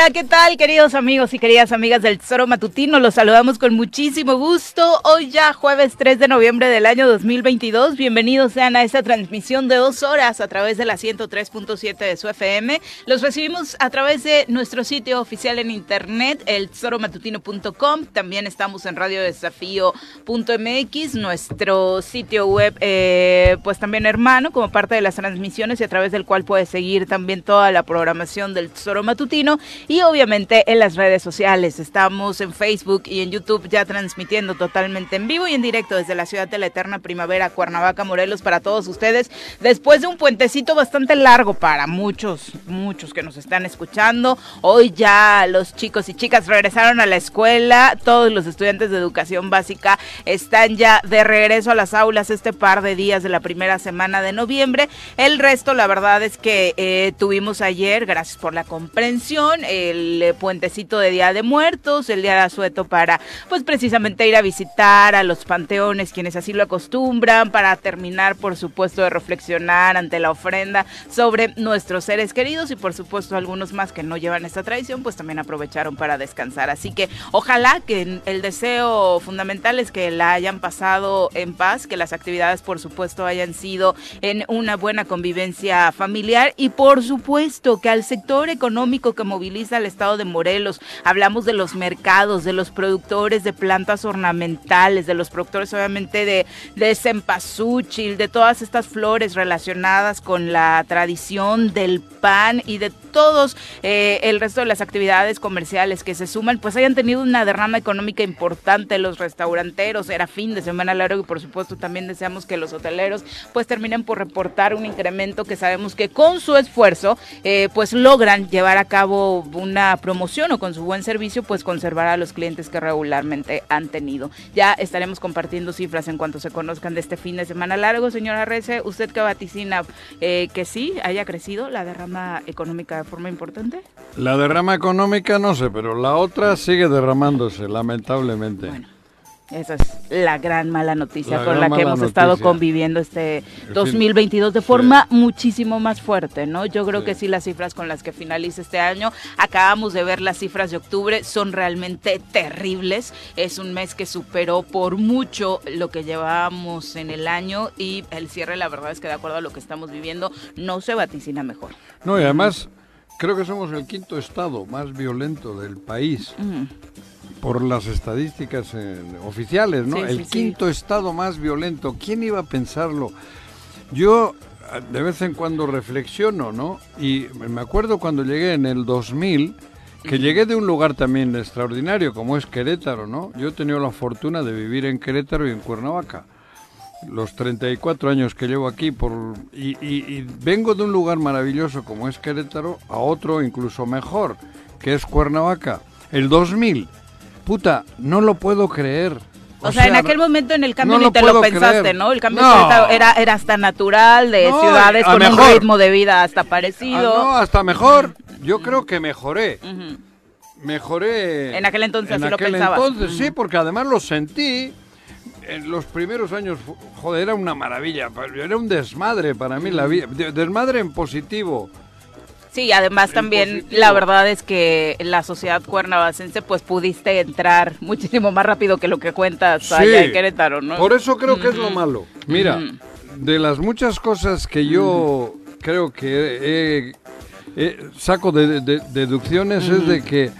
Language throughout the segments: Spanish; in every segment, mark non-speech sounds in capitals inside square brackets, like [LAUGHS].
Hola, ¿qué tal, queridos amigos y queridas amigas del Tesoro Matutino? Los saludamos con muchísimo gusto. Hoy ya jueves 3 de noviembre del año 2022. Bienvenidos sean a esta transmisión de dos horas a través de la 103.7 de su FM. Los recibimos a través de nuestro sitio oficial en internet, el tesoromatutino.com. También estamos en radiodesafío.mx, nuestro sitio web, eh, pues también hermano, como parte de las transmisiones y a través del cual puedes seguir también toda la programación del Tesoro Matutino y obviamente en las redes sociales. Estamos en Facebook y en YouTube ya transmitiendo totalmente en vivo y en directo desde la ciudad de la eterna primavera, Cuernavaca, Morelos, para todos ustedes. Después de un puentecito bastante largo para muchos, muchos que nos están escuchando. Hoy ya los chicos y chicas regresaron a la escuela. Todos los estudiantes de educación básica están ya de regreso a las aulas este par de días de la primera semana de noviembre. El resto, la verdad es que eh, tuvimos ayer, gracias por la comprensión el eh, puentecito de Día de Muertos, el Día de Asueto para, pues precisamente ir a visitar a los panteones, quienes así lo acostumbran, para terminar, por supuesto, de reflexionar ante la ofrenda sobre nuestros seres queridos y, por supuesto, algunos más que no llevan esta tradición, pues también aprovecharon para descansar. Así que ojalá que el deseo fundamental es que la hayan pasado en paz, que las actividades, por supuesto, hayan sido en una buena convivencia familiar y, por supuesto, que al sector económico que moviliza el estado de Morelos. Hablamos de los mercados, de los productores de plantas ornamentales, de los productores obviamente de, de cempasúchil, de todas estas flores relacionadas con la tradición del pan y de todos eh, el resto de las actividades comerciales que se suman, pues hayan tenido una derrama económica importante los restauranteros, era fin de semana largo y por supuesto también deseamos que los hoteleros pues terminen por reportar un incremento que sabemos que con su esfuerzo eh, pues logran llevar a cabo una promoción o con su buen servicio, pues conservar a los clientes que regularmente han tenido. Ya estaremos compartiendo cifras en cuanto se conozcan de este fin de semana largo. Señora Rece, ¿usted que vaticina eh, que sí haya crecido la derrama económica de forma importante? La derrama económica no sé, pero la otra sigue derramándose, lamentablemente. Bueno. Esa es la gran mala noticia con la que hemos estado conviviendo este 2022 de forma muchísimo más fuerte, ¿no? Yo creo que sí las cifras con las que finaliza este año, acabamos de ver las cifras de octubre, son realmente terribles. Es un mes que superó por mucho lo que llevábamos en el año y el cierre, la verdad es que de acuerdo a lo que estamos viviendo, no se vaticina mejor. No, y además creo que somos el quinto estado más violento del país por las estadísticas eh, oficiales, ¿no? el quinto estado más violento. ¿Quién iba a pensarlo? Yo de vez en cuando reflexiono, ¿no? Y me acuerdo cuando llegué en el 2000, que llegué de un lugar también extraordinario como es Querétaro, ¿no? Yo he tenido la fortuna de vivir en Querétaro y en Cuernavaca. Los 34 años que llevo aquí por, y, y vengo de un lugar maravilloso como es Querétaro a otro incluso mejor, que es Cuernavaca. El 2000 Puta, no lo puedo creer. O, sea, en aquel momento en el cambio no ni lo te lo pensaste, creer. ¿no? El cambio No. Era, era hasta natural, de No, ciudades con un mejor. ritmo de vida hasta Ah, parecido. no, hasta mejor. Yo creo que mejoré. Ujú. Mejoré. En aquel entonces en así lo aquel pensabas. entonces, sí, porque además lo sentí. En los primeros años, joder, era una maravilla. Era un desmadre para mí la vida. de- Desmadre en positivo. Sí, además también positivo. la verdad es que la sociedad cuernavacense pues pudiste entrar muchísimo más rápido que lo que cuentas allá en Querétaro, ¿no? Por eso creo que es lo malo. Mira, de las muchas cosas que yo creo que he- saco de, de- deducciones es de que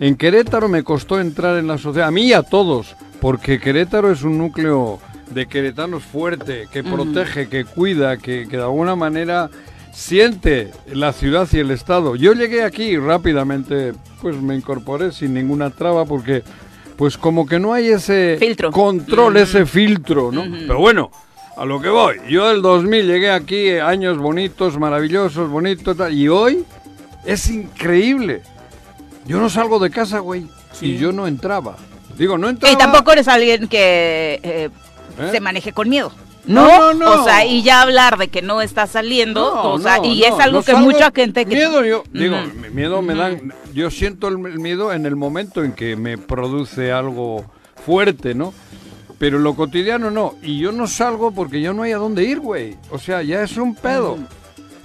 en Querétaro me costó entrar en la sociedad, a mí y a todos, porque Querétaro es un núcleo de queretanos fuerte, que protege, que cuida, que, que de alguna manera siente la ciudad y el Estado. Yo llegué aquí rápidamente, pues me incorporé sin ninguna traba porque... Pues como que no hay ese Filtro. control, ese filtro, ¿no? Pero bueno, a lo que voy. Yo del 2000 llegué aquí, años bonitos, maravillosos, bonitos, tal, y hoy es increíble. Yo no salgo de casa, güey, y yo no entraba. Digo, no entraba. Y tampoco eres alguien que eh, ¿Eh? se maneje con miedo. No, no, no. O sea, y ya hablar de que no está saliendo, No, o sea, no, y es algo que mucha gente que... Miedo, yo digo, miedo me dan... Yo siento el el miedo en el momento en que me produce algo fuerte, ¿no? Pero lo cotidiano no. Y yo no salgo porque yo no hay a dónde ir, güey. O sea, ya es un pedo.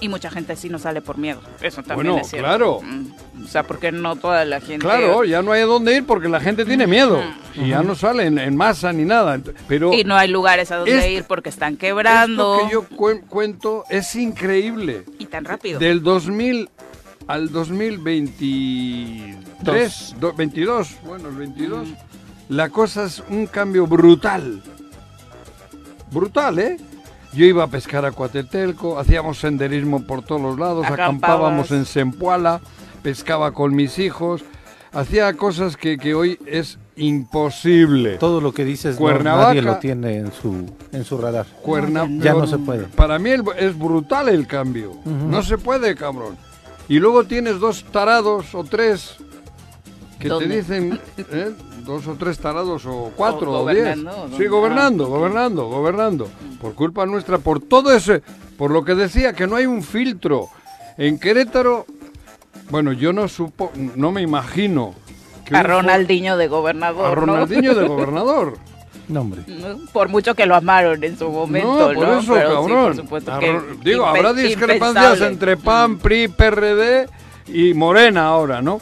Y mucha gente sí no sale por miedo. Eso también Bueno, es cierto. claro. Mm, O sea, porque no toda la gente... Claro, ya no hay a dónde ir porque la gente tiene miedo. Y ya no sale en, en masa ni nada. Pero Y no hay lugares a donde Esto- ir porque están quebrando. esto que yo cuen- cuento es increíble. Y tan rápido. Del 2000 al 2023, do- 22, bueno, el 22, la cosa es un cambio brutal. Brutal, ¿eh? Yo iba a pescar a Cuatetelco, hacíamos senderismo por todos los lados, Acampabas. acampábamos en Sempuala, pescaba con mis hijos, hacía cosas que, que hoy es imposible. Todo lo que dices no, Cuernavaca. nadie lo tiene en su en su radar. Cuerna- No, ya no se puede. Para mí el- es brutal el cambio. No se puede, cabrón. Y luego tienes dos tarados o tres que ¿Dónde? te dicen ¿eh? dos o tres tarados o cuatro O o, diez. gobernando, ¿o Sí, gobernando, Ah, ok. gobernando, gobernando. Por culpa nuestra, por todo ese, por lo que decía que no hay un filtro. En Querétaro, bueno, yo no supo, no me imagino. que A Ronaldinho de gobernador, A ¿no? Ronaldinho de [LAUGHS] gobernador. No, hombre. ¿no? Por mucho que lo amaron en su momento, no, ¿no? por eso, Pero sí, cabrón. por supuesto Arro- que Digo, habrá discrepancias impensable. entre PAN, PRI, PRD y Morena ahora, ¿no?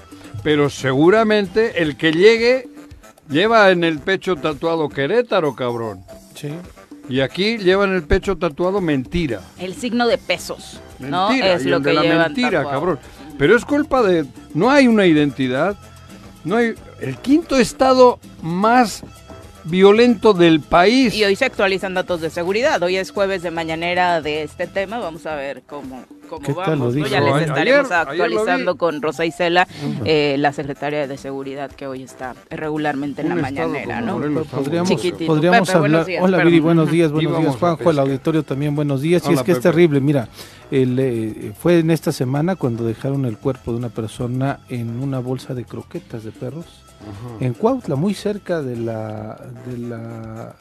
Pero seguramente el que llegue lleva en el pecho tatuado Querétaro, cabrón. Sí. Y aquí lleva en el pecho tatuado mentira. El signo de pesos, ¿no? Mentira, Es y lo el que de la llevan mentira, tatuado. cabrón. Pero es culpa de... No hay una identidad. No hay... El quinto estado más violento del país. Y hoy se actualizan datos de seguridad. Hoy es jueves de mañanera de este tema. Vamos a ver cómo, cómo ¿Qué tal vamos. Ya les Ayer- estaremos ayer actualizando con Rosa Isela, eh, la secretaria de Seguridad, que hoy está regularmente en Un la mañanera, ¿no? Morelos Podríamos, podríamos Pepe, buenos hablar. días, Hola. Viri, buenos días, buenos días Juanjo, el pescar. auditorio también buenos días. Y Hola, es que es terrible, mira, el, eh, fue en esta semana cuando dejaron el cuerpo de una persona en una bolsa de croquetas de perros en Cuautla, muy cerca de la de la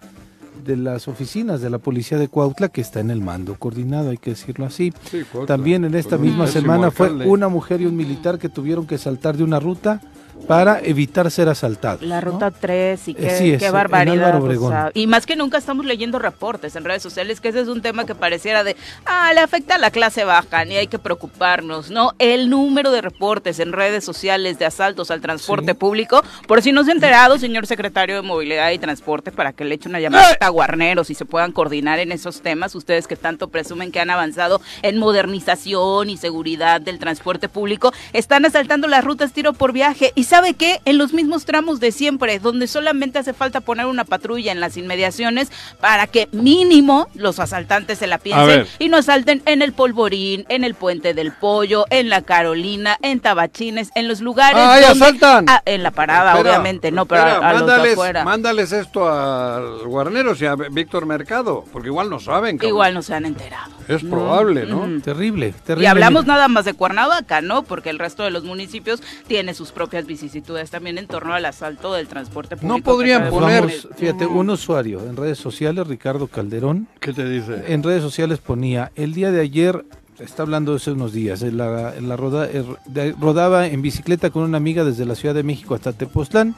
de las oficinas de la policía de Cuautla que está en el mando coordinado, hay que decirlo así. Sí, Cuautla. También en esta misma semana fue una mujer y un militar que tuvieron que saltar de una ruta para evitar ser asaltados. La ¿no? ruta 3 y qué, Eh, sí, es, qué en barbaridad. O sea, y más que nunca estamos leyendo reportes en redes sociales, que ese es un tema que pareciera de, ah, le afecta a la clase baja, ni hay que preocuparnos, ¿no? El número de reportes en redes sociales de asaltos al transporte Sí. público, por si no se ha enterado, señor secretario de Movilidad y Transporte, para que le eche una llamada a Guarneros y se puedan coordinar en esos temas, ustedes que tanto presumen que han avanzado en modernización y seguridad del transporte público, están asaltando las rutas tiro por viaje. ¿Y sabe qué? En los mismos tramos de siempre, donde solamente hace falta poner una patrulla en las inmediaciones para que mínimo los asaltantes se la piensen y no asalten en el Polvorín, en el Puente del Pollo, en la Carolina, en Tabachines, en los lugares ¡Ay, donde- asaltan! Ah, en la parada, Espera, obviamente, no, pero espera, a, a los de mándales, afuera. mándales esto al Guarneros y a Víctor Mercado, porque igual no saben. cabrón. Igual no se han enterado. Es probable, ¿no? Terrible, terrible. Y hablamos mira. nada más de Cuernavaca, ¿no? Porque el resto de los municipios tiene sus propias vicisitudes también en torno al asalto del transporte público. No podrían poner- fíjate, un usuario en redes sociales, Ricardo Calderón, ¿Qué te dice? en redes sociales ponía, el día de ayer, está hablando de hace unos días, en la, en la roda- er- de- rodaba en bicicleta con una amiga desde la Ciudad de México hasta Tepoztlán,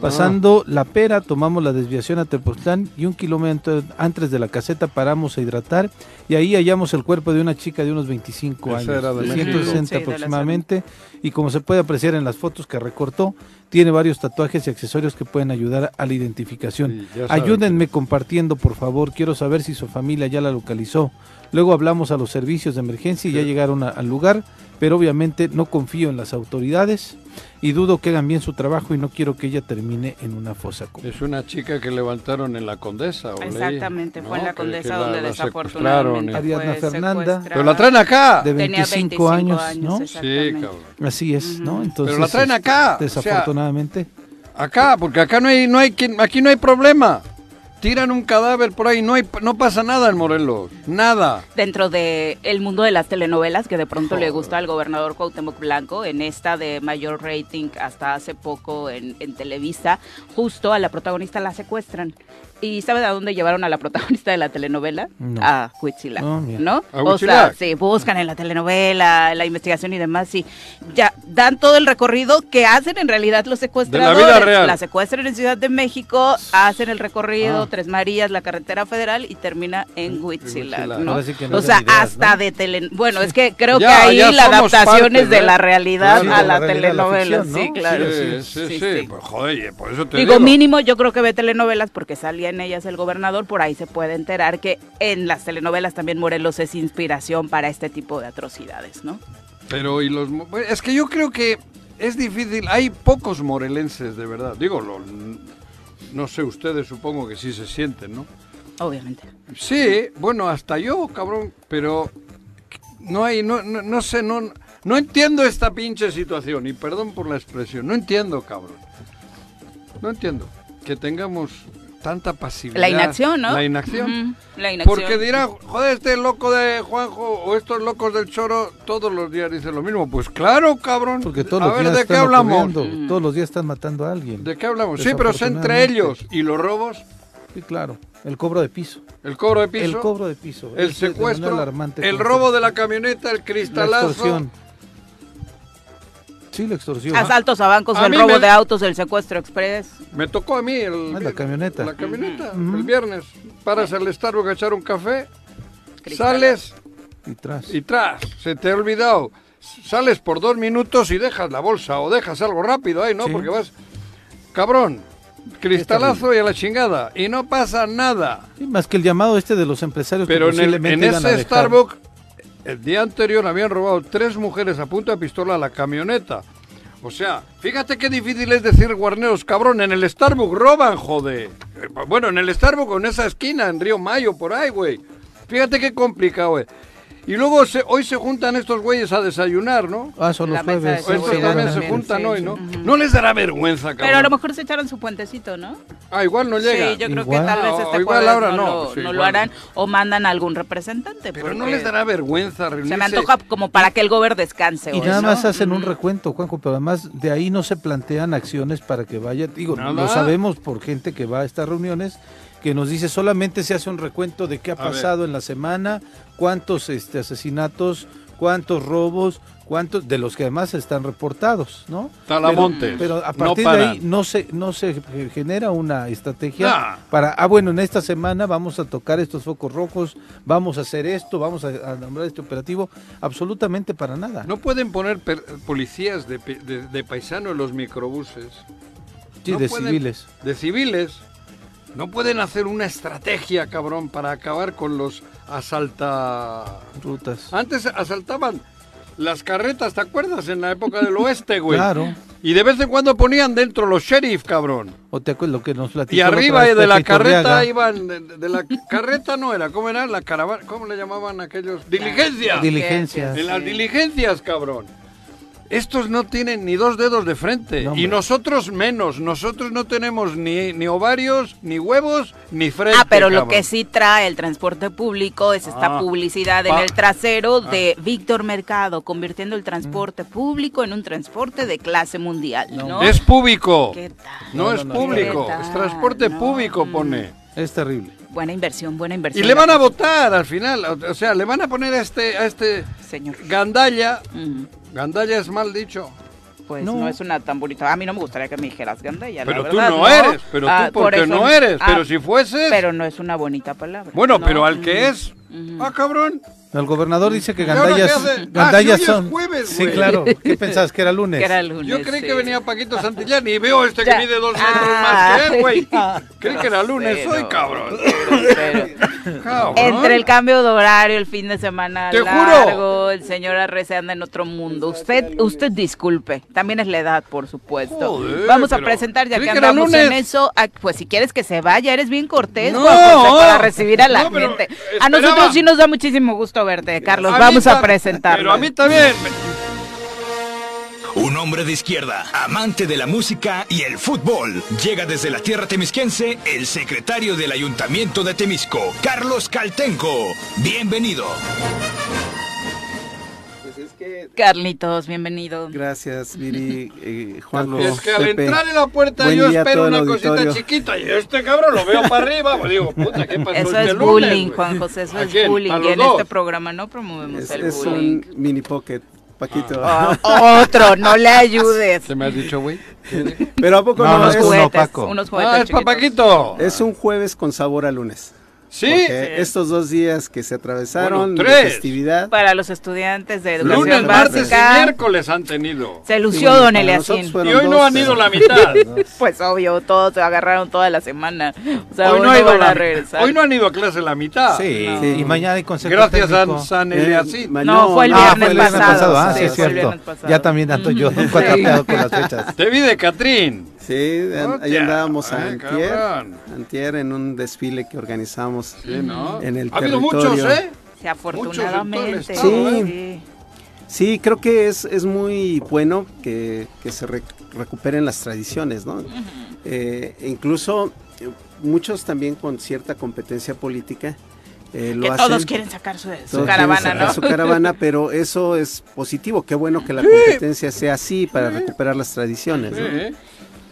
pasando la pera, tomamos la desviación a Tepoztlán y un kilómetro antes de la caseta paramos a hidratar y ahí hallamos el cuerpo de una chica de unos 25 Esa era años, de de México. 160 Sí, de la aproximadamente, y como se puede apreciar en las fotos que recortó, tiene varios tatuajes y accesorios que pueden ayudar a la identificación. Sí, Ayúdenme compartiendo, por favor. Quiero saber si su familia ya la localizó. Luego hablamos a los servicios de emergencia y ya llegaron a- al lugar, pero obviamente no confío en las autoridades y dudo que hagan bien su trabajo y no quiero que ella termine en una fosa común. Es una chica que levantaron en la Condesa. o leí, Exactamente, fue en la Condesa que la- donde la desafortunadamente Ariadna fue Fernanda. Pero la traen acá. De Tenía 25 años, ¿no? Sí, cabrón. Así es, ¿no? Entonces, Pero la traen acá, o sea- Desafortunadamente. Acá, porque acá no hay, no hay, quien- aquí no hay problema. Tiran un cadáver por ahí, no hay, no pasa nada en Morelos, nada. dentro de el mundo de las telenovelas que de pronto le gusta al gobernador Cuauhtémoc Blanco en esta de mayor rating hasta hace poco en, en Televisa justo a la protagonista la secuestran y ¿sabe a dónde llevaron a la protagonista de la telenovela? No. A Huitzilac, No, mira. ¿no? ¿A o sea, sí, buscan en la telenovela, la investigación y demás, y ya dan todo el recorrido que hacen en realidad los secuestradores. vida real. La secuestran en Ciudad de México, hacen el recorrido, Ah. Tres Marías, la carretera federal y termina en Huitzilac. ¿no? Sí o sea, ideas, hasta de tele... Bueno, es que creo Ya, que ahí la adaptación parte es de la realidad Claro, a la, la realidad la telenovela, ficción, sí, claro. sí, sí, sí, Pues, joder, por eso te Digo, digo. mínimo, yo creo que ve telenovelas porque salía en ellas el gobernador, por ahí se puede enterar que en las telenovelas también Morelos es inspiración para este tipo de atrocidades, ¿no? Pero y los es que yo creo que es difícil, hay pocos morelenses de verdad. Digo, lo- no sé, ustedes supongo que sí se sienten, ¿no? Obviamente. Sí, bueno, hasta yo, cabrón, pero no hay, no, no, no sé, no, no entiendo esta pinche situación, y perdón por la expresión, no entiendo, cabrón. No entiendo que tengamos tanta pasividad. La inacción, ¿no? La inacción. La inacción. Porque dirán, joder, este loco de Juanjo o estos locos del Choro todos los días dicen lo mismo. Pues claro, cabrón. Porque todos a los ver, días ¿de qué están hablamos? ocurriendo, Todos los días están matando a alguien. ¿De qué hablamos? Sí, pero es entre ellos. ¿Y los robos? Sí, claro. El cobro de piso. ¿El cobro de piso? El cobro de piso. el secuestro, alarmante el robo de la camioneta, el La cristalazo. extorsión. Sí, la extorsión. Asaltos a bancos, A el robo me- de autos, el secuestro express. Me tocó a mí el, Ah, la camioneta. La camioneta, Ujú. el viernes. Paras al Starbucks a echar un café, sales Y tras. y tras, se te ha olvidado. Sales por dos minutos y dejas la bolsa o dejas algo rápido ahí, ¿no? Sí. Porque vas, cabrón, cristalazo y a la chingada. Y no pasa nada. Sí, más que el llamado este de los empresarios que Pero en, el- en ese. Starbucks, el día anterior habían robado tres mujeres a punta de pistola a la camioneta. O sea, fíjate qué difícil es decir guarneros, cabrón. En el Starbucks roban, joder. Eh, Bueno, en el Starbucks, en esa esquina, en Río Mayo, por ahí, güey. Fíjate qué complicado, güey. Y luego se- hoy se juntan estos güeyes a desayunar, ¿no? Ah, son los jueves. Estos también se juntan sí, hoy. ¿no? No les dará vergüenza, cabrón. Pero a lo mejor se echaron su puentecito, ¿no? Ah, igual no llega. Sí, yo creo Igual. que tal vez No, este igual jueves ahora no, no, lo, sí, no lo igual. harán o mandan a algún representante. Pero no les dará vergüenza reunirse. Se me antoja como para que el gober descanse. Y hoy, nada ¿no? más hacen un recuento, Juanjo, pero además de ahí no se plantean acciones para que vaya. Digo, Nada. lo sabemos por gente que va a estas reuniones, que nos dice solamente se hace un recuento de qué ha A ver. pasado en la semana, cuántos este, asesinatos, cuántos robos, cuántos, de los que además están reportados, ¿no? Talamontes. Pero, pero a no partir de ahí no se, no se genera una estrategia Nah. para, ah, bueno, en esta semana vamos a tocar estos focos rojos, vamos a hacer esto, vamos a, a nombrar este operativo, absolutamente para nada. No pueden poner per- policías de, de, de paisano en los microbuses. Sí, no de pueden- civiles. De civiles. No pueden hacer una estrategia, cabrón, para acabar con los asalta... Rutas. Antes asaltaban las carretas, ¿te acuerdas? En la época del oeste, güey. Claro. Y de vez en cuando ponían dentro los sheriff, cabrón. O te acuerdas lo que nos platicó Y arriba de la carreta iban, de, de la carreta no era, ¿cómo era? La caravana, ¿cómo le llamaban aquellos? Diligencia. Diligencias. En las diligencias, cabrón. Estos no tienen ni dos dedos de frente. No, y nosotros menos. Nosotros no tenemos ni, ni ovarios, ni huevos, ni frente. Ah, pero lo que sí trae el transporte público es esta Ah, publicidad en el trasero de Víctor Mercado, convirtiendo el transporte público en un transporte de clase mundial, ¿no? Es público. ¿Qué tal? No, No, es no, no. público. ¿Qué Es transporte No, público, mm. pone. Es terrible. Buena inversión, buena Y inversión. le van a votar al final. O sea, le van a poner a este, a este Señor. Gandaya. Mm, Gandaya es mal dicho. Pues No. no. es una tan bonita. A mí no me gustaría que me dijeras gandalla, la Pero tú verdad, no eres. Pero Ah, tú por porque eso- no eres. ah, Pero si fueses. Pero no es una bonita palabra. Bueno, ¿no? pero al que es. Ah, cabrón. El gobernador dice que ¿Y ahora gandallas? Ah, gandallas es son. jueves, sí, claro. ¿Qué pensabas que era lunes? Que era lunes. Yo creí sí. que venía Paquito Santillán y veo este que Ya. mide dos metros Ah. más que él, güey. [LAUGHS] Creí que era lunes Grosero, hoy, cabrón. Entre el cambio de horario, el fin de semana ¡Te largo, el señor Arrece anda en otro mundo. Usted, usted disculpe, también es la edad, por supuesto. Joder, Vamos a pero presentar, ya que andamos en eso, a- pues si quieres que se vaya, eres bien cortés, No, para recibir a la no, pero gente. A nosotros sí nos da muchísimo gusto verte, Carlos. Vamos a ta- presentarlo. Pero a mí también. Un hombre de izquierda, amante de la música y el fútbol. Llega desde la tierra temisquense el secretario del Ayuntamiento de Temisco, Carlos Caltenco. Bienvenido. Es que, Carlitos, bienvenido. gracias, Viri, [LAUGHS] eh, Juanjo, Es que al Pepe. entrar en la puerta Buen yo espero una cosita chiquita y este cabrón lo veo para arriba. Pues digo, puta, ¿qué pasó Eso este es lunes, bullying, güey? Juan José, eso ¿A es quién? bullying. ¿A Y en dos? este programa no promovemos Es, el es bullying. un mini pocket, Paquito. Ah, otro, no le ayudes. ¿Se me has dicho, güey? Pero a poco No, no, no unos es es, uno, juguetes, Paco. unos juguetes Ah, es. Papaquito. es un jueves con sabor a lunes. Sí. Porque estos dos días que se atravesaron Bueno, de tres. festividad. Para los estudiantes de educación Lunes, martes y básica. miércoles han tenido. Se lució Sí, don Eliasín. Y hoy no dos, han ido pero- la mitad. [LAUGHS] Pues obvio, todos se agarraron toda la semana. O sea, hoy, hoy, no ha ido van a la- regresar. hoy no han ido a clase la mitad. Sí, No. y mañana hay consejo Gracias técnico. a San Eh, Eliasín. ma- No, fue el Ah, viernes fue el viernes pasado. pasado, ah, sí, Sí, es cierto. Ya también ando yo [LAUGHS] un cuatrapeado con las fechas. Te vi de Catrín. Sí, an- ahí andábamos ay, antier, cabrón. antier en un desfile que organizamos. Sí, ¿no? En el ha habido territorio. muchos, ¿eh? Sí, afortunadamente. Muchos el estado, sí. Sí, creo que es, es muy bueno que, que se re- recuperen las tradiciones, ¿no? Eh, incluso eh, muchos también con cierta competencia política eh, lo Que hacen. todos quieren sacar su, su Todos quieren caravana, sacar ¿no? Su caravana, [LAUGHS] pero eso es positivo. Qué bueno que la competencia sea así para recuperar las tradiciones. ¿no?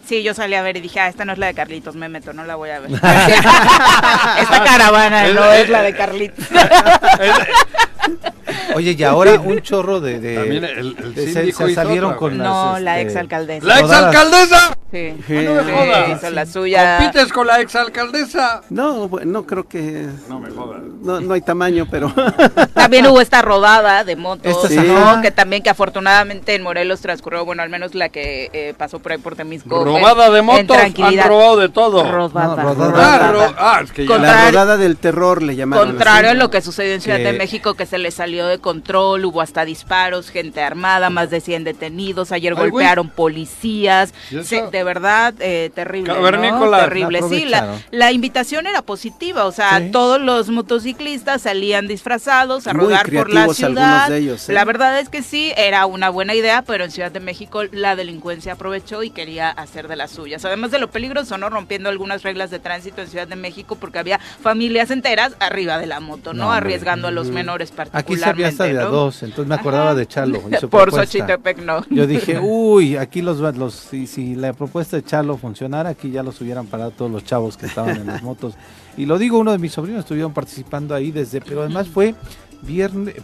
Sí. Yo salí a ver y dije, ah, esta no es la de Carlitos, me meto, no la voy a ver. [LAUGHS] [LAUGHS] esta caravana no es- es la de Carlitos. [LAUGHS] [LAUGHS] Oye, y ahora un chorro de... de- También el, el de- se, salieron otra, con las... No, la este, exalcaldesa. ¡La exalcaldesa! Sí. Sí, no me Sí, jodas. hizo la suya. ¿Compites con la exalcaldesa? No, no creo que. No me jodas. No, no hay tamaño, pero. [LAUGHS] También hubo esta rodada de motos, Esta sí. ¿no? que también que afortunadamente en Morelos transcurrió, bueno, al menos la que eh, pasó por ahí por Temisco. Robada en- de motos, han tranquilidad. robado de todo. Rodada. No, rodada. Ah, ah, es que ya- Con- la rodada del terror le llamaron. Contrario a lo que sucedió en Ciudad Que- de México, que se le salió de control, hubo hasta disparos, gente armada, más de 100 detenidos, ayer Ay, golpearon policías, ¿Y eso? Se- de verdad, eh, terrible, ¿no? Terrible, sí, la, invitación era positiva, o sea, Sí. todos los motociclistas salían disfrazados a Muy rodar por la ciudad, de ellos, ¿eh? la verdad es que sí, era una buena idea, pero en Ciudad de México la delincuencia aprovechó y quería hacer de las suyas, además de lo peligroso, ¿no? Rompiendo algunas reglas de tránsito en Ciudad de México porque había familias enteras arriba de la moto, ¿no? Arriesgando a los menores particularmente, se había hasta de a ¿no? dos, entonces me acordaba Ajá. de Chalo. y su [LAUGHS] Por. Xochitepec no. Yo dije, [LAUGHS] uy, aquí los, los si, si la propuesta de Chalo funcionara, aquí ya los hubieran parado todos los chavos que estaban en las motos. Y lo digo, uno de mis sobrinos estuvieron participando ahí desde, pero además fue viernes,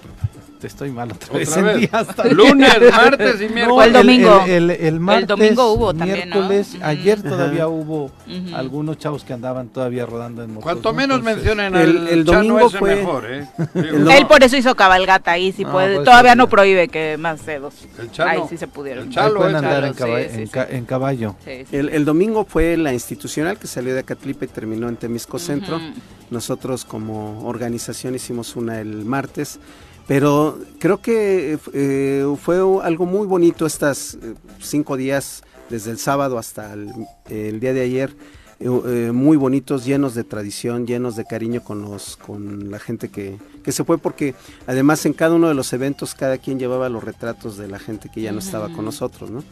estoy mal otra vez, Otra vez. hasta- [LAUGHS] Lunes, martes y No, miércoles. el domingo. El, el- el martes, domingo hubo también, ¿no? miércoles, ayer todavía hubo algunos chavos que andaban todavía rodando en motos. Cuanto ¿no? menos Entonces, mencionen el- al el Chano domingo ese fue- mejor, ¿eh? [LAUGHS] el Él por eso hizo cabalgata ahí, No, puede. por eso Todavía no prohíbe que más dedos. El Chano. Ahí sí se pudieron. El ahí Chalo, pueden eh, andar Chalo, en, caba- sí, sí, en sí. ca- en caballo. El, el domingo fue la institucional que salió de Acatlipa y terminó en Temisco Centro. Nosotros como organización hicimos una el martes, pero creo que eh, fue algo muy bonito estas eh, cinco días, desde el sábado hasta el, el día de ayer, eh, eh, muy bonitos, llenos de tradición, llenos de cariño con los con la gente que, que se fue, porque además en cada uno de los eventos cada quien llevaba los retratos de la gente que ya no estaba con nosotros, ¿no?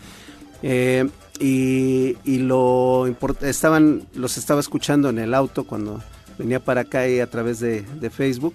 Eh, y, y lo estaban los estaba escuchando en el auto cuando venía para acá y a través de, de Facebook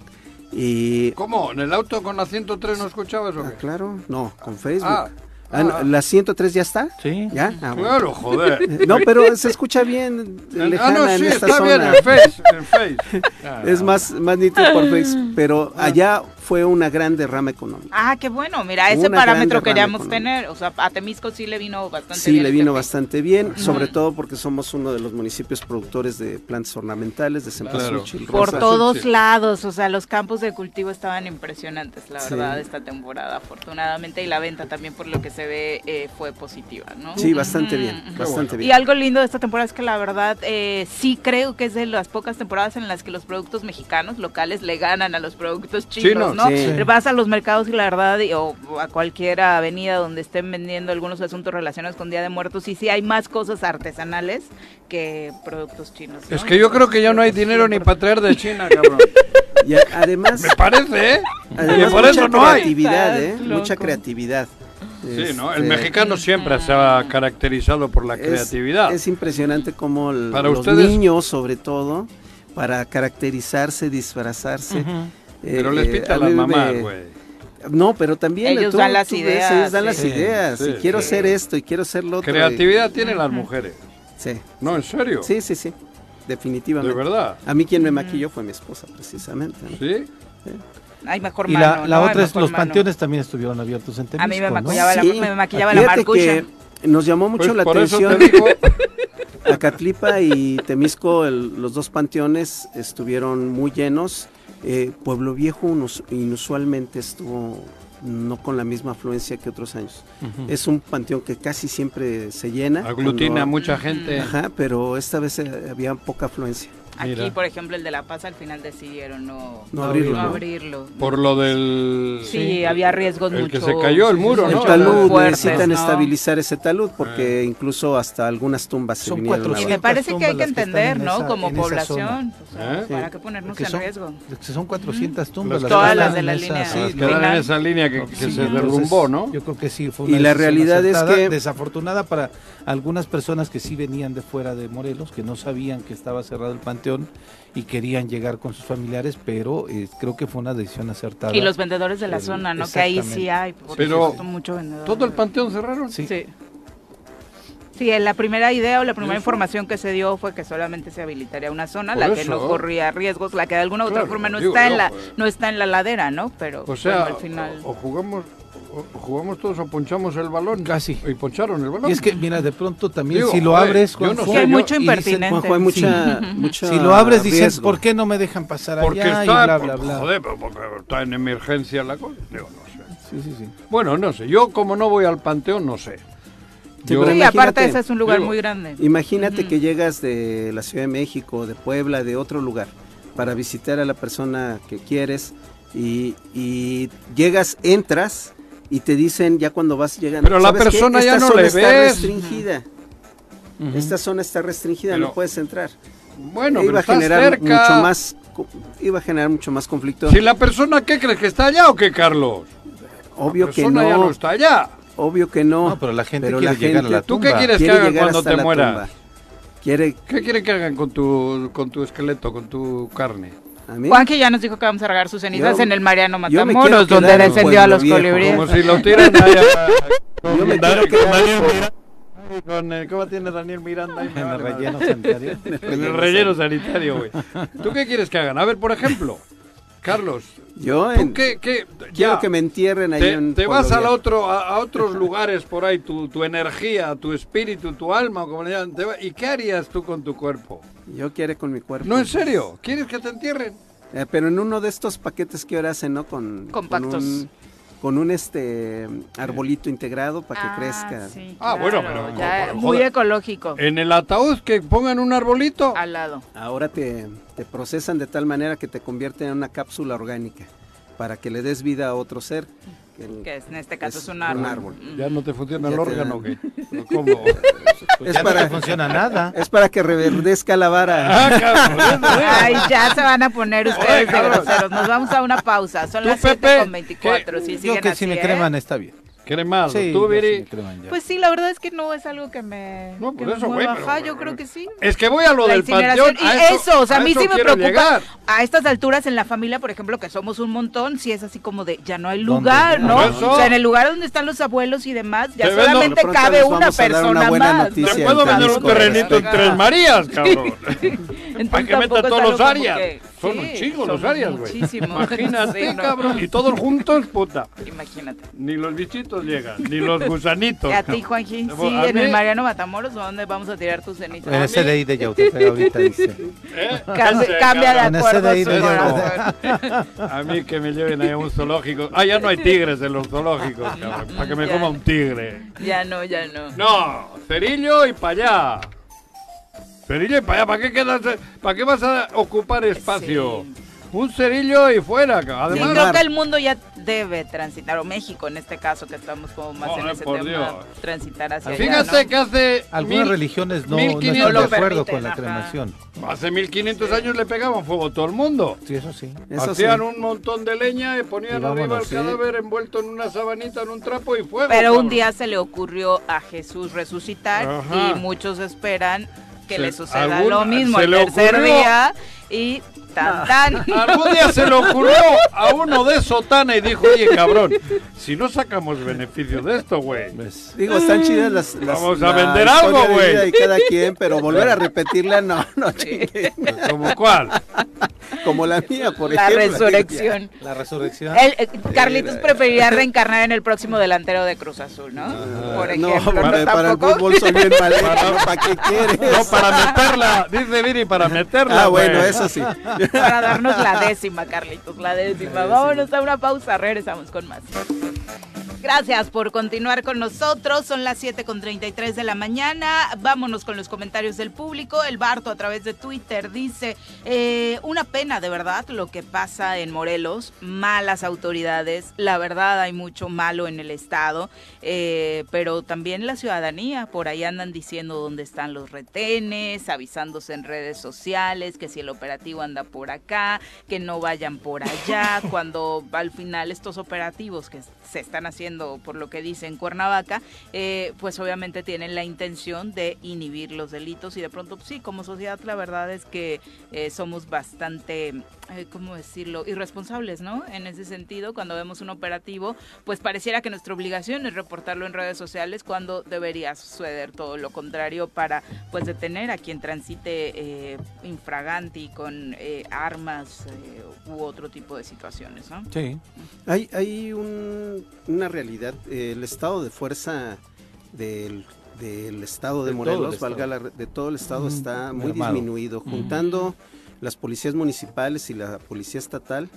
y ¿Cómo? ¿En el auto con la 103 no escuchabas o Ah, qué? claro, no, con Facebook. Ah, Ah, no, ah. ¿La 103 ya está? Sí. ¿Ya? Ah, bueno. Claro, joder. No, pero se escucha bien ah, lejana no, en esta está bien zona. en Face. En face. [LAUGHS] Ah, Es más, más nítido por Facebook, pero allá fue una gran derrama económica. Ah, qué bueno, mira, ese Una parámetro queríamos económica. tener. O sea, a Temisco sí le vino bastante Sí, bien. le este vino bastante bien, sobre todo porque somos uno de los municipios productores de plantas ornamentales, de cempasúchil, Por rosas. todos sí. lados, o sea, los campos de cultivo estaban impresionantes, la Sí. verdad, esta temporada, afortunadamente, y la venta también, por lo que se ve, eh, fue positiva, ¿no? Sí, bastante bien, bastante Y bien. algo lindo de esta temporada es que la verdad eh, sí creo que es de las pocas temporadas en las que los productos mexicanos locales le ganan a los productos chinos, Chinos, ¿no? Sí. Vas a los mercados y la verdad, y- o a cualquier avenida donde estén vendiendo algunos asuntos relacionados con Día de Muertos, y sí hay más cosas artesanales que productos chinos. ¿no? Es que yo creo que ya no hay dinero ni para traer de China, [LAUGHS] cabrón. Y a- además, Me parece, ¿eh? además Y por mucha eso no hay. creatividad, ¿eh? Mucha creatividad. Sí, ¿no? El Este, mexicano siempre se ha caracterizado por la es- creatividad. Es, impresionante cómo el- Para los ustedes- niños, sobre todo, para caracterizarse, disfrazarse. Pero eh, les pita a las mí me- mamás, güey. No, pero también Ellos tú- dan las tú ves, ideas, ellos dan las ideas. Sí, y quiero sí. hacer esto y quiero hacer lo otro. y- Creatividad tienen las mujeres. Sí, No, en serio. sí, sí, sí. De Definitivamente. verdad. A mí quien me maquilló fue mi esposa, precisamente. ¿no? ¿Sí? Hay mejor Y mano, la, la ¿no? Otra es, los mano. panteones también estuvieron abiertos en Temisco, A mí me ¿no? maquillaba la, Sí. me maquillaba la marcucha. que nos llamó mucho Pues la por eso atención. te digo. [LAUGHS] Acatlipa y Temisco, el- los dos panteones estuvieron muy llenos. Eh, Pueblo Viejo inus- inusualmente estuvo no con la misma afluencia que otros años. Es un panteón que casi siempre se llena. Aglutina a cuando- mucha gente. Ajá, pero esta vez eh, había poca afluencia. Aquí, Mira. por ejemplo, el de La Paz al final decidieron no, No abrirlo, no ¿no? abrirlo. Por lo del... Sí, había riesgos El mucho. que se cayó el muro, El ¿no? talud, fuertes, necesitan ¿no? estabilizar ese talud porque incluso hasta algunas tumbas se Son vinieron cuatro Y me parece que hay que las que entender, en ¿no? esa- Como población. o sea, ¿Eh? ¿Para qué ponernos Que en son, riesgo? que son 400 tumbas. Que Todas las de la esa- línea. sí, Las Sí, que dan en esa línea que, que Sí, se entonces, derrumbó, ¿no? Yo creo que sí fue Y la realidad es que- desafortunada para algunas personas que sí venían de fuera de Morelos, que no sabían que estaba cerrado el panteón y querían llegar con sus familiares, pero eh, creo que fue una decisión acertada. Y los vendedores de la zona, ¿no? Que ahí sí hay. Pero, mucho vendedor. ¿Todo el panteón cerraron? Sí. Sí. Sí, la primera idea o la primera Eso. información que se dio fue que solamente se habilitaría una zona, Por la que no corría riesgos, la que de alguna u otra Claro, forma no digo está en la pues. no está en la ladera, ¿no? Pero O sea, bueno, al final o, o jugamos jugamos todos o ponchamos el balón. Casi. Y poncharon el balón. Y es que, mira, de pronto también Digo, si lo abres, yo Juanjo, no hay mucho dicen, mucha, [LAUGHS] mucha Si lo abres, riesgo. ¿por qué no me dejan pasar porque allá? está, y bla, bla, bla. joder, pero porque está en emergencia la cosa. Digo, no sé. Sí, sí, sí. Bueno, no sé. Yo como no voy al panteón, no sé. Sí, Yo- Sí, aparte ese es un lugar digo, muy grande. Imagínate que llegas de la Ciudad de México, de Puebla, de otro lugar, para visitar a la persona que quieres y, y llegas, entras y te dicen ya cuando vas llegando. Pero la "¿Sabes qué? persona ya Esta no zona le está ves". restringida. Esta zona está restringida, Pero- no puedes entrar. Bueno, iba pero a está generar cerca. mucho más, iba a generar mucho más conflicto. Si la persona, ¿qué crees? ¿Que está allá o qué, Carlos? obvio la que persona ya no no, está allá. obvio que no. No, pero la gente pero quiere la llegar a la gente ¿Tú qué tumba. quieres que hagan cuando te la mueras? tumba. Quiere ¿Qué quieren que hagan con tu, con tu esqueleto, con tu carne? A mí. Juanqui ya nos dijo que vamos a regar sus cenizas Yo- en el Mariano Matamoros, donde descendió a los colibríes. Como si lo tiran [LAUGHS] ahí a- Yo me con quiero quedar- con el- ¿Cómo tiene Daniel Miranda? ahí? [LAUGHS] Me En el relleno sanitario. [LAUGHS] En el relleno sanitario, güey. ¿Tú qué quieres que hagan? A ver, por ejemplo, Carlos, Yo ¿tú en- qué, qué- quiero ya, que me entierren ahí te, en te vas al otro, a, a otros lugares por ahí, tu, tu energía, tu espíritu, tu alma, como le llaman, te va- ¿y qué harías tú con tu cuerpo? Yo quiero con mi cuerpo. No, en serio, ¿quieres que te entierren? Eh, pero en uno de estos paquetes que ahora hacen, ¿no? Con, Compactos. Con un, con un, este arbolito integrado para que Ah, crezca. sí, Ah, bueno, pero- ya, muy joder. ecológico. En el ataúd que pongan un arbolito. Al lado. Ahora te, te procesan de tal manera que te convierten en una cápsula orgánica para que le des vida a otro ser. El- Que es- en este caso es, Es un un árbol. árbol. Mm. Ya no te funciona Ya el te órgano, dan. ¿qué? ¿O ¿Cómo? Pues Es ya para- no te funciona nada. [LAUGHS] es para que reverdezca la vara. [LAUGHS] Ah, cabrón. Ay, ya se van a poner ustedes Oye, de groseros. Nos vamos a una pausa. Son las 7 Pepe, con 24. Si Yo siguen que así, si me ¿eh? creman está bien. Cremado. Sí, Tú, Viri. Pues sí, la verdad es que no es algo que me, No, que por me eso, güey, yo creo que sí. Es que voy a lo La del incineración. panteón. Y a eso, o sea, a mí sí me preocupa. llegar. A estas alturas en la familia, por ejemplo, que somos un montón, sí es así como de ya no hay lugar, ¿no? O sea, en el lugar donde están los abuelos y demás, ya Te solamente cabe una persona una buena más. Te puedo vender un terrenito en. Tres Marías, cabrón. [LAUGHS] Entonces, Para que meta todos los áreas. que- Son sí, un chingo los áreas, güey. muchísimos. [LAUGHS] Imagínate, Sí, no. cabrón. Y todos juntos, puta. Imagínate. Ni los bichitos llegan, ni los gusanitos. [LAUGHS] ¿Y a ti, Juanji? Sí, en mí- el Mariano Matamoros, ¿o dónde vamos a tirar tus cenizas? En ese de ahí de Yautepec ahorita dice. [LAUGHS] ¿Eh? Cambia, de cabrón. En ese acuerdo [LAUGHS] a de mí que me lleven ahí a un zoológico. Ah, ya no hay tigres en los zoológicos, cabrón. Para que me Ya. coma un tigre. Ya no, ya no. No, cerillo y para allá. Cerillo y para allá. ¿Para qué, quedas, ¿Para qué vas a ocupar espacio? Sí. Un cerillo y fuera. ca- Sí, Además, creo que el mundo ya debe transitar, o México en este caso, que estamos como más en ese tema, Dios. transitar hacia allá, fíjate ¿no? que hace. Algunas mil- religiones no, no 1500 están de lo acuerdo permiten, con la ajá. cremación. Hace 1500 años le pegaban fuego a todo el mundo. Sí, eso sí. Eso Hacían sí. un montón de leña y ponían Y arriba el sí. cadáver envuelto en una sabanita, en un trapo y fuego. Pero un día se le ocurrió a Jesús resucitar Ajá. y muchos esperan que Se- le suceda algún- lo mismo el tercer ocurrió- día y tan tan. [LAUGHS] Algún día se le ocurrió a uno de sotana y dijo, oye cabrón, si no sacamos beneficio de esto, güey. Pues, Digo, están chidas las, las- Vamos a la vender algo, güey. cada quien, pero volver a repetirla, no, no chingue. ¿Como cuál? Como la mía, por la ejemplo. resurrección. la resurrección. El- eh, Carlitos preferiría reencarnar en el próximo delantero de Cruz Azul, ¿no? Por No, ejemplo, ¿no? para, para el fútbol soy bien [LAUGHS] mal. ¿Para qué quieres? No, para meterla, dice Viri, para meterla. Ah, bueno, eso sí. Para darnos la décima, Carlitos, la décima. Vámonos a una pausa, regresamos con más. Gracias por continuar con nosotros. Son las 7 con 33 de la mañana. Vámonos con los comentarios del público. El Barto a través de Twitter dice, eh, una pena de verdad lo que pasa en Morelos. Malas autoridades. La verdad hay mucho malo en el Estado. eh, pero también la ciudadanía. Por ahí andan diciendo dónde están los retenes, avisándose en redes sociales que si el operativo anda por acá, que no vayan por allá. [LAUGHS] cuando al final estos operativos que se están haciendo, por lo que dice en Cuernavaca, eh, pues obviamente tienen la intención de inhibir los delitos y de pronto, pues, sí, como sociedad la verdad es que eh, somos bastante, eh, ¿cómo decirlo?, irresponsables, ¿no? En ese sentido, cuando vemos un operativo, pues pareciera que nuestra obligación es reportarlo en redes sociales cuando debería suceder todo lo contrario para, pues, detener a quien transite eh, infraganti y con eh, armas eh, u otro tipo de situaciones, ¿no? Sí. Hay, hay un- una realidad, eh, el estado de fuerza del, del estado de, Morelos, estado. valga la re- de todo el estado está muy disminuido, juntando las policías municipales y la policía estatal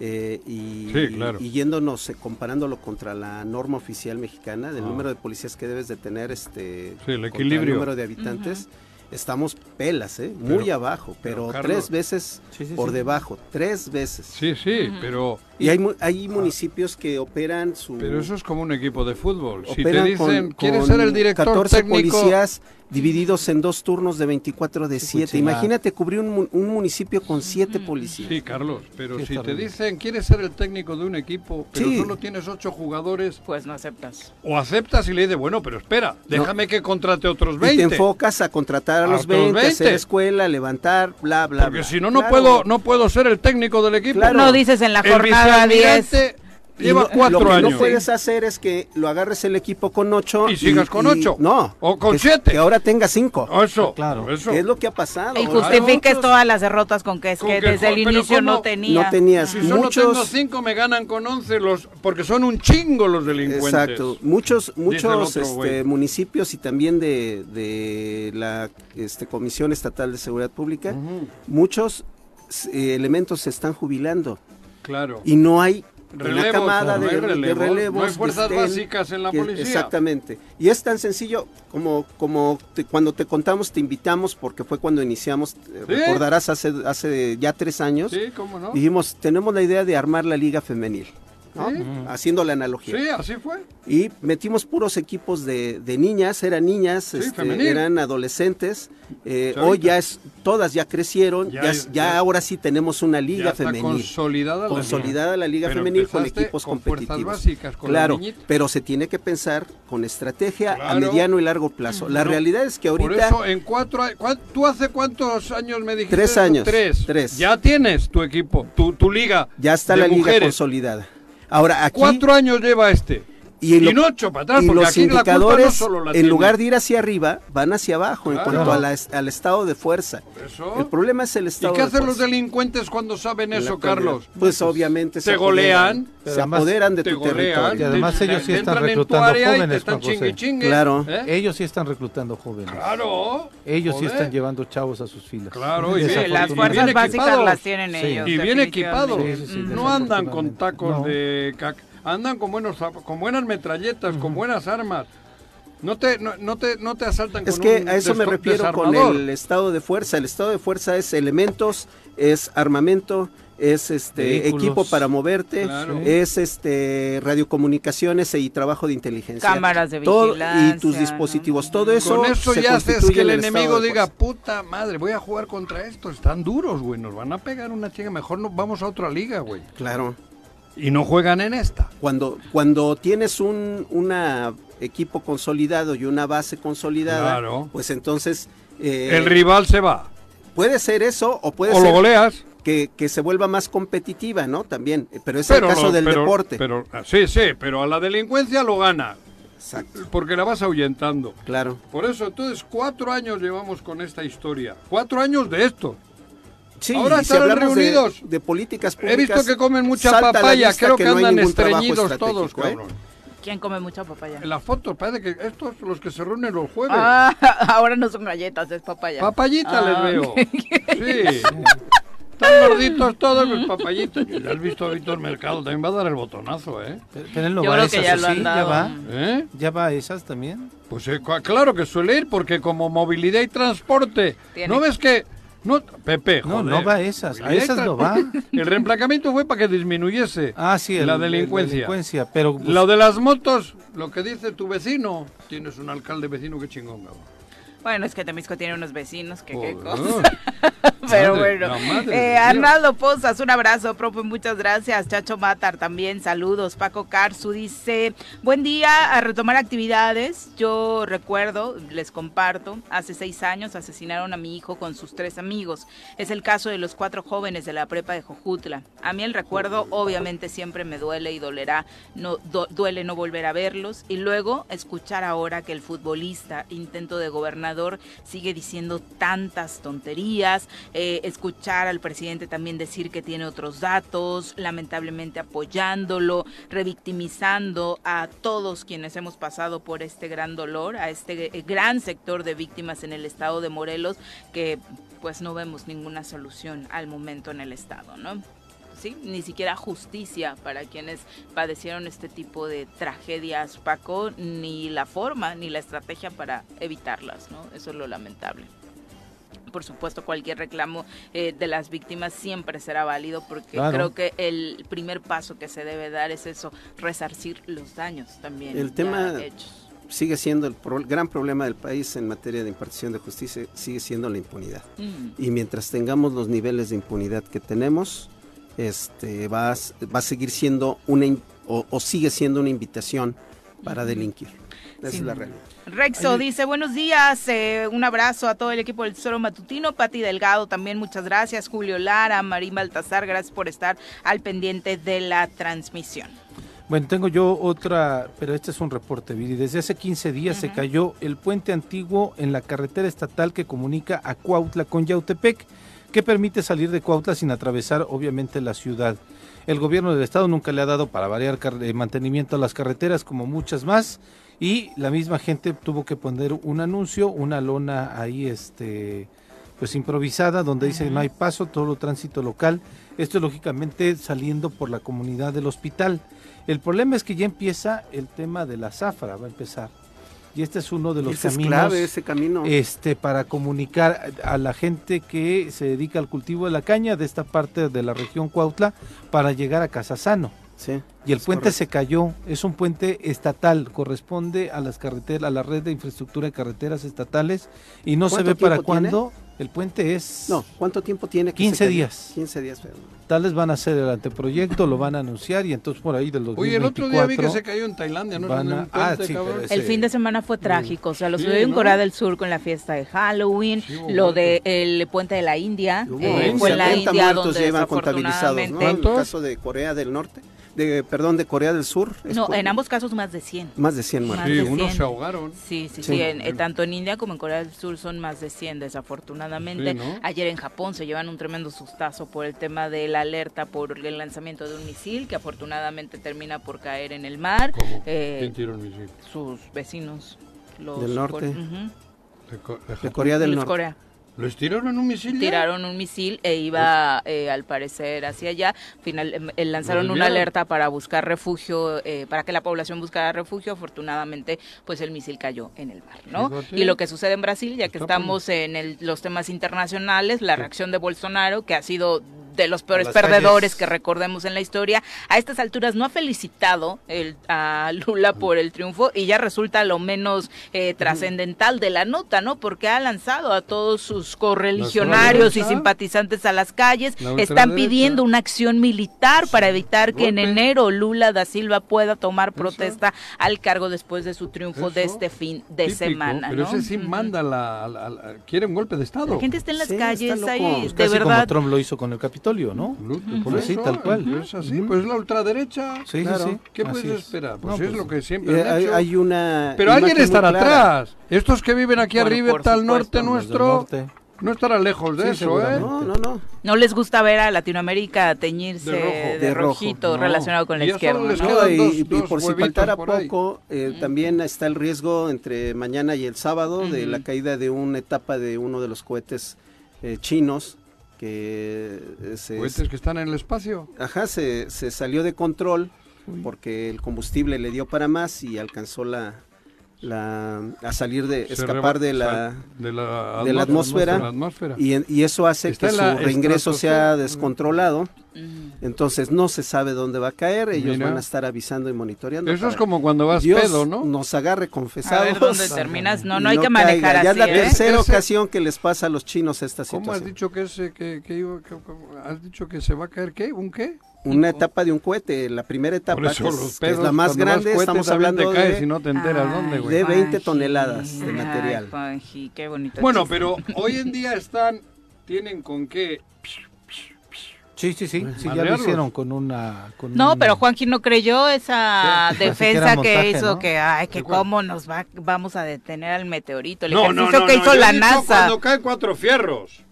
eh, y, Sí, claro. y yéndonos, eh, comparándolo contra la norma oficial mexicana del Ah. número de policías que debes de tener este Sí, el equilibrio. número de habitantes. Estamos pelas, ¿eh? muy Pero- abajo, pero, pero, Carlos- tres veces Sí, sí, por sí. debajo, tres veces. Sí, sí, pero, Y hay, mu- hay municipios que operan su... pero eso es como un equipo de fútbol. Si te dicen, con- ¿quieres con ser el director 14 técnico? policías divididos en dos turnos de 24 de Sí, 7. pues, Imagínate cubrir un, mu- un municipio con siete policías. Sí, Carlos, pero Sí, si te dicen, ¿quieres ser el técnico de un equipo, pero Sí. solo tienes ocho jugadores? Pues no aceptas. O aceptas y le dices, bueno, pero espera, déjame que contrate otros Y te 20. enfocas a contratar a A los otros 20, 20. hacer escuela, levantar, bla, bla, Porque bla. si no, no Claro. puedo no puedo ser el técnico del equipo. Claro. No dices en la jornada 10. Y lleva lo- cuatro lo que años. no puedes hacer es que lo agarres el equipo con 8 Y sigas con ocho. No. O con que- siete. Que ahora tenga 5. Eso, Claro. eso. Es lo que ha pasado. Y justifiques todas las derrotas con que es Con que que desde el inicio no tenía. No tenías Si solo muchos... tengo cinco, me ganan con 11 los, porque son un chingo los delincuentes. Exacto. Muchos, muchos este, municipios y también de, de la este, Comisión Estatal de Seguridad Pública, muchos eh, elementos se están jubilando Claro. y no hay una Relevos, camada no de, relevos, no hay fuerzas estén- básicas en la que- policía. Exactamente. Y es tan sencillo como, como te- cuando te contamos, te invitamos, porque fue cuando iniciamos, eh, Sí. recordarás hace, hace ya tres años, Sí, cómo no. dijimos, tenemos la idea de armar la liga femenil. ¿No? haciendo la analogía. Sí, así fue. Y metimos puros equipos de, de niñas, eran niñas, este, eran adolescentes. eh, hoy ya es, todas ya crecieron, Ya ya, es- ya ya- ahora sí tenemos una liga Ya está femenil. consolidada la Consolidada la liga Pero femenil con equipos con competitivos. básicas, con las claro, pero se tiene que pensar con estrategia a mediano y largo plazo. La No, realidad es que Por ahorita eso, en cuatro años. ¿Tú hace cuántos años me dijiste? Tres años, Tres. tres. Ya tienes tu equipo, tu, tu liga. ya está de la liga consolidada. Ahora Cuatro años lleva este. Y, Y, lo- no ocho para atrás, y porque los aquí la culpa no indicadores, solo la en tiene. lugar de ir hacia arriba, van hacia abajo en cuanto a la al estado de fuerza. Eso. El problema es el ¿Y estado qué de hacen los delincuentes cuando saben eso. Carlos? Pues obviamente Te golean, Se además apoderan de te tu golean, territorio. Y además te- ellos sí están reclutando y jóvenes, están chingue, chingue, Claro. ¿eh? Ellos sí están reclutando jóvenes. Claro. Ellos sí están llevando chavos a sus filas. Claro, y bien, Sí, las y fuerzas bien básicas equipados. las tienen Sí. ellos. Y bien equipados. definitivamente. Sí, sí, sí, no andan con tacos No. de cac- andan con buenos con buenas metralletas, con buenas armas. No te no, no te no te asaltan Es con que un a eso me refiero con el estado de fuerza. El estado de fuerza es elementos, es armamento, es este Vehículos. equipo para moverte, Claro. es este radiocomunicaciones y trabajo de inteligencia. Cámaras de Todo- vigilancia, y tus ¿no? dispositivos, todo eso. Con eso se ya haces constituye que el enemigo diga, puta madre, voy a jugar contra estos, están duros, güey, nos van a pegar una chinga, mejor nos vamos a otra liga, güey. Claro. Y no juegan en esta. Cuando, cuando tienes un una equipo consolidado y una base consolidada, Claro. pues entonces eh, el rival se va. puede ser eso o puede O lo goleas. que, que se vuelva más competitiva, ¿no? También, eh, pero es pero el caso del pero- deporte. Pero, ah, sí, sí, pero a la delincuencia lo gana, Exacto, porque la vas ahuyentando. claro. Por eso, entonces, cuatro años llevamos con esta historia. Cuatro años de esto. Sí, Ahora si estarán hablamos de- reunidos. De, políticas He visto que comen mucha papaya, creo que, no hay andan estreñidos todos, ¿eh? cabrón. ¿Quién come mucha papaya? En la foto parece que estos los que se reúnen los jueves. Ah, [LAUGHS] ahora no son galletas, es papaya. Papayita Ah, les veo. Sí. [LAUGHS] Están gorditos todos, pues papayita. Ya has visto a Víctor Mercado, también va a dar el botonazo, ¿eh? No Yo va creo que ya ¿o lo han ¿Ya va? ¿Eh? ¿Ya va a esas también? Pues eh, claro que suele ir, porque como movilidad y transporte. Tiene. ¿No ves que.? No, Pepe, No, joder. no va a esas. A esas no va. [LAUGHS] El reemplacamiento fue para que disminuyese Ah, sí, el- la el- delincuencia. delincuencia, pero pues, Lo de las motos, lo que dice tu vecino. Tienes un alcalde vecino que chingón, cabrón. Bueno, es que Temisco tiene unos vecinos que qué Joder. cosa. [LAUGHS] Pero Madre, bueno, madre eh. Arnaldo Pozas, un abrazo, profe, muchas gracias. Chacho Matar también, saludos. Paco Carzu dice, buen día, a retomar actividades. Yo recuerdo, les comparto, hace seis años asesinaron a mi hijo con sus tres amigos. Es el caso de los cuatro jóvenes de la prepa de Jojutla. A mí el recuerdo obviamente siempre me duele y dolerá, no do- duele no volver a verlos. Y luego escuchar ahora que el futbolista, intento de sigue diciendo tantas tonterías, eh, escuchar al presidente también decir que tiene otros datos, lamentablemente apoyándolo, revictimizando a todos quienes hemos pasado por este gran dolor, a este eh, gran sector de víctimas en el estado de Morelos, que pues no vemos ninguna solución al momento en el estado, ¿no? ¿Sí? Ni siquiera justicia para quienes padecieron este tipo de tragedias, Paco, ni la forma ni la estrategia para evitarlas, ¿no? Eso es lo lamentable. Por supuesto, cualquier reclamo eh, de las víctimas siempre será válido porque Claro. creo que el primer paso que se debe dar es eso, resarcir los daños también El tema- hechos. Sigue siendo el pro- gran problema del país en materia de impartición de justicia, sigue siendo la impunidad. Mm. Y mientras tengamos los niveles de impunidad que tenemos, este, va, a, va a seguir siendo una, o, o sigue siendo una invitación para delinquir. Esa Sí. es la realidad. Rexo dice, buenos días, eh, un abrazo a todo el equipo del Tesoro Matutino, Pati Delgado también, muchas gracias, Julio Lara, Marín Baltasar, gracias por estar al pendiente de la transmisión. Bueno, tengo yo otra, pero este es un reporte, Viri. Desde hace 15 días se cayó el puente antiguo en la carretera estatal que comunica a Cuautla con Yautepec, que permite salir de Cuautla sin atravesar, obviamente, la ciudad. El gobierno del estado nunca le ha dado para variar eh, mantenimiento a las carreteras como muchas más y la misma gente tuvo que poner un anuncio, una lona ahí, este, pues improvisada, donde dice no hay paso, todo tránsito local. Esto lógicamente saliendo por la comunidad del hospital. El problema es que ya empieza el tema de la zafra, va a empezar. Y este es uno de los Ese es caminos clave, ese camino. este, para comunicar a la gente que se dedica al cultivo de la caña de esta parte de la región Cuautla para llegar a Casasano. Sí. Y el puente correcto. se cayó, es un puente estatal, corresponde a las carreteras, a la red de infraestructura de carreteras estatales y no se ¿Cuánto ve para cuándo. El puente es No, ¿cuánto tiempo tiene? que 15 se cayó? días. 15 días. pero- tales van a hacer el anteproyecto, lo van a anunciar y entonces por ahí del 2024 Oye, el otro día vi que se cayó en Tailandia, ¿no? van En a- un puente, ah, sí, pero ese- El fin de semana fue trágico, o sea, lo Sí, sucedió en ¿no? Corea del Sur con la fiesta de Halloween, Sí, lo de el puente de la India, eh, 20, fue en la 70 India muertos donde llevan contabilizados, ¿no? En el caso de Corea del Norte, de perdón, de Corea del Sur. no, en ambos casos más de 100. Más de 100 muertos. más Sí, unos 100. se ahogaron. Sí, sí, sí, Sí. en- eh, tanto en India como en Corea del Sur son más de 100 desafortunadamente. Sí, ¿no? Ayer en Japón se llevan un tremendo sustazo por el tema de la alerta por el lanzamiento de un misil que afortunadamente termina por caer en el mar. ¿Cómo? Eh, ¿Quién tiró el misil? sus vecinos los Del norte. core- ujú, De, Co- de De. Corea del Norte. Corea. ¿Les tiraron un misil tiraron un misil e iba eh, al parecer hacia allá. Final, em, eh, lanzaron ¿Lo una alerta para buscar refugio, eh, para que la población buscara refugio. Afortunadamente, pues el misil cayó en el mar, ¿no? Fíjate. Y lo que sucede en Brasil, ya que Está estamos en el- los temas internacionales, la reacción de Bolsonaro, que ha sido de los peores perdedores calles. que recordemos en la historia, a estas alturas no ha felicitado el, a Lula por el triunfo y ya resulta lo menos eh, trascendental de la nota, ¿no? Porque ha lanzado a todos sus correligionarios y simpatizantes a las calles, La están pidiendo una acción militar para evitar que en enero Lula da Silva pueda tomar protesta al cargo después de su triunfo de este fin de Típico, semana, Pero ese sí manda la, la- la- Quiere un golpe de Estado. La gente está en las Sí, calles ahí, Pues de Casi como verdad. Trump lo hizo con el Capitolio, ¿no? Por tal cual. Es así, pues la ultraderecha. Sí, Claro. sí, sí. ¿Qué así puedes es. esperar? No, Pues es pues, lo que siempre Eh, han hay, hecho. hay una. Pero alguien estará atrás. Estos que viven aquí arriba, tal norte nuestro, norte. No estará lejos de Sí, eso, ¿eh? No, no, no. No les gusta ver a Latinoamérica teñirse De rojo. de, rojito No. relacionado con la Y izquierda. y, dos- y dos por si faltara por poco, eh, también está el riesgo entre mañana y el sábado de la caída de una etapa de uno de los cohetes eh, chinos que eh, se, Cohetes que están en el espacio. ajá, se, se salió de control porque el combustible le dio para más y alcanzó la, la a salir de Se escapar reba- de la de la, de la atmósfera. y, eso hace Está que su reingreso sea descontrolado Ujú. entonces no se sabe dónde va a caer ellos Mira. van a estar avisando y monitoreando Eso es como cuando vas Dios pedo, ¿no? nos agarre A confesados. ver dónde terminas. No, no hay que caiga. manejar Ya así, es la ¿eh? tercera Ese- ocasión que les pasa a los chinos esta ¿Cómo has situación. dicho que, ese, que, que- que- has dicho que se va a caer qué? ¿Un qué? Una etapa de un cohete, la primera etapa, eso que es, que es la más grande, estamos hablando te caes de... y no te enteras Ay, dónde, güey. de 20 Juanji. toneladas de Ay, material. Qué bonito Bueno, chiste. pero [LAUGHS] hoy en día están, tienen con qué. Sí, sí, sí, sí, ya lo hicieron con una... Con No, un- pero Juanji no creyó esa que defensa que, montaje, hizo, ¿no? que, ay, que cómo nos va, vamos a detener al meteorito. El No, no, ejercicio no, que no, hizo la NASA. Cuando caen cuatro fierros.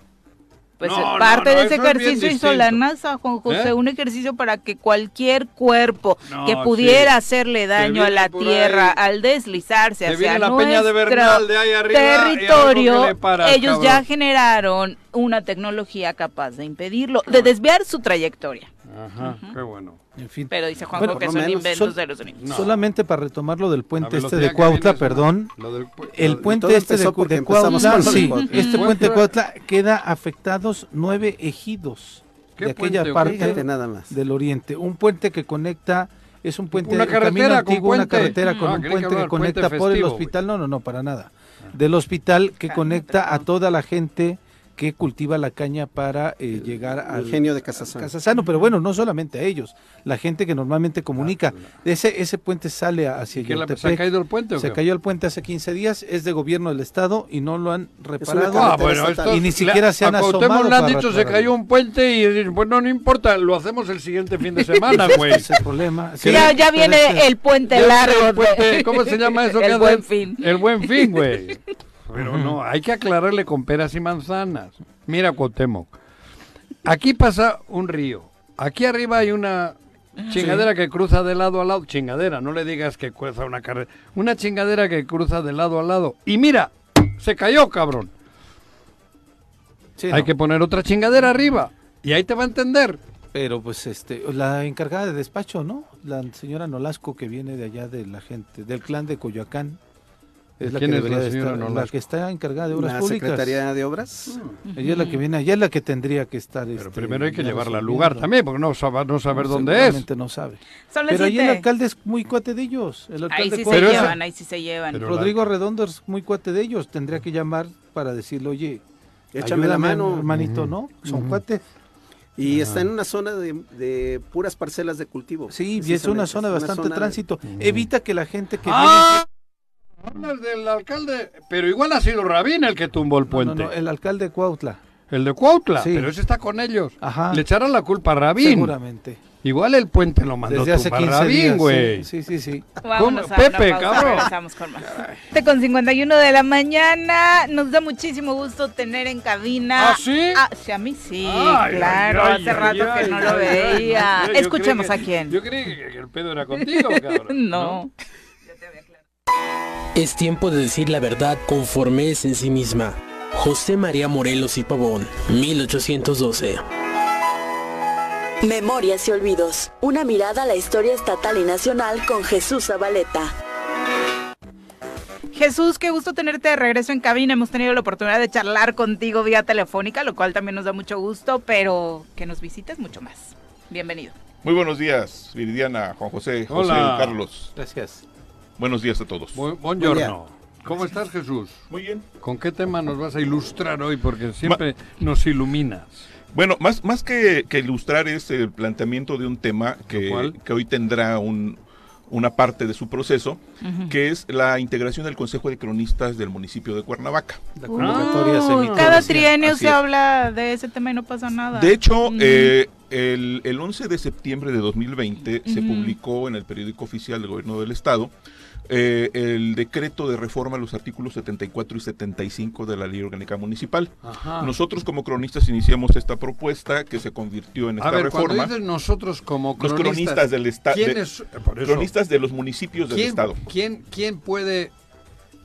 Pues No, parte no, de ese es ejercicio hizo la. NASA, Juan José, ¿Eh? un ejercicio para que cualquier cuerpo que pudiera sí. hacerle daño a la Tierra ahí. al deslizarse hacia la nuestro peña de Bernal de ahí arriba y algo territorio, ellos ya generaron una tecnología capaz de impedirlo, de desviar su trayectoria. Ajá, qué bueno. En fin. Pero dice Juanjo Bueno, que son menos inventos sol- de los. No. Solamente para retomar lo del puente este de Cuautla, es una- perdón. lo del pu- El puente este de, de Cuautla, con sí, este puente de Cuautla queda afectados nueve ejidos ¿Qué de aquella puente parte Fíjate nada más. del oriente. Un puente que conecta, es un puente, Una carretera con antiguo, una puente. carretera con Ah, un que puente que, puente conecta por el hospital. No, no, no, para nada. Del hospital que conecta a toda la gente que cultiva la caña para eh, llegar al Ingenio de Casasano. Casasano, pero bueno, no solamente a ellos, la gente que normalmente comunica. Ese ese puente sale hacia ¿Qué la- ¿Se ha caído el puente o Se qué? cayó el puente hace 15 días, es de gobierno del estado y no lo han reparado. Ah, bueno, esto Y ni siquiera se han a asomado le han para dicho se cayó un puente y dicen, bueno, no importa, lo hacemos el siguiente fin de [LAUGHS] semana, güey. Ese es el problema. Sí, ya viene este- el puente Ya largo. el puente, ¿Cómo se llama eso? [LAUGHS] que El buen fin. El buen fin, güey. [LAUGHS] Pero no, hay que aclararle con peras y manzanas. Mira, Cuauhtémoc, aquí pasa un río. Aquí arriba hay una chingadera que cruza de lado a lado. Chingadera, no le digas que cruza una carrera. Una chingadera que cruza de lado a lado. Y mira, se cayó, cabrón. Sí, Hay no, que poner otra chingadera arriba. Y ahí te va a entender. Pero pues este, la encargada de despacho, ¿no? La señora Nolasco que viene de allá de la gente, del clan de Coyoacán, Es la que ¿Quién es la señora estar, que está encargada de obras La públicas. Secretaría de Obras. Ella es la que viene, ella es la que tendría que estar. Pero este, primero hay que llevarla al lugar también, porque no, sab- no saber No, dónde es. no sabe. Pero ahí el alcalde es muy cuate de ellos. El Ahí alcalde sí Cuau- se esa- llevan, ahí sí se llevan. Pero- Rodrigo Redondo es muy cuate de ellos. Tendría que llamar para decirle, oye, Échame la mano. hermanito, ¿no? Son Ujú. cuates. Y está en una zona de, de puras parcelas de cultivo. Sí, y es una zona de Es una bastante zona de- tránsito. Evita que la gente que ¡Ah! Hablas del alcalde, pero igual ha sido Rabín el que tumbó el viene... No, puente. no, el alcalde de Cuautla. El de Cuautla, Sí. pero ese está con ellos. Ajá. Le echarán la culpa a Rabín. Seguramente. Igual el puente lo mandó Desde hace tumbar 15 Rabín, güey. Sí, sí, sí. sí. Vámonos a una Pepe, pausa, cabrón. con más. Este con 51 de la mañana. Nos da muchísimo gusto tener en cabina. ¿Ah, sí? Ah, sí, a mí sí, Ay, claro. ay, hace ay, rato ay, que no ay, lo ay, ay, veía. Escuchemos creí a que- quién. Yo creí que, que el pedo era contigo, cabrón. [LAUGHS] no. Es tiempo de decir la verdad conforme es en sí misma. José María Morelos y Pavón, 1812. Memorias y Olvidos. Una mirada a la historia estatal y nacional con Jesús Zabaleta. Jesús, qué gusto tenerte de regreso en cabina. Hemos tenido la oportunidad de charlar contigo vía telefónica, lo cual también nos da mucho gusto, pero que nos visites mucho más. Bienvenido. Muy buenos días, Viridiana, Juan José, José, Hola. Carlos. Gracias. Buenos días a todos. Bu- Buongiorno. ¿Cómo estás, Jesús? Muy bien. ¿Con qué tema nos vas a ilustrar hoy? Porque siempre nos iluminas. Bueno, más, más que, que ilustrar es el planteamiento de un tema que, que hoy tendrá un, una parte de su proceso, que es la integración del Consejo de Cronistas del municipio de Cuernavaca. La se cada trienio Así se es. habla de ese tema y no pasa nada. De hecho, eh, el, el 11 de septiembre de 2020 se Ujú. publicó en el periódico oficial del gobierno del estado eh, el decreto de reforma a los artículos 74 y 75 de la ley orgánica municipal. Ajá. Nosotros como cronistas iniciamos esta propuesta que se convirtió en a esta ver, cuando reforma. dices nosotros como Los cronistas, cronistas del estado. ¿quiénes, por eso, Cronistas de los municipios del ¿quién, estado. quién, quién puede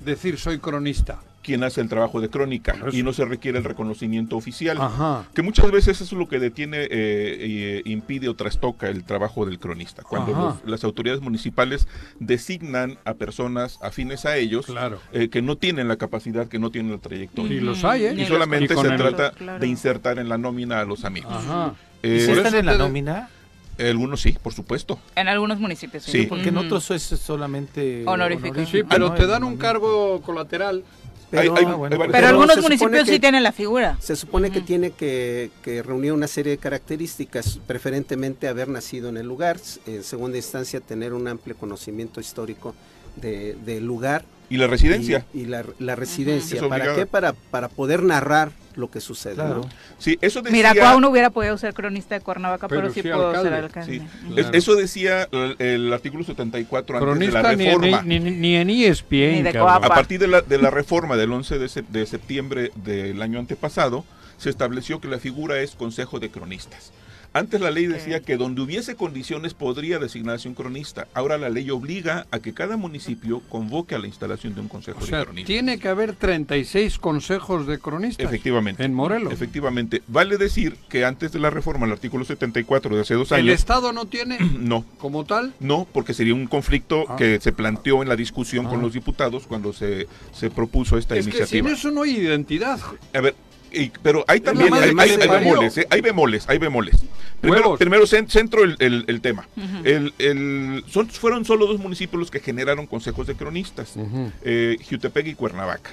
decir soy cronista? Quien hace el trabajo de crónica Eso. y no se requiere el reconocimiento oficial. Ajá. Que muchas veces eso es lo que detiene, eh, y, eh, impide o trastoca el trabajo del cronista. Cuando los- las autoridades municipales designan a personas afines a ellos Claro. eh, que no tienen la capacidad, que no tienen la trayectoria. Y los hay, ¿eh? Y solamente Y se el- trata Claro. de insertar en la nómina a los amigos. Ajá. Eh, ¿Y si están en la nómina? algunos sí, por supuesto. En algunos municipios. Sí. Porque en otros es solamente Honorífico. Sí, pero ¿no? te dan un cargo colateral. Pero, Hay- hay- Ah, bueno, hay varios- Pero Pero algunos se supone municipios que- sí tienen la figura. Se supone que tiene que, que reunir una serie de características, preferentemente haber nacido en el lugar, en segunda instancia tener un amplio conocimiento histórico de- del lugar Y la residencia. y, y la, la residencia. Es ¿Para qué? Para, para poder narrar lo que sucede. Claro. ¿no? Sí, eso decía... Mira, Cuau no hubiera podido ser cronista de Cuernavaca, pero, Pero sí, sí pudo ser alcalde. Sí. Claro. eso decía el, el artículo 74 antes de la reforma. ni, ni, ni en ESPN. Ni de. A partir de la, de la reforma del 11 de, sep- de septiembre del año antepasado, se estableció que la figura es Consejo de Cronistas. Antes la ley decía que donde hubiese condiciones podría designarse un cronista. Ahora la ley obliga a que cada municipio convoque a la instalación de un consejo O sea, de cronistas. tiene que haber 36 consejos de cronistas. Efectivamente. En Morelos. Efectivamente. Vale decir que antes de la reforma, el artículo 74 de hace dos ¿El años, Estado no tiene [CLEARS THROAT] no, como tal? No, porque sería un conflicto Ah. que se planteó en la discusión con Ah. los diputados cuando se, se propuso esta Es que iniciativa. sin eso no hay identidad. A ver, y- pero hay también hay, hay- hay bemoles, ¿eh? hay bemoles, hay bemoles. Primero, Huevos. primero cen- centro el, el- el tema. El- el- son, fueron solo dos municipios los que generaron consejos de cronistas, eh, Jutepec y Cuernavaca.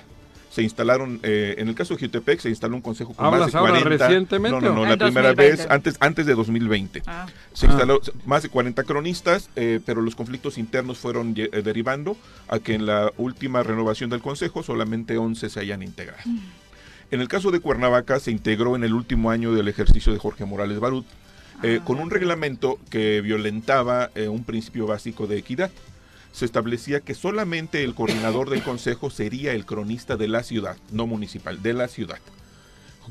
Se instalaron, eh, en el caso de Jutepec se instaló un consejo con más ¿Hablas de ahora 40. recientemente No, no, no, la primera 2020. vez antes, antes de 2020. Ah. Se Ah. instaló más de 40 cronistas, eh, pero los conflictos internos fueron eh, derivando a que en la última renovación del Consejo solamente 11 se hayan integrado. En el caso de Cuernavaca se integró en el último año del ejercicio de Jorge Morales Barut, eh, con un reglamento que violentaba eh, un principio básico de equidad. Se establecía que solamente el coordinador del Consejo sería el cronista de la ciudad, no municipal, de la ciudad.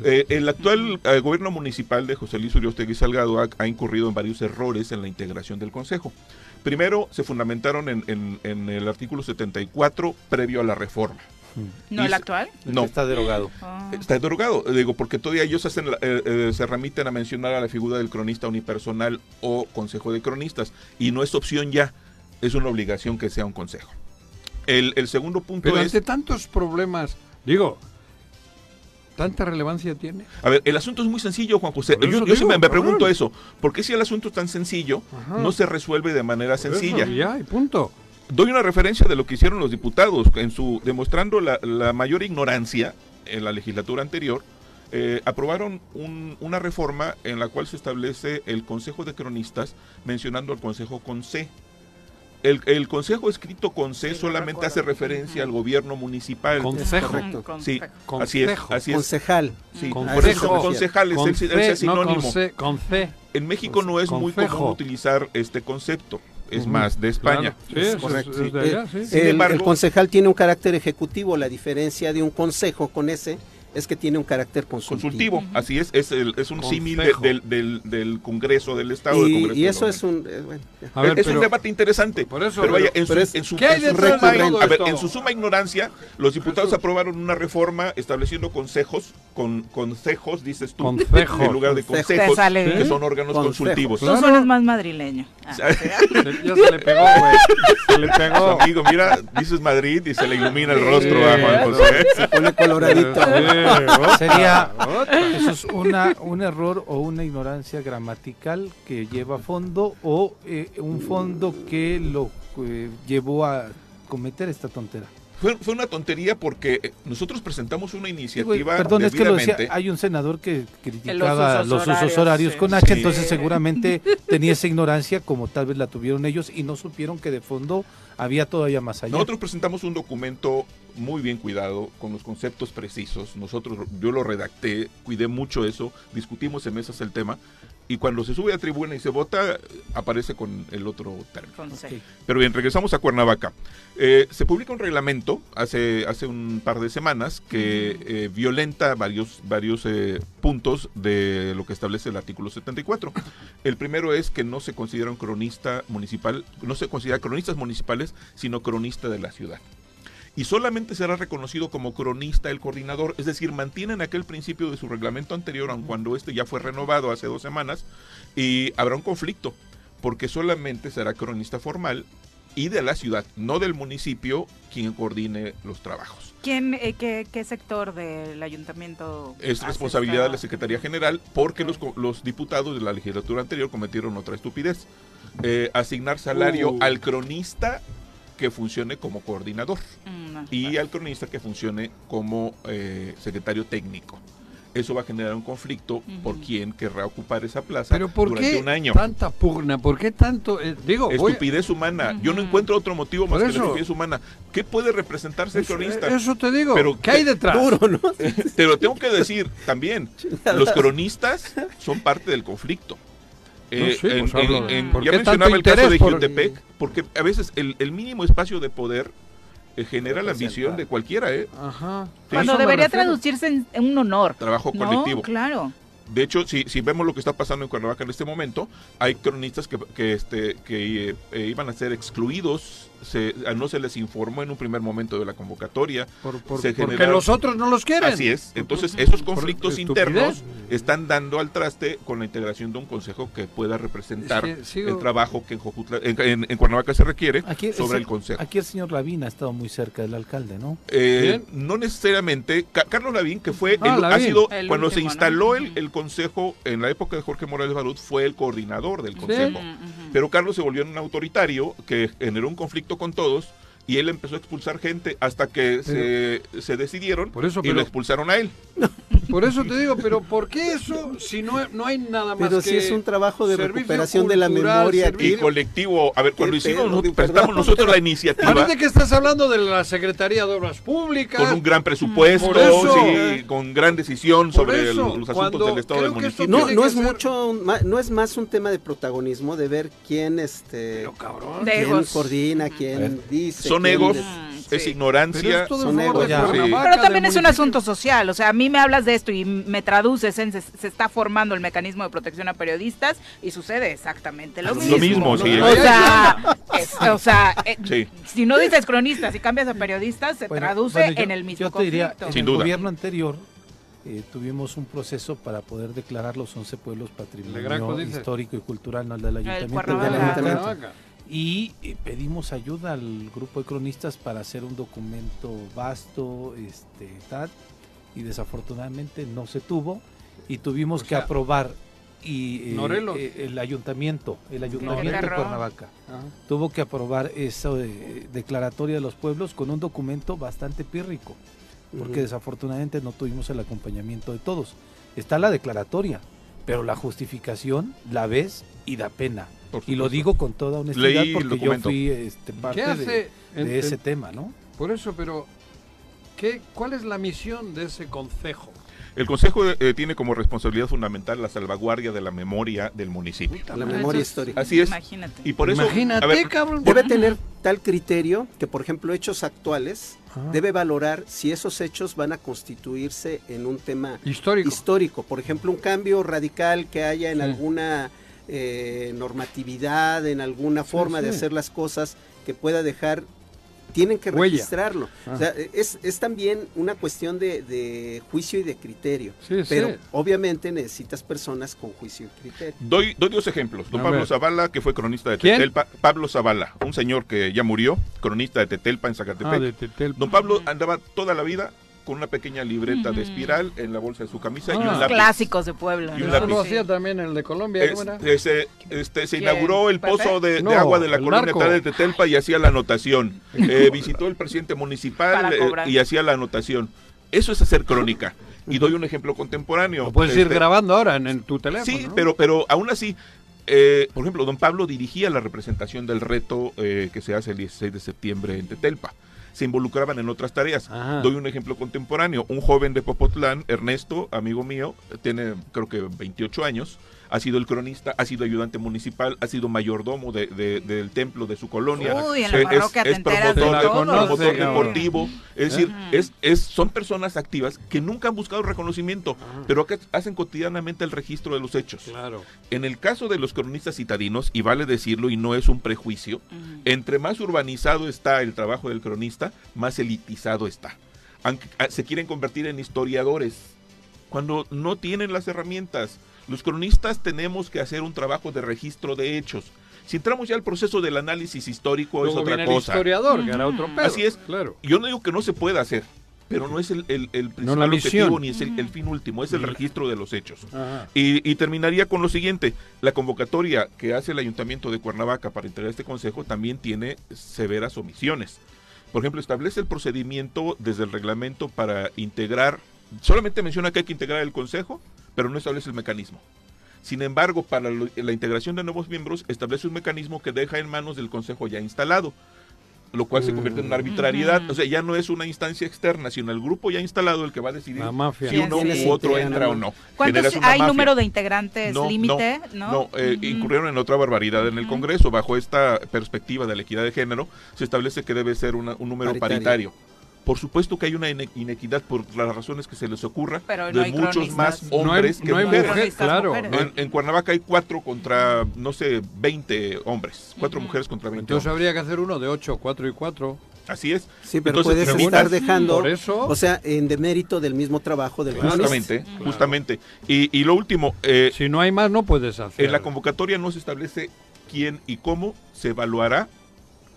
Eh, el actual eh, gobierno municipal de José Luis Uriostegui Salgado ha, ha incurrido en varios errores en la integración del Consejo. Primero, se fundamentaron en, en- en el artículo 74 previo a la reforma. ¿No Y el actual? No. Está derogado. Ah. Está derogado, digo, porque todavía ellos hacen, la- eh, eh, se remiten a mencionar a la figura del cronista unipersonal o consejo de cronistas, y no es opción ya, es una obligación que sea un consejo. El, el segundo punto Pero es... ante tantos problemas, digo, ¿tanta relevancia tiene? A ver, el asunto es muy sencillo, Juan José. Por Yo, sí me, pregunto eso. ¿Por qué si el asunto es tan sencillo, Ajá. no se resuelve de manera Por eso, sencilla? ya, y punto. Doy una referencia de lo que hicieron los diputados, en su demostrando la, la mayor ignorancia en la legislatura anterior. eh, aprobaron un- una reforma en la cual se establece el Consejo de Cronistas mencionando al Consejo con C. El, el Consejo escrito con C Sí, solamente hace referencia al gobierno municipal. Consejo. correcto. Sí, con- así es, Consejo. así es. Concejal. Sí, Con por eso C. son concejales, Con ese- ese C, es no sinónimo. con C, con C. En México no es muy Consejo. común utilizar este concepto, es más de España. embargo- el concejal tiene un carácter ejecutivo, la diferencia de un consejo con ese es que tiene un carácter consultivo. Consultivo, así es, es, el- es un Consejo. símil de- del, del, del Congreso del Estado. del Y, Congreso y eso es un... eh, bueno. A ver, es pero- un debate interesante. Por eso, pero vaya, pero- en, su, pero es- en su- ¿Qué hay en su detrás de suma, a ver, en su suma ignorancia, los diputados aprobaron una reforma estableciendo consejos, con consejos, dices tú, Consejos. en lugar de Consejos. sale que son órganos Consejos. consultivos. Tú suenas más madrileño. Ah, Se- Ya [LAUGHS] se le pegó, güey. Se le pegó. amigo, mira, dices Madrid y se le ilumina el rostro a. Juan José. Se pone coloradito. Sería eso es una, un error o una ignorancia gramatical que lleva a fondo o eh, un fondo que lo eh, llevó a cometer esta tontera. Fue, fue una tontería porque eh, nosotros presentamos una Sí, güey, iniciativa. perdón, es que lo decía, hay un senador que criticaba usos los usos horarios, horarios sí. con H, Sí. entonces seguramente tenía esa ignorancia como tal vez la tuvieron ellos y no supieron que de fondo había todavía más allá. Nosotros presentamos un documento muy bien cuidado, con los conceptos precisos. Nosotros, yo lo redacté, cuidé mucho eso, discutimos en mesas el tema, y cuando se sube a tribuna y se vota, aparece con el otro término. Pero bien, regresamos a Cuernavaca. Eh, se publica un reglamento hace, hace un par de semanas que eh, violenta varios, varios eh, puntos de lo que establece el artículo 74. El primero es que no se considera un cronista municipal, no se considera cronistas municipales, sino cronista de la ciudad. Y solamente será reconocido como cronista el coordinador, es decir, mantienen aquel principio de su reglamento anterior, aun cuando este ya fue renovado hace dos semanas, y habrá un conflicto, porque solamente será cronista formal y de la ciudad, no del municipio, quien coordine los trabajos. ¿Quién, eh, qué, qué sector del ayuntamiento? Es responsabilidad de la Secretaría General porque los, los diputados de la legislatura anterior cometieron otra estupidez. Eh, asignar salario Uh. al cronista que funcione como coordinador Mm, no. y al cronista que funcione como eh, secretario técnico. Eso va a generar un conflicto por quien querrá ocupar esa plaza Pero ¿por durante qué un año. tanta pugna? ¿Por qué tanto? eh, digo, Estupidez humana. Yo no encuentro otro motivo más que la estupidez humana. ¿Qué puede representar ser eso, cronista? eso te digo. Pero ¿Qué hay ¿qué- detrás? Duro, ¿no? [LAUGHS] Te lo tengo que decir también. Los cronistas son parte del conflicto. Eh, sí, en- pues hablo en- de- en- ¿por ya mencionaba el caso de interés por- Jutepec, porque a veces el, el mínimo espacio de poder eh, genera la ambición de cualquiera, ¿eh? Ajá. Sí. Cuando debería traducirse en, en un honor. Trabajo No, colectivo. claro. De hecho, si, si vemos lo que está pasando en Cuernavaca en este momento, hay cronistas que, que, este, que eh, eh, iban a ser excluidos, se, no se les informó en un primer momento de la convocatoria. Por- por- Se porque los otros no los quieren. Así es. Entonces, esos conflictos internos están dando al traste con la integración de un consejo que pueda representar Es que sigo- el trabajo que en, Jojutla- en, en- en Cuernavaca se requiere Aquí, sobre ese- el consejo. aquí el señor Lavín ha estado muy cerca del alcalde, ¿no? Eh, no necesariamente. Ca- Carlos Lavín, que fue, Ah, el- ha Lavín. sido, El cuando se instaló el, consejo en la época de Jorge Morales Barut, fue el coordinador del consejo. Pero Carlos se volvió un autoritario que generó un conflicto con todos y él empezó a expulsar gente hasta que se, se decidieron Por eso, y pero- lo expulsaron a él. Por eso te digo, pero ¿por qué eso si no, no hay nada más Pero que si es un trabajo de recuperación de la memoria. servicio- Y colectivo, a ver, cuando Qué hicimos, perdón. nosotros la iniciativa Parece que estás hablando de la Secretaría de Obras Públicas. con un gran presupuesto, Por eso. sí, con gran decisión sobre el- eso, los asuntos del Estado del municipio. No, no es ser- mucho, no es más un tema de protagonismo, de ver quién este Pero cabrón. De quién coordina, quién dice. Son quién egos, des- Mm, es sí. ignorancia. Pero es Son egos, ya. Pero también es un asunto social, o sea, a mí me hablas de esto y me traduces en se, se está formando el mecanismo de protección a periodistas y sucede exactamente lo Lo mismo. mismo, sí. O sea, es- o sea eh, Sí. si no dices cronistas y cambias a periodistas, se Bueno, traduce bueno, yo- en el mismo Yo te diría, conflicto. en Sin el duda. gobierno anterior eh, tuvimos un proceso para poder declarar los 11 pueblos patrimonio histórico y cultural, no el del ayuntamiento. Cuernavaca. Y eh, pedimos ayuda al grupo de cronistas para hacer un documento vasto, este, tal, y desafortunadamente no se tuvo y tuvimos O que sea, aprobar y eh, eh, el ayuntamiento, el ayuntamiento de. Cuernavaca Ajá. tuvo que aprobar esa declaratoria de los pueblos con un documento bastante pírrico, porque desafortunadamente no tuvimos el acompañamiento de todos. Está la declaratoria, pero la justificación la ves y da pena. Y lo digo con toda honestidad Leí porque yo fui este, parte ¿Qué hace de, ese en- tema, ¿no? Por eso, pero ¿qué, ¿cuál es la misión de ese concejo? El Consejo eh, tiene como responsabilidad fundamental la salvaguardia de la memoria del municipio. La memoria es- histórica. Así es. Imagínate. Y por eso, Imagínate, ver, cabrón. Debe tener tal criterio que, por ejemplo, hechos actuales, Debe valorar si esos hechos van a constituirse en un tema Histórico. histórico. Por ejemplo, un cambio radical que haya en Sí. alguna eh, normatividad, en alguna forma de sí. hacer las cosas que pueda dejar, tienen que Huella. registrarlo. Ah. O sea, es, es también una cuestión de, de juicio y de criterio. Sí, Pero sí. obviamente necesitas personas con juicio y criterio. doy, doy dos ejemplos. Don A Pablo ver. Zavala, que fue cronista de ¿Quién? Tetelpa. Pablo Zavala, un señor que ya murió, cronista de Tetelpa en Zacatepec. Ah, de Tetel. Don Pablo andaba toda la vida con una pequeña libreta de espiral en la bolsa de su camisa y Ah. un lápiz. Clásicos de Puebla. Y un ¿no? Eso lo lápiz. hacía también el de Colombia. Es- ¿cómo era? ese- este, se ¿Quién? inauguró el ¿Pepe? pozo de, agua de la colonia narco. tal de Tetelpa y hacía la anotación. [LAUGHS] Eh, visitó el presidente municipal eh, y hacía la anotación. Eso es hacer crónica. Y doy un ejemplo contemporáneo. Lo puedes ir Este, grabando ahora en, en tu teléfono. Sí, ¿no? pero, pero aún así, eh, por ejemplo, don Pablo dirigía la representación del reto eh, que se hace el 16 de septiembre en Tetelpa. Se involucraban en otras tareas. Ajá. Doy un ejemplo contemporáneo. Un joven de Popotlán, Ernesto, amigo mío, tiene creo que 28 años, ha sido el cronista, ha sido ayudante municipal, ha sido mayordomo de- de- del templo de su colonia. Uy, en la parroquia te es, es de promotor, de- promotor deportivo. Es decir, es, es, son personas activas que nunca han buscado reconocimiento, pero que hacen cotidianamente el registro de los hechos. Claro. En el caso de los cronistas citadinos, y vale decirlo y no es un prejuicio, entre más urbanizado está el trabajo del cronista, más elitizado está. Aunque ah, se quieren convertir en historiadores cuando no tienen las herramientas. Los cronistas tenemos que hacer un trabajo de registro de hechos. Si entramos ya al proceso del análisis histórico Luego es otra viene el cosa. historiador, que era otro pedo. Así es. Claro. Yo no digo que no se pueda hacer, pero no es el, el, el principal objetivo ni es el, el fin último, es el registro de los hechos. Y, y terminaría con lo siguiente, la convocatoria que hace el Ayuntamiento de Cuernavaca para integrar este consejo también tiene severas omisiones. Por ejemplo, establece el procedimiento desde el reglamento para integrar, solamente menciona que hay que integrar el consejo, pero no establece el mecanismo. Sin embargo, para la integración de nuevos miembros establece un mecanismo que deja en manos del consejo ya instalado, lo cual se convierte en una arbitrariedad. Ujú. O sea, ya no es una instancia externa, sino el grupo ya instalado el que va a decidir La mafia. si uno Sí, u otro sí. entra o no. ¿Cuántos hay mafia. número de integrantes No, límite? No, No, eh, incurrieron en otra barbaridad en el Congreso. Bajo esta perspectiva de la equidad de género, se establece que debe ser una- un número Paritario. paritario. Por supuesto que hay una ine- inequidad por las razones que se les ocurra Pero no de hay muchos más No hay, hombres que no hay mujeres. claro. En, en Cuernavaca hay cuatro contra, no sé, 20 hombres. Cuatro mujeres contra 20 Entonces hombres. habría que hacer uno de 8, 4 y 4. Así es. Sí, pero Entonces, puedes preguntas- estar dejando, Por eso. o sea, en demérito del mismo trabajo del. Justamente, justamente. Y, y lo último, eh, Si no hay más, no puedes hacer. En la convocatoria no se establece quién y cómo se evaluará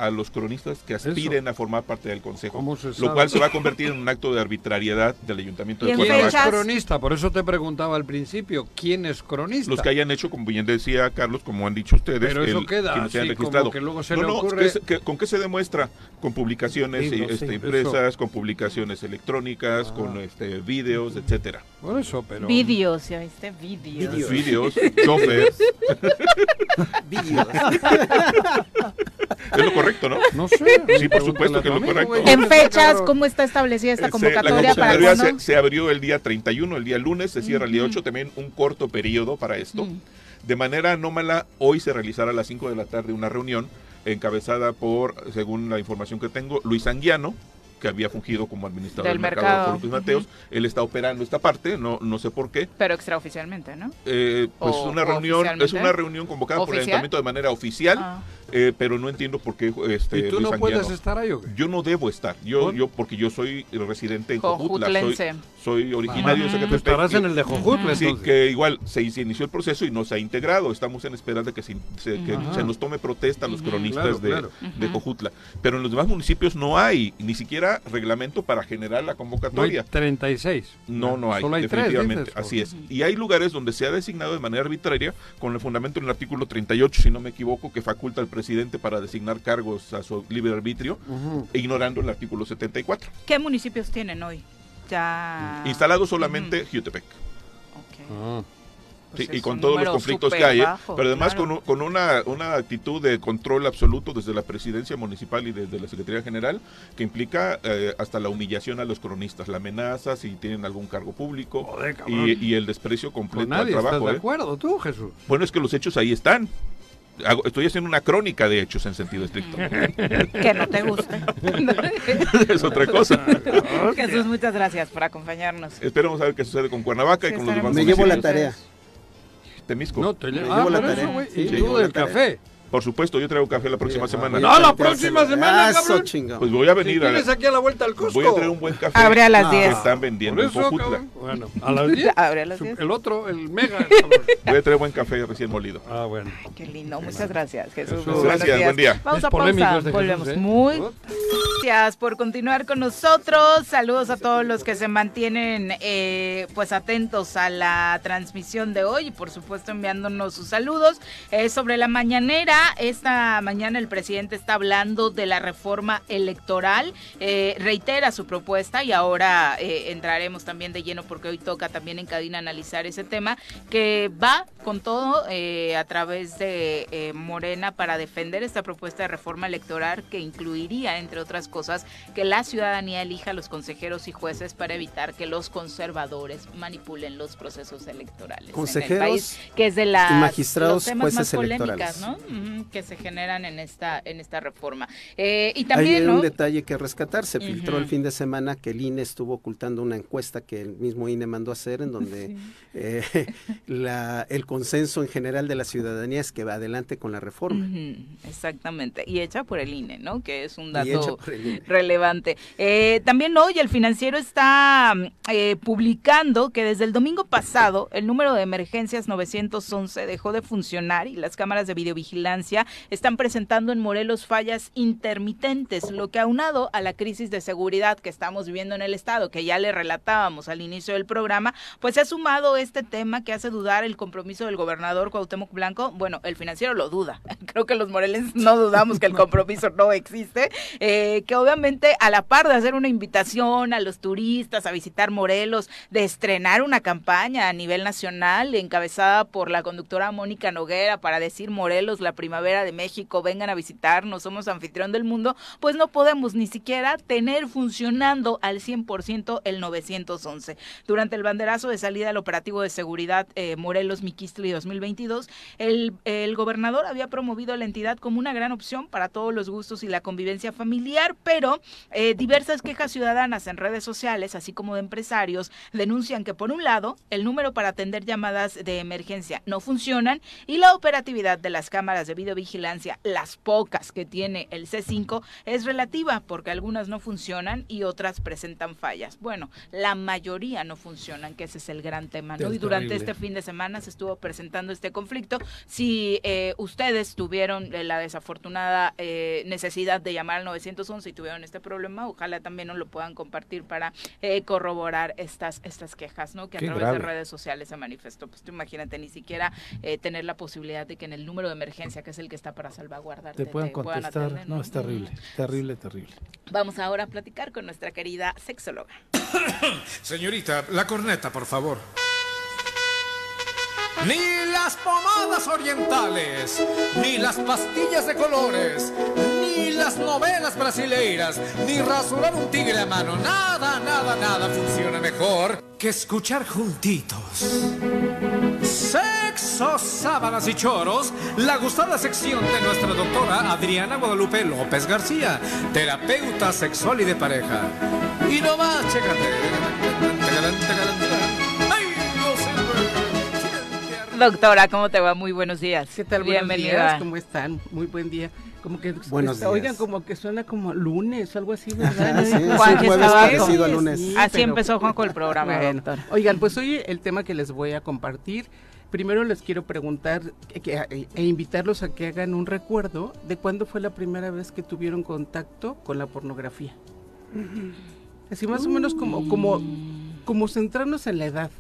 a los cronistas que aspiren a formar parte del consejo, ¿Cómo se lo cual se va a convertir en un acto de arbitrariedad del ayuntamiento de en ¿Quién es Cuernavaca. cronista? Por eso te preguntaba al principio, ¿quién es cronista? Los que hayan hecho, como bien decía Carlos, como han dicho ustedes, Pero eso el- queda se como registrado. que luego se no, le no, ocurre- ¿qué se- qué- ¿con qué se demuestra? Con publicaciones Libros, este, sí. impresas, con publicaciones electrónicas, Ah. con este, videos, etcétera. Por eso, pero... Vídeos, ¿ya viste? Vídeos. Vídeos. Videos, [LAUGHS] chofer, Vídeos. [LAUGHS] es lo correcto, ¿no? No sé. Sí, por supuesto que lo a tu correcto. En fechas. ¿cómo está establecida esta Se- convocatoria? la ¿Para se, se abrió el día 31, el día lunes, se cierra el día 8, también un corto periodo para esto. Mm. De manera anómala, hoy se realizará a las 5 de la tarde una reunión encabezada por, según la información que tengo, Luis Anguiano, que había fungido como administrador Del del, mercado, mercado. de Mateos. Él está operando esta parte, no, no sé por qué. Pero extraoficialmente, ¿no? Eh, pues O- una reunión, es una reunión convocada por el ayuntamiento de manera oficial, Ah. Eh, pero no entiendo por qué este, ¿Y tú Luis no Anguiano- puedes estar ahí o qué? Yo no debo estar, yo, ¿Por? yo porque yo soy residente en Jojutla, soy, soy originario de Tú Zacatepec. estarás y- en el de Jojutla, Sí, entonces. que igual se, se inició el proceso y no se ha integrado. Estamos en espera de que se, se- que se nos tome protesta a los cronistas Claro, de, claro. de Jojutla. Pero en los demás municipios no hay ni siquiera reglamento para generar la No hay convocatoria. 36. No, no hay, Solo hay tres, definitivamente. dices, así es. Y hay lugares donde se ha designado de manera arbitraria, con el fundamento en el artículo 38, si no me equivoco, que faculta al presidente para designar cargos a su libre arbitrio, Ujú. e ignorando el artículo 74. ¿Qué municipios tienen hoy? Ya. Instalado solamente Jutepec. Ok. Ah. Pues Sí, y con todos los conflictos que hay, ¿eh? bajo, pero además claro. con, un- con una, una actitud de control absoluto desde la presidencia municipal y desde la Secretaría General, que implica eh, hasta la humillación a los cronistas, la amenaza si tienen algún cargo público Joder, y, y el desprecio Con completo nadie al estás trabajo. de ¿eh? acuerdo, tú, Jesús. Bueno, es que los hechos ahí están. Hago- estoy haciendo una crónica de hechos en sentido estricto. [LAUGHS] Que no te guste. [LAUGHS] es otra cosa. [LAUGHS] Jesús, muchas gracias por acompañarnos. Esperemos a ver qué sucede con Cuernavaca y con los demás Me llevo la tarea. Temisco. No, te ah, llevo la tarea. eso. Sí, y llevo del tarea. café. Por supuesto, yo traigo café la próxima semana. No, la próxima semana, Eso, cabrón. Pues voy a Si venir a, tienes aquí a la vuelta al Cusco. voy a traer un buen café. Abre a las Ah. que 10. están vendiendo en eso. Bueno, [LAUGHS] a las 10. Abre a las Su- 10. El otro, el mega. cabrón. [LAUGHS] Voy a traer buen café recién molido. Ah, bueno. Qué lindo, muchas gracias, Jesús. Jesús. Gracias, días. buen día. Vamos Es a polémico pausa, volvemos. Jesús, ¿eh? Muy gracias por continuar con nosotros. Saludos a todos los que se mantienen eh, pues atentos a la transmisión de hoy y por supuesto enviándonos sus saludos. Eh, sobre la mañanera, esta mañana el presidente está hablando de la reforma electoral, eh, reitera su propuesta y ahora eh, entraremos también de lleno porque hoy toca también en cabina analizar ese tema que va con todo eh, a través de Morena para defender esta propuesta de reforma electoral que incluiría, entre otras cosas, que la ciudadanía elija a los consejeros y jueces para evitar que los conservadores manipulen los procesos electorales. en el Consejeros país, que es de las y magistrados, los temas más jueces polémicas, electorales. ¿no? Que se generan en esta en esta reforma. Eh, y Hay también, ¿no? un detalle que rescatar. Se filtró el fin de semana que el INE estuvo ocultando una encuesta que el mismo INE mandó a hacer en donde eh, [LAUGHS] la- el consenso en general de la ciudadanía es que va adelante con la reforma. Exactamente. Y hecha por el INE, ¿no? Que es un dato INE. relevante. Eh, también hoy el financiero está mm, eh, publicando que desde el domingo pasado el número de emergencias 911 dejó de funcionar y las cámaras de videovigilancia están presentando en Morelos fallas intermitentes, lo que aunado a la crisis de seguridad que estamos viviendo en el estado, que ya le relatábamos al inicio del programa, pues se ha sumado este tema que hace dudar el compromiso del gobernador Cuauhtémoc Blanco. Bueno, el financiero lo duda. [LAUGHS] Creo que los morelenses no dudamos que el compromiso no existe. eh, que obviamente a la par de hacer una invitación a los turistas a visitar Morelos, de estrenar una campaña a nivel nacional encabezada por la conductora Mónica Noguera para decir Morelos, la primavera de México, vengan a visitarnos, somos anfitrión del mundo, pues no podemos ni siquiera tener funcionando al 100% el 911. Durante el banderazo de salida del operativo de seguridad eh, Morelos Miquistli 2022, el, el gobernador había promovido la entidad como una gran opción para todos los gustos y la convivencia familiar, pero eh, diversas quejas ciudadanas en redes sociales, así como de empresarios, denuncian que por un lado el número para atender llamadas de emergencia no funcionan y la operatividad de las cámaras de videovigilancia, las pocas que tiene el C5, es relativa porque algunas no funcionan y otras presentan fallas. Bueno, la mayoría no funcionan, que ese es el gran tema, ¿no? Es Y durante terrible. este fin de semana se estuvo presentando este conflicto. Si eh, ustedes tuvieron eh, la desafortunada eh, necesidad de llamar al 911 y tuvieron este problema, ojalá también nos lo puedan compartir para eh, corroborar estas estas quejas, ¿no? Que a Qué través de redes sociales se manifestó. Pues tú imagínate ni siquiera tener la posibilidad de que en el número de emergencia, que es el que está para salvaguardar, Te puedan contestar. No, es terrible, terrible, terrible. Vamos ahora a platicar con nuestra querida sexóloga. [COUGHS] Señorita, la corneta, por favor. Ni las pomadas orientales, ni las pastillas de colores, ni las novelas brasileiras, ni rasurar un tigre a mano. Nada, nada, nada funciona mejor que escuchar juntitos. Sexo sábanas y choros, la gustada sección de nuestra doctora Adriana Guadalupe López García, terapeuta sexual y de pareja. Y no más, Doctora, ¿cómo te va? Muy buenos días. ¿Qué tal? Bienvenida. Buenos días, ¿cómo están? Muy buen día. Como que Buenos está- oigan, como que suena como lunes o algo así, [LAUGHS] ¿verdad? Ajá, sí, parecido lunes. Sí, Así pero- empezó Juanjo el programa, [LAUGHS] Bueno, doctora. Oigan, pues hoy el tema que les voy a compartir, primero les quiero preguntar que- que- e invitarlos a que hagan un recuerdo de cuándo fue la primera vez que tuvieron contacto con la pornografía. Así más o menos como, como, como centrarnos en la edad.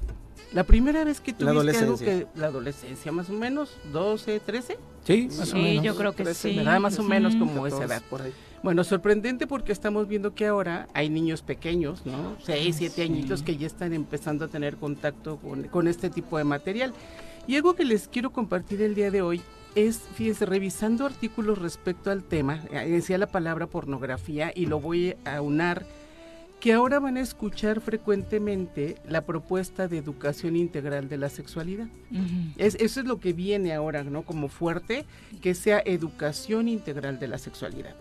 La primera vez que La tuviste algo adolescencia. que... La adolescencia, más o menos, 12, 13. Sí, más o Sí, menos. yo creo que sí. ¿verdad? Más o menos como esa 14, edad. por ahí. Bueno, sorprendente porque estamos viendo que ahora hay niños pequeños, ¿no? Seis, siete añitos que ya están empezando a tener contacto con, con este tipo de material. Y algo que les quiero compartir el día de hoy es, fíjense, revisando artículos respecto al tema, eh, decía la palabra pornografía y lo voy a unar, que ahora van a escuchar frecuentemente la propuesta de educación integral de la sexualidad. Es, eso es lo que viene ahora, ¿no? Como fuerte, que sea educación integral de la sexualidad.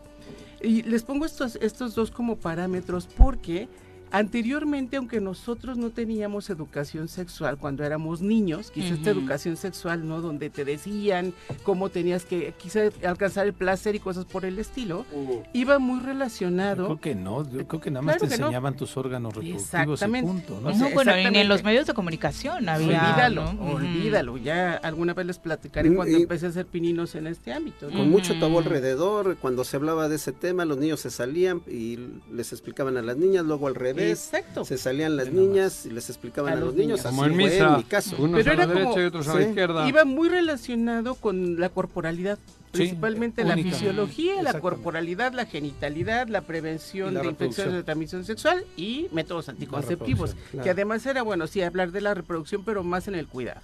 Y les pongo estos, estos dos como parámetros porque anteriormente, aunque nosotros no teníamos educación sexual cuando éramos niños, quizás esta Ujú. educación sexual, ¿no? Donde te decían cómo tenías que quizá alcanzar el placer y cosas por el estilo, iba muy Yo relacionado. creo que no, yo creo que nada más Claro te no. enseñaban tus órganos reproductivos y Exactamente. punto, ¿no? No, bueno, ni en los medios de comunicación había. Olvídalo, olvídalo. Ya alguna vez les platicaré Mm, cuando y- empecé a hacer pininos en este ámbito. ¿no? Con mucho tabú alrededor, cuando se hablaba de ese tema, los niños se salían y les explicaban a las niñas, luego al revés, Exacto. se salían las niñas y les explicaban A a, los niños, niños. así Como en fue misa, en mi caso. unos Pero a la era como- derecha y otros a la sí, izquierda. Iba muy relacionado con la corporalidad, principalmente la única. fisiología, la corporalidad, la genitalidad, la prevención la de infecciones de transmisión sexual y métodos anticonceptivos, claro. que además era, bueno, sí, hablar de la reproducción, pero más en el cuidado.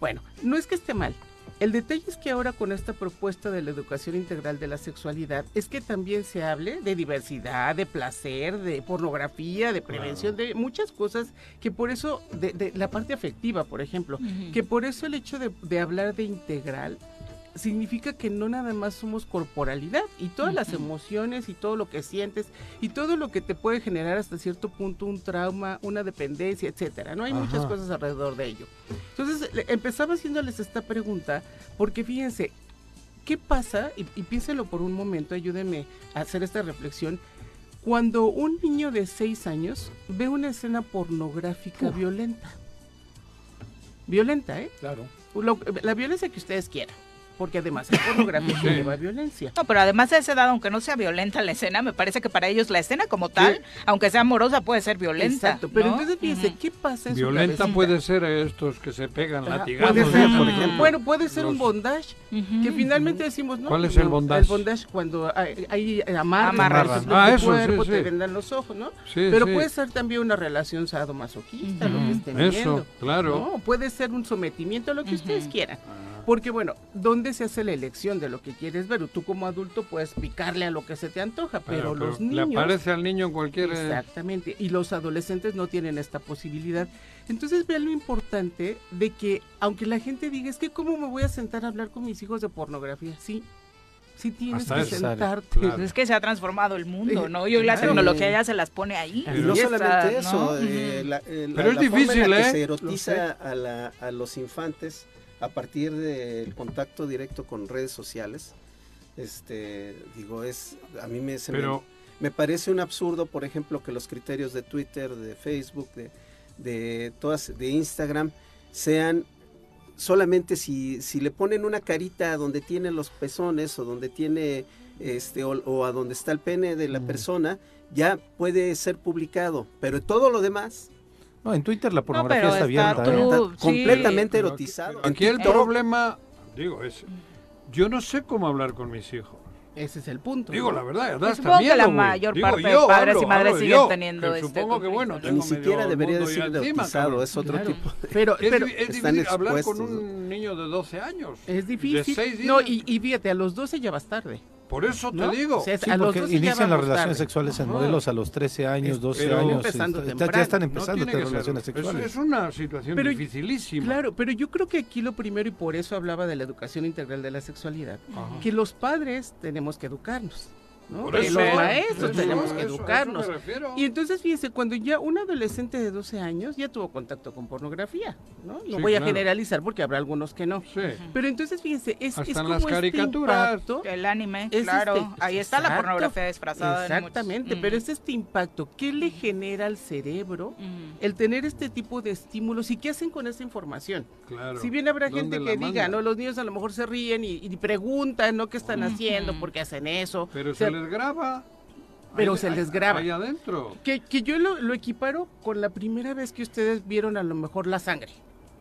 Bueno, no es que esté mal. El detalle es que ahora con esta propuesta de la educación integral de la sexualidad es que también se hable de diversidad, de placer, de pornografía, de prevención, de muchas cosas que por eso, de, de la parte afectiva, por ejemplo, que por eso el hecho de, de hablar de integral significa que no nada más somos corporalidad y todas las emociones y todo lo que sientes y todo lo que te puede generar hasta cierto punto un trauma, una dependencia, etcétera. No hay muchas cosas alrededor de ello. Entonces empezaba haciéndoles esta pregunta porque fíjense, ¿qué pasa? Y, y piénsenlo por un momento, ayúdenme a hacer esta reflexión. Cuando un niño de 6 años ve una escena pornográfica violenta. Violenta, ¿eh? Claro. Lo- la violencia que ustedes quieran. Porque además la pornografía Sí. lleva violencia. No, pero además de esa edad, aunque no sea violenta la escena, me parece que para ellos la escena como tal, aunque sea amorosa, puede ser violenta. Exacto, pero ¿no? entonces fíjense. ¿qué pasa en Violenta puede ser estos que se pegan Ajá, latigazos. puede ser, por ejemplo. Bueno, puede ser un bondage, que finalmente decimos, ¿no? ¿Cuál es el bondage? El bondage cuando hay, hay amarras, Amarras. Ah, eso, sí, cuerpo, sí. te vendan los ojos, ¿no? Sí, Pero sí. puede ser también una relación sadomasoquista, lo que estén Eso, viendo. claro. No, puede ser un sometimiento, lo que ustedes quieran. Porque bueno, ¿dónde se hace la elección de lo que quieres ver? Tú como adulto puedes picarle a lo que se te antoja, pero, los Le niños... aparece al niño en cualquier... eh, Exactamente, y los adolescentes no tienen esta posibilidad. Entonces vean lo importante de que, aunque la gente diga, es que cómo me voy a sentar a hablar con mis hijos de pornografía, sí, sí tienes Hasta que sentarte. Claro. Es que se ha transformado el mundo, Eh, ¿no? Y hoy la tecnología ya se las pone ahí. Y no solamente eso, ¿no? eh, Ujú. la, eh, la- Pero es la forma en difícil, que ¿eh? se erotiza a, la- a los infantes a partir del contacto directo con redes sociales. Este, digo, es, a mí me, se me- Pero me parece un absurdo, por ejemplo, que los criterios de Twitter, de Facebook, de, de todas, de Instagram, sean solamente si, si le ponen una carita donde tiene los pezones o donde tiene este o, o a donde está el pene de la persona, ya puede ser publicado. Pero todo lo demás No, en Twitter la No, pornografía pero está está abierta. ¿eh? tú- está sí. completamente Pero erotizado. Aquí En el problema, digo, es... Yo no sé cómo hablar con mis hijos. Ese es el punto. Digo, ¿no? la verdad, da hasta supongo que miedo, la mayor Digo, parte de yo padres y hablo, madres hablo siguen yo, teniendo que este Supongo que, bueno, ni tengo medio siquiera debería decir cabrón. es otro Claro. tipo. Pero, Es, pero es están difícil hablar con un niño de 12 años. es De difícil. seis no, días. y, y fíjate, a los 12 ya vas tarde. Por eso te ¿no? digo. O sea, Sí, a los porque 12 ya inician las relaciones tarde. sexuales en No. modelos a los 13 años, Es- 12 pero años. empezando está- temprano. ya están No empezando a tiene tener que ser. relaciones Es- sexuales. Es, una situación Pero- dificilísima. Claro, pero yo creo que aquí lo primero, y por eso hablaba de la educación integral de la sexualidad, Ajá. que los padres tenemos que educarnos. ¿No? Por Que eso, los maestros eso, tenemos que eso educarnos. Y entonces, fíjense, cuando ya un adolescente de 12 años ya tuvo contacto con pornografía, ¿no? No Sí, voy a claro. generalizar porque habrá algunos que no. Sí. Pero entonces, fíjense, es, Hasta es en como las este caricaturas. impacto. El anime, Es claro. este- Ahí está la pornografía disfrazada. muchos- Exactamente, Mm. pero es este impacto. ¿Qué le genera al cerebro Mm. el tener este tipo de estímulos y qué hacen con esa información? Claro. Si bien habrá ¿Dónde gente que diga? ¿no? Los niños a lo mejor se ríen y, y preguntan, ¿no? ¿Qué están haciendo? ¿Por qué hacen eso? Pero O sea, se les graba. Pero Ahí- se les graba. Ahí adentro. que, que yo lo, lo equiparo con la primera vez que ustedes vieron a lo mejor la sangre,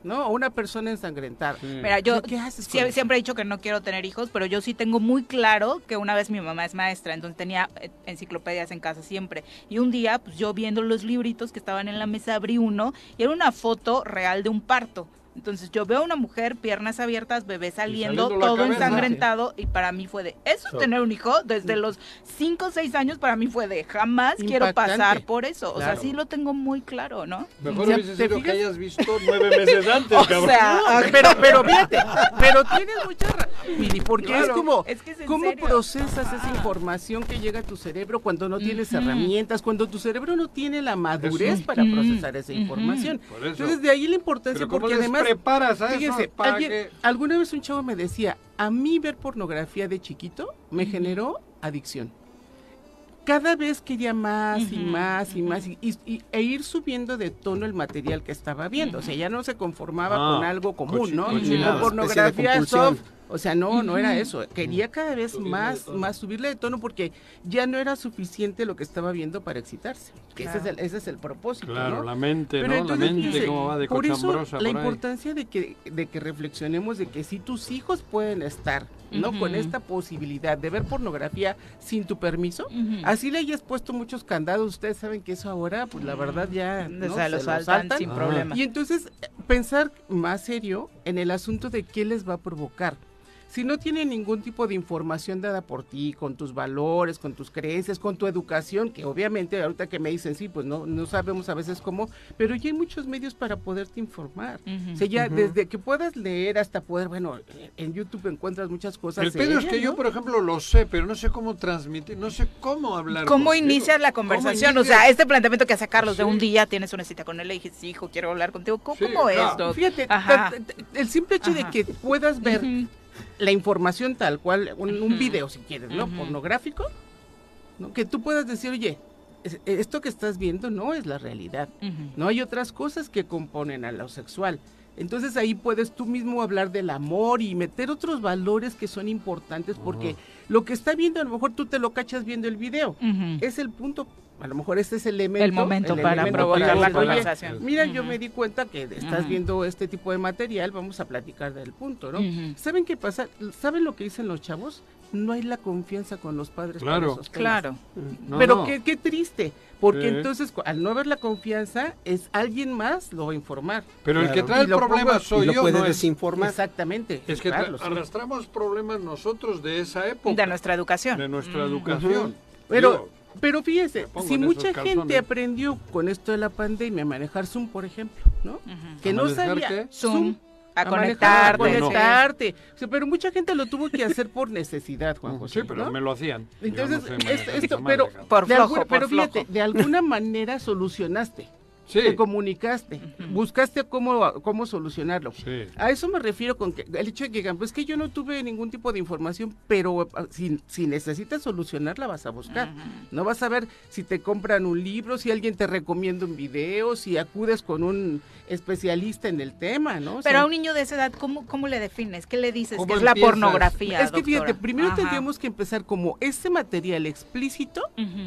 ¿no? O una persona ensangrentada. Sí. Mira, yo ¿Qué haces con sie- eso? siempre he dicho que no quiero tener hijos, pero yo sí tengo muy claro que una vez mi mamá es maestra, entonces tenía eh, enciclopedias en casa siempre. Y un día, pues yo viendo los libritos que estaban en la mesa, abrí uno y era una foto real de un parto. Entonces yo veo a una mujer, piernas abiertas, bebé saliendo, todo cabeza. ensangrentado y para mí fue de, eso es tener un hijo, desde los 5 o 6 años para mí fue de, jamás quiero pasar por eso. O sea, sí lo tengo muy claro, ¿no? Mejor O sea, hubiese ¿te sido que hayas visto nueve meses antes, [LAUGHS] O cabrón. sea, No, pero, pero fíjate, pero tienes mucha razón, Miri, porque es como, es que es en ¿cómo serio. procesas esa información que llega a tu cerebro cuando no tienes herramientas, cuando tu cerebro no tiene la madurez Eso. para procesar esa información? Por eso. Entonces, de ahí la importancia, Pero ¿cómo porque además, preparas a eso fíjense, para alguien- que- alguna vez un chavo me decía, a mí ver pornografía de chiquito me generó adicción. Cada vez quería más y más y más y, y- y- e ir subiendo de tono el material que estaba viendo. O sea, ya no se conformaba Ah, con algo común, ¿no? cochi- Con cochinada, pornografía soft. O sea, no, no era eso. Quería cada vez más, más subirle de tono porque ya no era suficiente lo que estaba viendo para excitarse. Ese, es el, ese es el propósito, Claro, ¿no? la mente, Pero ¿no? entonces, la mente, fíjense, cómo va de por eso la ahí. importancia de que, de que reflexionemos de que si tus hijos pueden estar, ¿no? Con esta posibilidad de ver pornografía sin tu permiso, así le hayas puesto muchos candados, ustedes saben que eso ahora, pues la verdad ya ¿no? Se lo lo saltan saltan. sin Ah. problema. Y entonces eh, pensar más serio en el asunto de qué les va a provocar. Si no tienen ningún tipo de información dada por ti, con tus valores, con tus creencias, con tu educación, que obviamente ahorita que me dicen, sí, pues no, no sabemos a veces cómo, pero ya hay muchos medios para poderte informar. Ujú. O sea, ya desde que puedas leer hasta poder, bueno, en YouTube encuentras muchas cosas. El pedo es que yo, por ejemplo, lo sé, pero no sé cómo transmitir, no sé cómo hablar. ¿Cómo contigo. inicias la conversación? ¿Cómo O sea, este planteamiento que hace Carlos de un día tienes una cita con él y dices, hijo, quiero hablar contigo. ¿Cómo, Sí, cómo es, claro. Fíjate, el simple hecho Ajá. de que puedas ver. La información tal cual, un, un video si quieres, ¿no? Pornográfico, ¿no? Que tú puedas decir, oye, es- esto que estás viendo no es la realidad. No hay otras cosas que componen a lo sexual. Entonces ahí puedes tú mismo hablar del amor y meter otros valores que son importantes porque lo que está viendo a lo mejor tú te lo cachas viendo el video. Es el punto, a lo mejor ese es el elemento. El momento para elemento provocar para la decir, "Oye, conversación. Mira, yo me di cuenta que estás viendo este tipo de material, vamos a platicar del punto, ¿no? ¿Saben qué pasa? ¿Saben lo que dicen los chavos? No hay la confianza con los padres Claro. esos. Claro. No, Pero no. Qué, qué triste, porque Sí. entonces al no haber la confianza, es alguien más lo va a informar. Pero el que trae Y el problema pongo- soy y lo yo, puede no desinformar. Exactamente. es que Carlos. arrastramos problemas nosotros de esa época, De nuestra educación. de nuestra Mm. educación. Pero, Digo, pero fíjese, si mucha gente aprendió con esto de la pandemia a manejar Zoom, por ejemplo, ¿no? Que ¿A no manejar sabía qué? Zoom. A, manejar, conectarte. a Bueno. conectarte. O sea, pero mucha gente lo tuvo que hacer por necesidad, Juan José. sí, pero ¿no? me lo hacían. Entonces, no sé es- manejar esto, pero. Por flojo, alguna- por pero fíjate, de alguna manera solucionaste, sí, te comunicaste, buscaste cómo, cómo solucionarlo. sí. A eso me refiero con que el hecho de que digan, pues que yo no tuve ningún tipo de información, pero ah, si, si necesitas solucionarla vas a buscar. No vas a ver si te compran un libro, si alguien te recomienda un video, si acudes con un especialista en el tema, ¿no? O sea, Pero a un niño de esa edad, ¿cómo, cómo le defines? ¿Qué le dices? ¿Cómo Que es la pornografía, es que fíjate, primero Ajá. tendríamos que empezar como ese material explícito,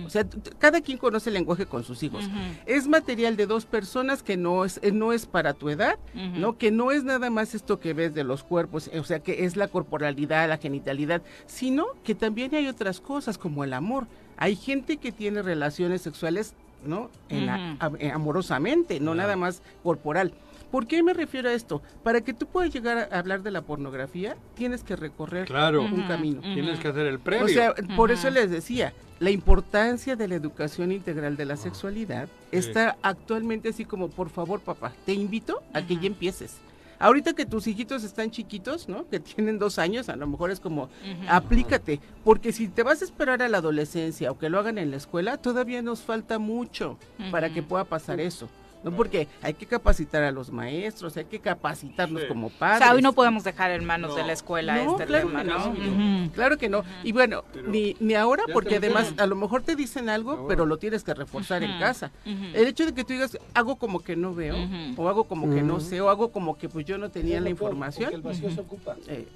o sea, cada quien conoce el lenguaje con sus hijos. Es material de dos personas que no es, eh, no es para tu edad, Ujú. ¿no? Que no es nada más esto que ves de los cuerpos, eh, o sea, que es la corporalidad, la genitalidad, sino que también hay otras cosas como el amor. Hay gente que tiene relaciones sexuales, ¿no? En la- Ujú. a- amorosamente, no nada más corporal. ¿Por qué me refiero a esto? Para que tú puedas llegar a hablar de la pornografía, tienes que recorrer Claro. un camino. Tienes que hacer el previo. O sea, por eso les decía, la importancia de la educación integral de la sexualidad está actualmente así como, por favor, papá, te invito a que ya empieces. Ahorita que tus hijitos están chiquitos, ¿no? Que [LAUGHS] tienen dos años, a lo mejor es como, aplícate, porque si te vas a esperar a la adolescencia o que lo hagan en la escuela, todavía nos falta mucho para que pueda pasar eso. ¿No? Porque hay que capacitar a los maestros, hay que capacitarlos como O padres. sea, hoy no podemos dejar en manos de la escuela No, este claro tema, que ¿no? no. Claro que no. Y bueno, ni, ni ahora, porque además a lo mejor te dicen algo, pero lo tienes que reforzar en casa. El hecho de que tú digas, hago como que no veo, o hago como que no sé, o hago como que pues yo no tenía la información. el vacío se ocupa. eh,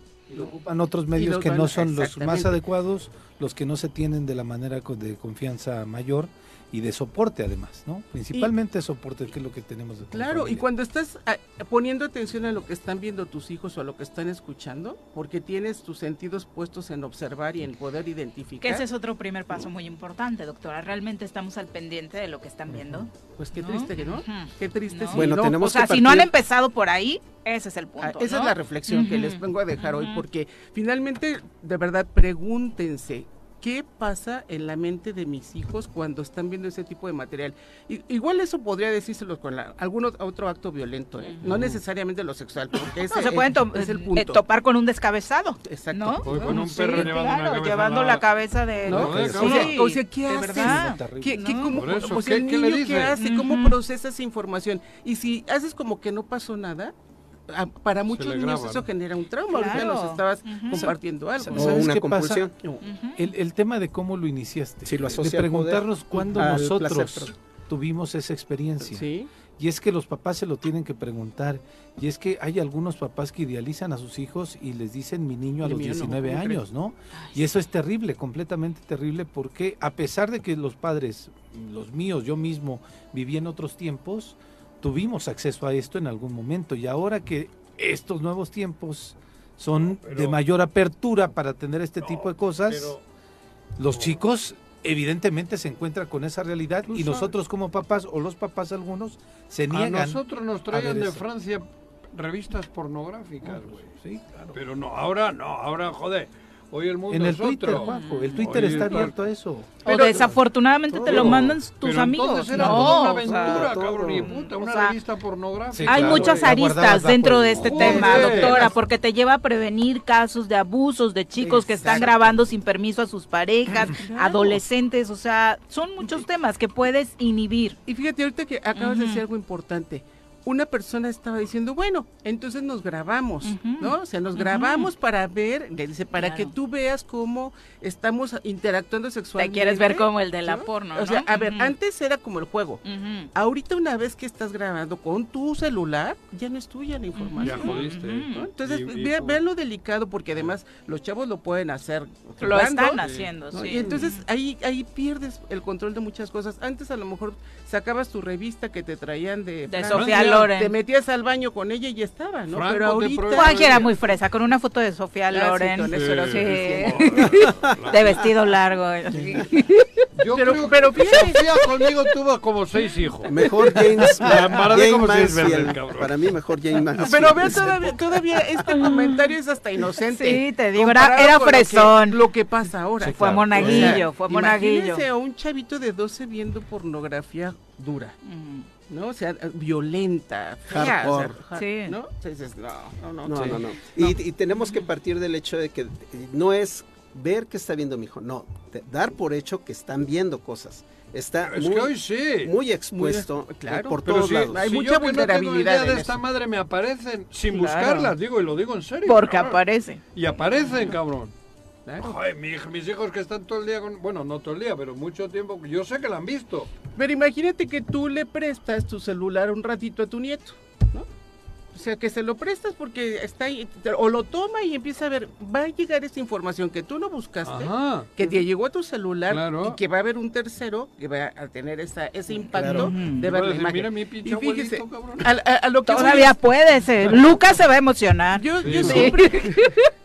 ocupan otros medios que no son los más adecuados, los que no se tienen de la manera de confianza mayor y de soporte además, ¿no? Principalmente soporte, que es lo que tenemos de Claro, y cuando estás ah, poniendo atención a lo que están viendo tus hijos o a lo que están escuchando, porque tienes tus sentidos puestos en observar y en poder Que identificar, ese es otro primer paso muy importante, doctora. ¿Realmente estamos al pendiente de lo que están viendo? pues qué ¿no? triste que no, qué triste ¿No? si Bueno, no. tenemos O sea, que si no han empezado por ahí, ese es el punto. Ah, esa ¿no? es la reflexión que les vengo a dejar hoy, porque finalmente, de verdad, pregúntense. ¿Qué pasa en la mente de mis hijos cuando están viendo ese tipo de material? I- igual eso podría decírselo con la, algún ot- otro acto violento, ¿eh? no necesariamente lo sexual, porque ese No, se es- pueden to- es el eh, punto. topar con un descabezado. Exacto. ¿no? O con un Sí, perro llevando una claro, cabeza llevando la- cabeza de... ¿no? O, sea, o sea, ¿qué haces? ¿Qué, qué- cómo- eso, o sea, el ¿qué- qué le qué hace? ¿Cómo Ujú. procesa esa información? Y si haces como que no pasó nada, a- para muchos niños graba, eso ¿no? genera un trauma. Ahorita Claro. nos estabas compartiendo algo. O ¿Sabes una qué pasa? compulsión. Ujú. El, el tema de cómo lo iniciaste, Si lo de preguntarnos cuándo nosotros placer, tuvimos esa experiencia. Sí. Y es que los papás se lo tienen que preguntar. Y es que hay algunos papás que idealizan a sus hijos y les dicen mi niño a los mío no, 19 ¿cómo años, ¿no? Y eso es terrible, completamente terrible, porque a pesar de que los padres, los míos, yo mismo, viví en otros tiempos, tuvimos acceso a esto en algún momento. Y ahora que estos nuevos tiempos son pero- de mayor apertura para tener este tipo de cosas, Pero los chicos evidentemente se encuentran con esa realidad y sabes. nosotros como papás o los papás algunos se a niegan. nosotros nos a traían de eso. Francia revistas pornográficas, güey. Sí, claro. Pero no, ahora no, ahora joder. Hoy el mundo En el es Twitter, otro. Juanjo, el Twitter Oye, está claro. abierto a eso. O desafortunadamente te lo Todo. mandan tus Pero amigos. era no, una o sea, aventura, todo. cabrón, y puta, O una sea, revista pornográfica. Sí, Hay claro, muchas la guardabas aristas dentro de este Joder. tema, doctora, porque te lleva a prevenir casos de abusos de chicos que están Exacto. grabando sin permiso a sus parejas, adolescentes, o sea, son muchos temas que puedes inhibir. Y fíjate, ahorita que acabas de Ujú. decir algo importante. Una persona estaba diciendo, bueno, entonces nos grabamos. ¿no? O sea, nos grabamos para ver, le dice, para que tú veas cómo estamos interactuando Te sexualmente. quieres ver como el de la ¿no? porno, O sea, ¿no? a ver, antes era como el juego. Ahorita una vez que estás grabando con tu celular, ya no es tuya la Ya información. jodiste. Ujú. ¿no? Entonces, Y- vean lo delicado porque además los chavos lo pueden hacer. Lo jugando, están haciendo, ¿no? sí. Y entonces ahí, ahí pierdes el control de muchas cosas. Antes a lo mejor sacabas tu revista que te traían de, de Sofía Loren. Te metías al baño con ella y ya estaba, ¿no? Franco Pero ahorita... Juanji era muy fresa, con una foto de Sofía Ah, sí, Loren. con eso era Sí. suficiente. [LAUGHS] de vestido largo. Yo Pero- creo pero que Sofía conmigo tuvo como seis hijos. Mejor James, [LAUGHS] Me embarazé Jane como Mansfield. Para mí mejor Jane Mansfield. Pero vean, todavía, todavía este comentario es hasta inocente. Sí, te digo, era- era con lo que- fresón. Lo que, pasa ahora. Sí, Fue claro. monaguillo, fue monaguillo. Imagínense a un chavito de 12 viendo pornografía dura, Mm. ¿no? O sea, violenta, fea, Hardcore. o sea, Sí. ¿no? Entonces no, no, no. No, sí. no, no. Y, y tenemos que partir del hecho de que no es ver que está viendo mi hijo, no, dar por hecho que están viendo cosas. Está Es muy, que hoy sí. muy expuesto Muy- claro. eh, por Pero todos si, lados. Hay si mucha yo que no tengo vulnerabilidad idea de esta eso. madre me aparecen sin Claro. buscarlas, digo, y lo digo en serio. Porque cabrón. aparece. Y aparecen, cabrón. Joder, mi mis hijos que están todo el día con... Bueno, no todo el día, pero mucho tiempo. Yo sé que la han visto. Pero imagínate que tú le prestas tu celular un ratito a tu nieto, ¿no? O sea, que se lo prestas porque está ahí, o lo toma y empieza a ver, va a llegar esa información que tú no buscaste, Ajá. que te llegó a tu celular Claro. y que va a haber un tercero que va a tener esa, ese impacto Claro. de Y ver la imagen. Mira mi pinche Y fíjese, abuelito, cabrón. a, a- a lo que Todavía es- puedes. eh. Lucas se va a emocionar. yo, Sí, yo no. siempre [LAUGHS]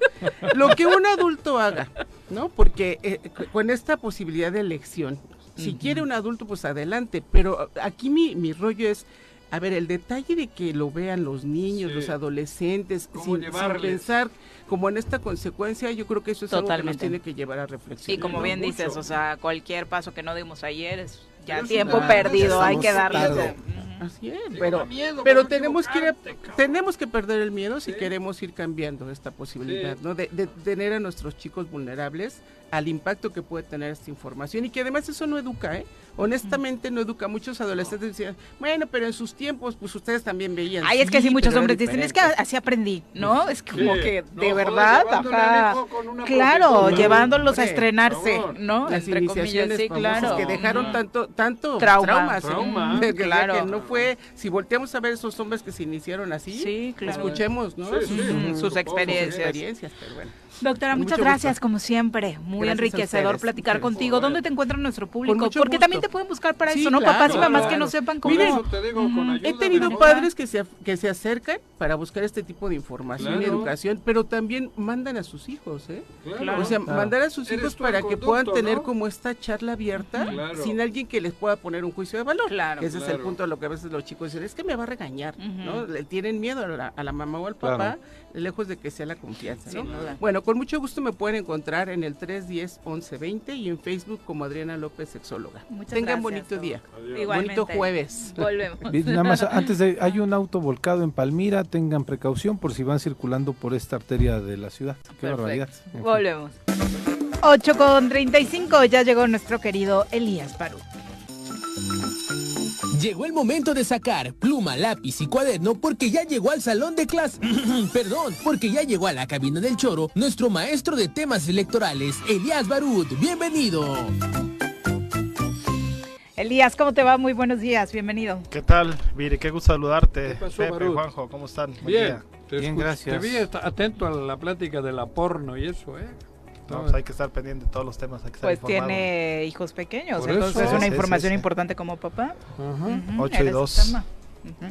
lo que un adulto haga, ¿no? Porque eh, con esta posibilidad de elección, si quiere un adulto, pues adelante. Pero aquí mi, mi rollo es a ver, el detalle de que lo vean los niños, los adolescentes, sin, sin pensar como en esta consecuencia, yo creo que eso es algo que nos tiene que llevar a reflexionar. Y como bien dices, o sea, cualquier paso que no dimos ayer es ya tiempo perdido, hay que darle. Así es, pero, pero tenemos que tenemos que perder el miedo si queremos ir cambiando esta posibilidad, ¿no? De, de, tener a nuestros chicos vulnerables al impacto que puede tener esta información y que además eso no educa, ¿eh? honestamente no educa. Muchos adolescentes decían, bueno, pero en sus tiempos, pues ustedes también veían. Ay, es que sí, muchos hombres dicen, es que así aprendí, ¿no? Es como que, de verdad, ajá. Claro, llevándolos a estrenarse, ¿no? Las Entre comillas, sí, claro. Que dejaron tanto, tanto traumas. Trauma. [LAUGHS] claro. Que no fue, si volteamos a ver esos hombres que se iniciaron así, sí, claro. escuchemos, ¿no? sus, experiencias. sus experiencias. Pero bueno. Doctora, muchas gracias, como siempre. Muy enriquecedor platicar contigo. ¿Dónde te encuentra nuestro público? Porque también te pueden buscar para eso, ¿no? Papás y mamás que no sepan cómo. Miren, he tenido padres que se, que se acercan para buscar este tipo de información y educación, pero también mandan a sus hijos, ¿eh? O sea, mandar a sus hijos para que puedan tener como esta charla abierta sin alguien que les pueda poner un juicio de valor. Claro. Ese es el punto de lo que a veces los chicos dicen, es que me va a regañar, ¿no? Le tienen miedo a la, a la mamá o al papá lejos de que sea la confianza. ¿no? Bueno, con mucho gusto me pueden encontrar en el 310-1120 y en Facebook como Adriana López, sexóloga. Muchas Tengan bonito día. Bonito jueves. Volvemos. Nada más, [LAUGHS] antes de, hay un auto volcado en Palmira, tengan precaución por si van circulando por esta arteria de la ciudad. Qué barbaridad. Volvemos. 8 con 35, ya llegó nuestro querido Elías Barú. Llegó el momento de sacar pluma, lápiz y cuaderno porque ya llegó al salón de clase. [CLEARS THROAT] Perdón, porque ya llegó a la cabina del choro nuestro maestro de temas electorales, Elías Barut. Bienvenido. Elías, ¿cómo te va? Muy buenos días, bienvenido. ¿Qué tal, Viri? Qué gusto saludarte. Pepe, Juanjo, ¿cómo están? Bien, Bien, gracias. Te vi atento a la plática de la porno y eso, ¿eh? No, pues hay que estar pendiente de todos los temas. Hay que pues tiene hijos pequeños, entonces es una información importante como papá. 8 y 2.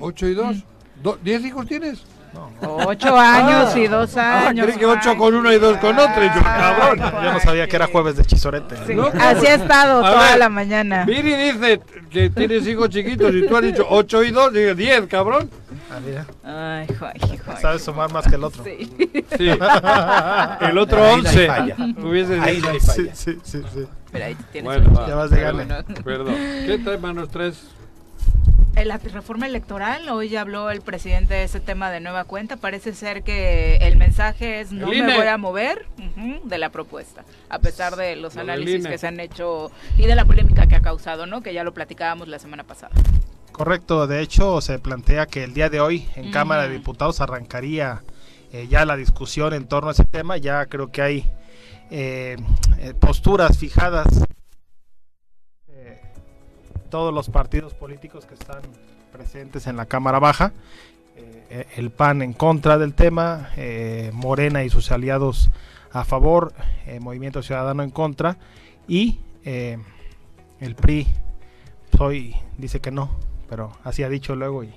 8 y 2. ¿10 hijos tienes? 8 años y 2 ah, años. Ah, creí que 8 con uno y 2 con otro. Y yo, cabrón. Yo no sabía que era jueves de chisorete. Sí. ¿no? Así ha estado a toda ver, la mañana. Viri dice que tienes hijos chiquitos y tú has dicho 8 y 2, digo 10, cabrón. Ah, mira. Ay, joder, joder. Sabes sumar más que el otro. Sí. sí. [LAUGHS] el otro 11. Hubiese ahí falla. Sí, sí, sí. Pero ahí tienes bueno, va. ya vas de gane. Perdón. ¿Qué tema nos traes? La reforma electoral, hoy ya habló el presidente de ese tema de nueva cuenta. Parece ser que el mensaje es no me voy a mover uh -huh, de la propuesta, a pesar de los Lo análisis que se han hecho y de la polémica que ha causado, ¿no? Que ya lo platicábamos la semana pasada. Correcto, de hecho se plantea que el día de hoy en uh -huh. Cámara de Diputados arrancaría eh, ya la discusión en torno a ese tema. Ya creo que hay eh, eh, posturas fijadas todos los partidos políticos que están presentes en la Cámara Baja. Eh, el PAN en contra del tema, eh, Morena y sus aliados a favor, eh, Movimiento Ciudadano en contra y el PRI hoy dice que no, pero así ha dicho luego y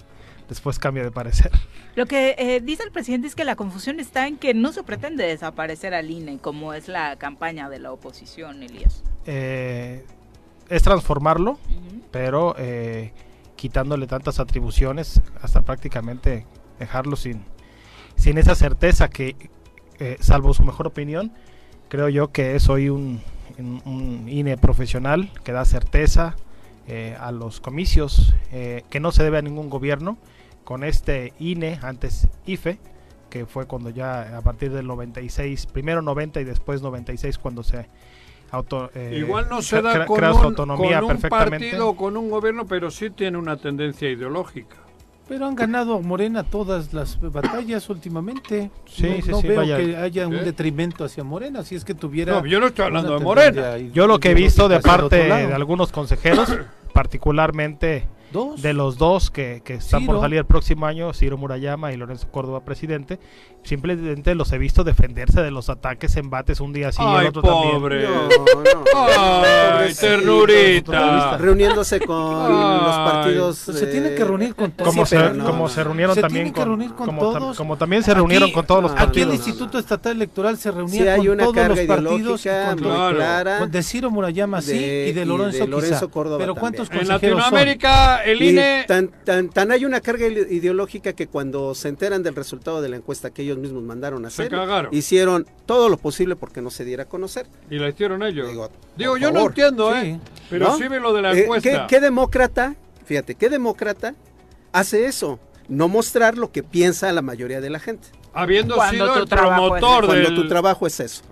después cambia de parecer. Lo que eh, dice el presidente es que la confusión está en que no se pretende desaparecer al INE, como es la campaña de la oposición, Elías. Es transformarlo, pero eh, quitándole tantas atribuciones hasta prácticamente dejarlo sin, sin esa certeza que, eh, salvo su mejor opinión, creo yo que es hoy un, un, INE profesional que da certeza eh, a los comicios, que no se debe a ningún gobierno, con este INE, antes IFE, que fue cuando ya a partir del 96, primero 90 y después 96 cuando se Auto, eh, Igual no se da con, un, autonomía con un partido o con un gobierno, pero sí tiene una tendencia ideológica. Pero han ganado Morena todas las batallas últimamente. Sí, no, sí, no sí, veo vaya. que haya un ¿Eh? detrimento hacia Morena, si es que tuviera... No, yo no estoy hablando de Morena. Yo lo que he visto de parte de algunos consejeros, particularmente ¿Dos? de los dos que, que están Ciro. por salir el próximo año, Ciro Murayama y Lorenzo Córdoba, presidente, simplemente los he visto defenderse de los ataques, embates un día así y el otro pobre. también. No, no. Ay, ternurita. Reuniéndose con Ay. los partidos. Pues se tiene que reunir con todos. Como, Sí, se, no, como no. se reunieron Se también tiene que con, reunir con como, tam- todos. como también se reunieron Aquí- con todos los no, Aquí partidos. el no, no. Instituto Estatal Electoral se reunía Sí, hay con una todos carga los partidos, con, Claro. de Ciro Murayama sí De- y de y Lorenzo, de Lorenzo quizá. Córdoba Pero. ¿cuántos En? Latinoamérica El INE- Tan, tan, tan hay una carga ide- ideológica que cuando se enteran del resultado de la encuesta que ellos mismos mandaron a Se hacer, cagaron. hicieron todo lo posible porque no se diera a conocer. Y la hicieron ellos. Digo, yo no entiendo, Sí. ¿eh? Pero ¿No? sí ve lo de la Eh, encuesta. ¿qué, qué demócrata, fíjate, qué demócrata hace eso? No mostrar lo que piensa la mayoría de la gente. Habiendo Cuando sido el promotor Cuando del- tu trabajo es eso.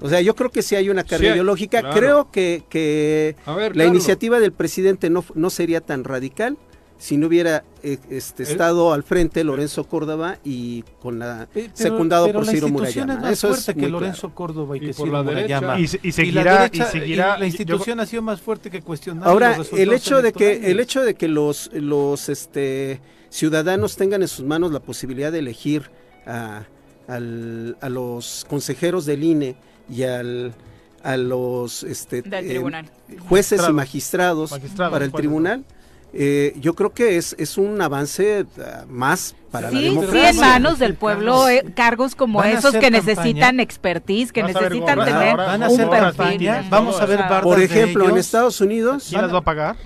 O sea, yo creo que sí hay una carga Sí ideológica. claro. Creo que, que A ver, la iniciativa del presidente no, no sería tan radical si no hubiera eh, este, Eh. estado al frente Lorenzo Córdoba y con la Pero- secundado pero por la Ciro Murayama. es más Eso es fuerte que Lorenzo claro. Córdoba y, Y que Ciro la. Murayama. Y se- y la seguirá- derecha- y seguirá- la institución ha sido más fuerte que cuestionar Ahora, los el hecho de que el hecho de que los los este ciudadanos tengan en sus manos la posibilidad de elegir a, al- a los consejeros del INE y al a los este, eh, jueces y Magistrados. para el tribunal, eh, yo creo que es, es un avance ah, más para la Sí, sí, democracia. en manos del pueblo, eh, cargos como Van esos que campaña. necesitan expertise, que Vas necesitan gorras tener ahora, Van a un hacer perfil. campaña, vamos a ver Por ejemplo, en ellos. Estados Unidos, ¿Quién las va a pagar?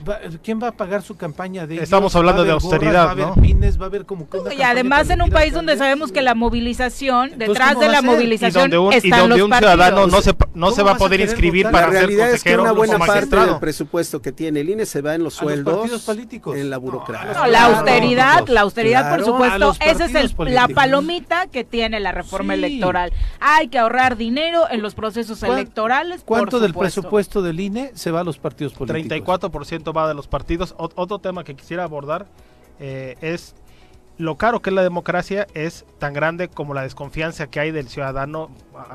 ¿Quién va a pagar su campaña de ellos? Estamos hablando Va a de gorras, austeridad, va a haber ¿no? pines, va a haber como Y campaña además para en un país donde sabemos que la movilización, detrás ¿cómo de la ser? Y movilización donde un, y donde los un ciudadano no se, no se ¿Cómo va a poder inscribir votar? la para ser realidad es que consejero una buena parte del presupuesto que tiene el INE se va en los los sueldos, partidos políticos. en la burocracia. No, la austeridad, la austeridad, Claro, por supuesto, los esa es el- la palomita que tiene la reforma Sí. electoral. Hay que ahorrar dinero en los procesos ¿Cuán- electorales. por ¿Cuánto del supuesto. presupuesto del INE se va a los partidos políticos? 34% va de los partidos. Ot- otro tema que quisiera abordar eh, es lo caro que es la democracia es tan grande como la desconfianza que hay del ciudadano.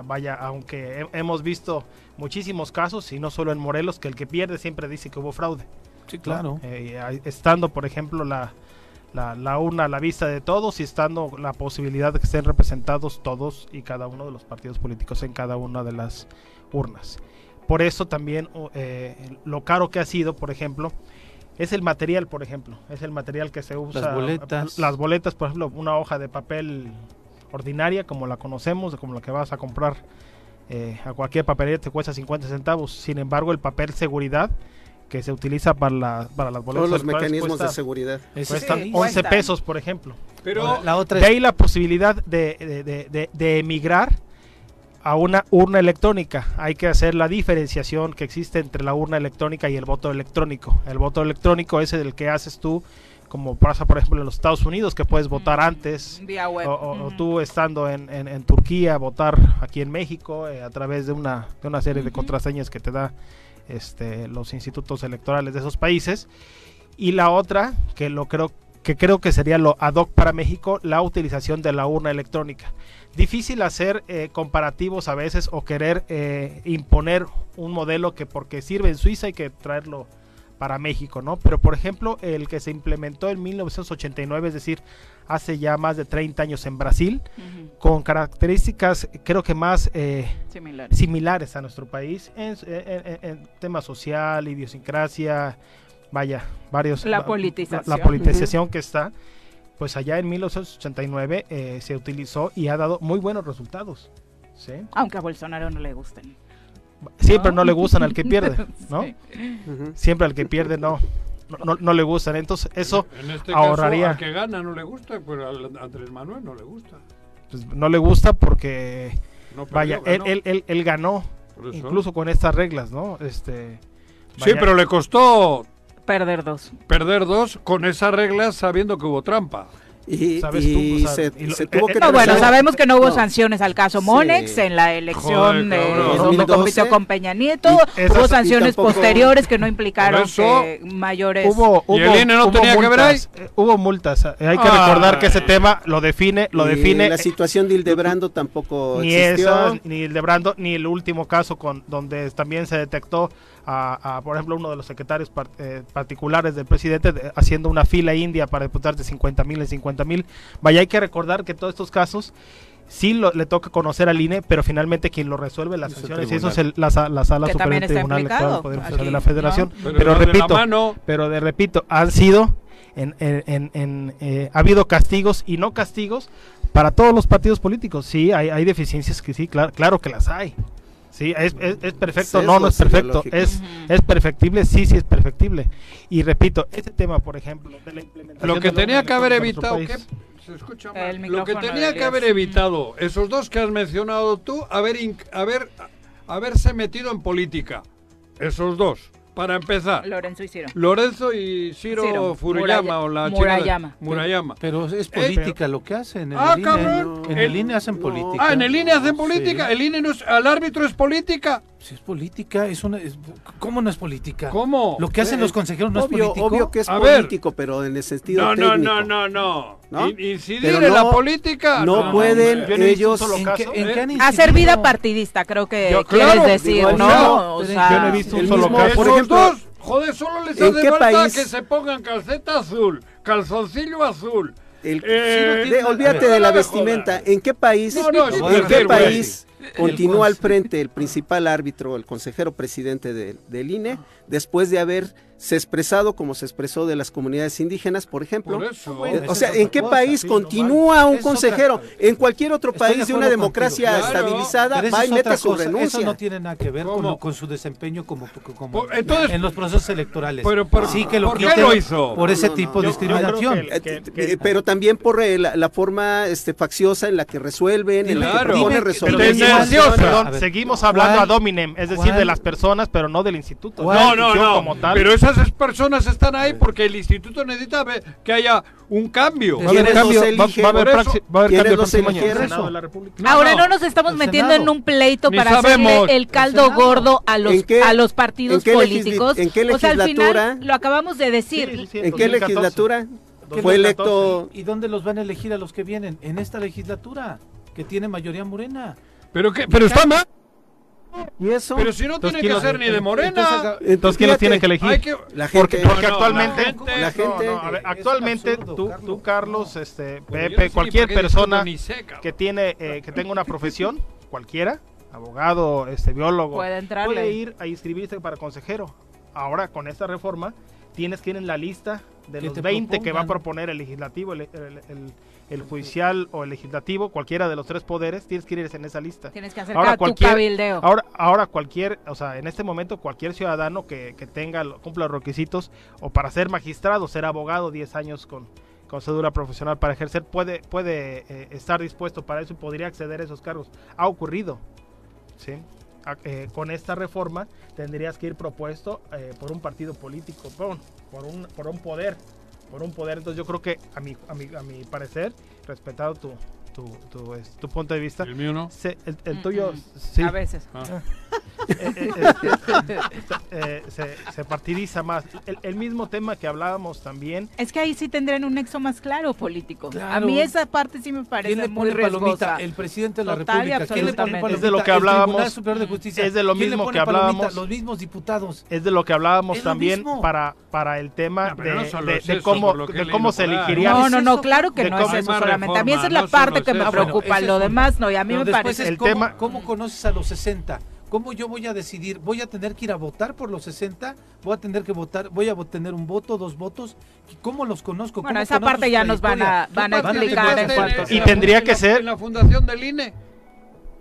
Vaya, aunque he- hemos visto muchísimos casos, y no solo en Morelos, que el que pierde siempre dice que hubo fraude. Sí, ¿no? claro. Eh, estando, por ejemplo, la, la, la urna a la vista de todos y estando la posibilidad de que estén representados todos y cada uno de los partidos políticos en cada una de las urnas. Por eso también eh, lo caro que ha sido, por ejemplo, es el material, por ejemplo, es el material que se usa. boletas. Las boletas, por ejemplo, una hoja de papel ordinaria, como la conocemos, como la que vas a comprar eh, a cualquier papelería, te cuesta 50 centavos. Sin embargo, el papel seguridad que se utiliza para, la- para las boletas Todos los mecanismos de seguridad. Cuestan sí. 11 Cuestan. pesos, por ejemplo. Pero la otra De es ahí la posibilidad de, de- de- de- de emigrar a una urna electrónica. Hay que hacer la diferenciación que existe entre la urna electrónica y el voto electrónico. El voto electrónico es el que haces tú, como pasa por ejemplo en los Estados Unidos, que puedes votar antes. Vía web. O, o- tú estando en, en- en Turquía, votar aquí en México eh, a través de una, de una serie de contraseñas que te da este, los institutos electorales de esos países. Y la otra, que lo creo que creo que sería lo ad hoc para México, la utilización de la urna electrónica. Difícil hacer eh, comparativos a veces o querer eh, imponer un modelo que porque sirve en Suiza hay que traerlo para México, ¿no? Pero por ejemplo, el que se implementó en 1989, es decir, hace ya más de 30 años en Brasil, con características creo que más eh, Similares. similares a nuestro país en, en- en- tema social, idiosincrasia, vaya, varios... La politización. La, la politización que está, pues allá en 1989 eh, se utilizó y ha dado muy buenos resultados. ¿sí? Aunque a Bolsonaro no le gusten. Siempre no le gustan al que pierde, [LAUGHS] ¿no? Sí. Siempre al que pierde no, no, no- no le gustan. Entonces eso en este ahorraría. caso, al que gana no le gusta, pero al Andrés Manuel no le gusta. pues, no le gusta porque, No perdió, vaya, él, ganó. él, él, él ganó, incluso con estas reglas, ¿no? Este, Sí, pero le costó Perder dos. perder dos con esas reglas sabiendo que hubo trampa. Y, ¿Sabes y tú? O sea, se, y lo- se eh, tuvo eh, que No, bueno, sabemos que no hubo No. sanciones al caso Sí. Monex en la elección Joder, eh, donde 2012. compitió con Peña Nieto. Esas- hubo sanciones tampoco- posteriores que no implicaron Por eso- que mayores. Hubo, ¿Y el hubo- INE no hubo tenía que ver ahí? multas, eh, hubo multas. eh, Hay que Ah. recordar que ese tema lo define, lo y define la eh, situación de Hildebrando tampoco ni existió. esa, ni el de Brando, ni el último caso con donde también se detectó a, a, por ejemplo, uno de los secretarios par- eh, particulares del presidente de- haciendo una fila india para deputar de 50 mil en 50 mil. Vaya, hay que recordar que todos estos casos sí lo- le toca conocer al INE, pero finalmente quien lo resuelve las sanciones y eso es el- la, la sala Que superior del Tribunal Electoral del implicado Poder Judicial aquí, de la Federación. ¿no? Pero, repito, pero de repito, han sido, en, en- en- en, eh, ha habido castigos y no castigos para todos los partidos políticos. Sí, hay, hay deficiencias que sí, claro, claro que las hay. Sí, es, es, es perfecto, no, no es perfecto, es, es perfectible, sí, sí es perfectible. Y repito, este tema, por ejemplo, de la implementación Lo que tenía que haber evitado, nuestro ¿qué? país. Se escucha El mal. Lo que tenía que haber evitado, esos dos que has mencionado tú, haber, haber, haberse metido en política. Esos dos, para empezar. Lorenzo y Ciro. Lorenzo y Ciro, Ciro, Furuyama Muraya- o la Murayama. Murayama. Pero es Eh, política lo que hacen. En Ah, el INE, cabrón. En El- el INE hacen política. Ah, en el INE hacen política. Sí. El INE no es, al árbitro es política. Sí, es política. Es una, es- ¿Cómo no es política? ¿Cómo? Lo que hacen los consejeros no obvio, es político. obvio que es A ver. político, pero en el sentido No, no, técnico. no, no, no. ¿No? In- Incidir Pero en la no- política. no pueden no visto un ellos- ¿En caso, qué- en ¿eh? qué han Hacer vida partidista, creo que Yo, quieres claro, decir, digo, ¿no? no, O sea, yo no he visto un el solo mismo- caso. por ejemplo, dos, joder, solo les ¿en hace qué falta país? que se pongan calceta azul, calzoncillo azul. El- Eh, de- olvídate de la no me vestimenta. ¿En qué país, No, no, en qué decir, país continúa El al frente el principal árbitro, el consejero presidente de- del INE, después de haberse expresado como se expresó de las comunidades indígenas, por ejemplo? Por eso. Bueno, esa O sea, ¿en qué cosa, país sí, continúa un Es consejero? En cualquier otro país de una democracia contigo, claro. estabilizada, esa va y mete su renuncia. Eso no tiene nada que ver con, con su desempeño como, como Por- entonces- en los procesos electorales. Pero, pero, sí que lo ¿por qué quiten lo hizo? por ese No, no, tipo de discriminación. que- Eh, pero también por eh, la, la forma este, facciosa en la que resuelven, en la que Claro. propone Dime- resolver. Perdón, seguimos hablando ¿cuál- a dominem, es decir, de las personas, pero no del instituto. ¿Cuál- La No, no, no. Como tal. Pero esas personas están ahí porque el instituto necesita ver que haya un cambio. Va a haber ¿Quiénes cambio, va- va, cambio los República. Ahora no. no nos estamos metiendo Senado. en un pleito Ni para sabemos. hacerle el caldo gordo a los ¿En qué- a los partidos en qué políticos. en qué o sea, al legislatura? final lo acabamos de decir. Sí, sí, sí, ¿En qué 2014. legislatura ¿Qué fue 2014? electo? ¿Y dónde los van a elegir a los que vienen? En esta legislatura, que tiene mayoría morena. Pero, que, pero está mal. ¿Y eso? Pero si no Entonces, tiene ¿quién que ser ni de Morena. Entonces, Entonces, ¿quién los tiene que elegir? Hay que- La Porque, gente. porque No, no, actualmente, la gente- no, no, a ver, actualmente absurdo, tú, Carlos. tú, Carlos, este, Pepe, cualquier persona que tiene, eh, que tenga una profesión, [LAUGHS] cualquiera, abogado, este, biólogo, Puede puede ir a inscribirse para consejero. Ahora, con esta reforma, tienes que ir en la lista de los te 20 que va a proponer el legislativo, el, el- el- el judicial o el legislativo, cualquiera de los tres poderes, tienes que ir en esa lista. Tienes que hacer Ahora tu cualquier- cabildeo. Ahora, ahora cualquier, o sea, en este momento cualquier ciudadano que, que tenga, cumpla los requisitos o para ser magistrado, ser abogado, 10 años con, con cédula profesional para ejercer, puede, puede eh, estar dispuesto para eso y podría acceder a esos cargos. Ha ocurrido, ¿sí? A- eh, con esta reforma tendrías que ir propuesto eh, por un partido político, por, por un, por un poder, por un poder. Entonces yo creo que a mi, a mi, a mi parecer, respetado tu, tu, tu, es- tu punto de vista, El mío no. se- el, el Mm, tuyo, mm. sí, A veces. eh, eh, eh, eh, se, se partidiza más. El, el mismo tema que hablábamos también, Es que ahí sí tendrían un nexo más claro político. Claro. A mí esa parte sí me ¿Quién parece le muy pone palomita? riesgosa. El presidente de la Total República. ¿Quién le pone absolutamente. palomita? Es de lo que El hablábamos. Superior de Justicia. Es de lo ¿Quién le mismo pone que palomita? hablábamos. Los mismos diputados. es de lo que hablábamos lo también mismo. para, para el tema No, de, no de- es de eso, cómo, de cómo se elegiría. No, ¿Es no, no, claro que no es eso solamente. A mí esa es la no parte que me preocupa. Lo demás no, y a mí me parece... El tema- ¿Cómo conoces a los 60? ¿Cómo yo voy a decidir? ¿Voy a tener que ir a votar por los 60? ¿Voy a tener que votar? ¿Voy a tener un voto, dos votos? ¿Cómo los conozco? Bueno, ¿Cómo esa parte ya nos van a- van a explicar en tener cuanto- esa- Y tendría en que ser- En la fundación del INE.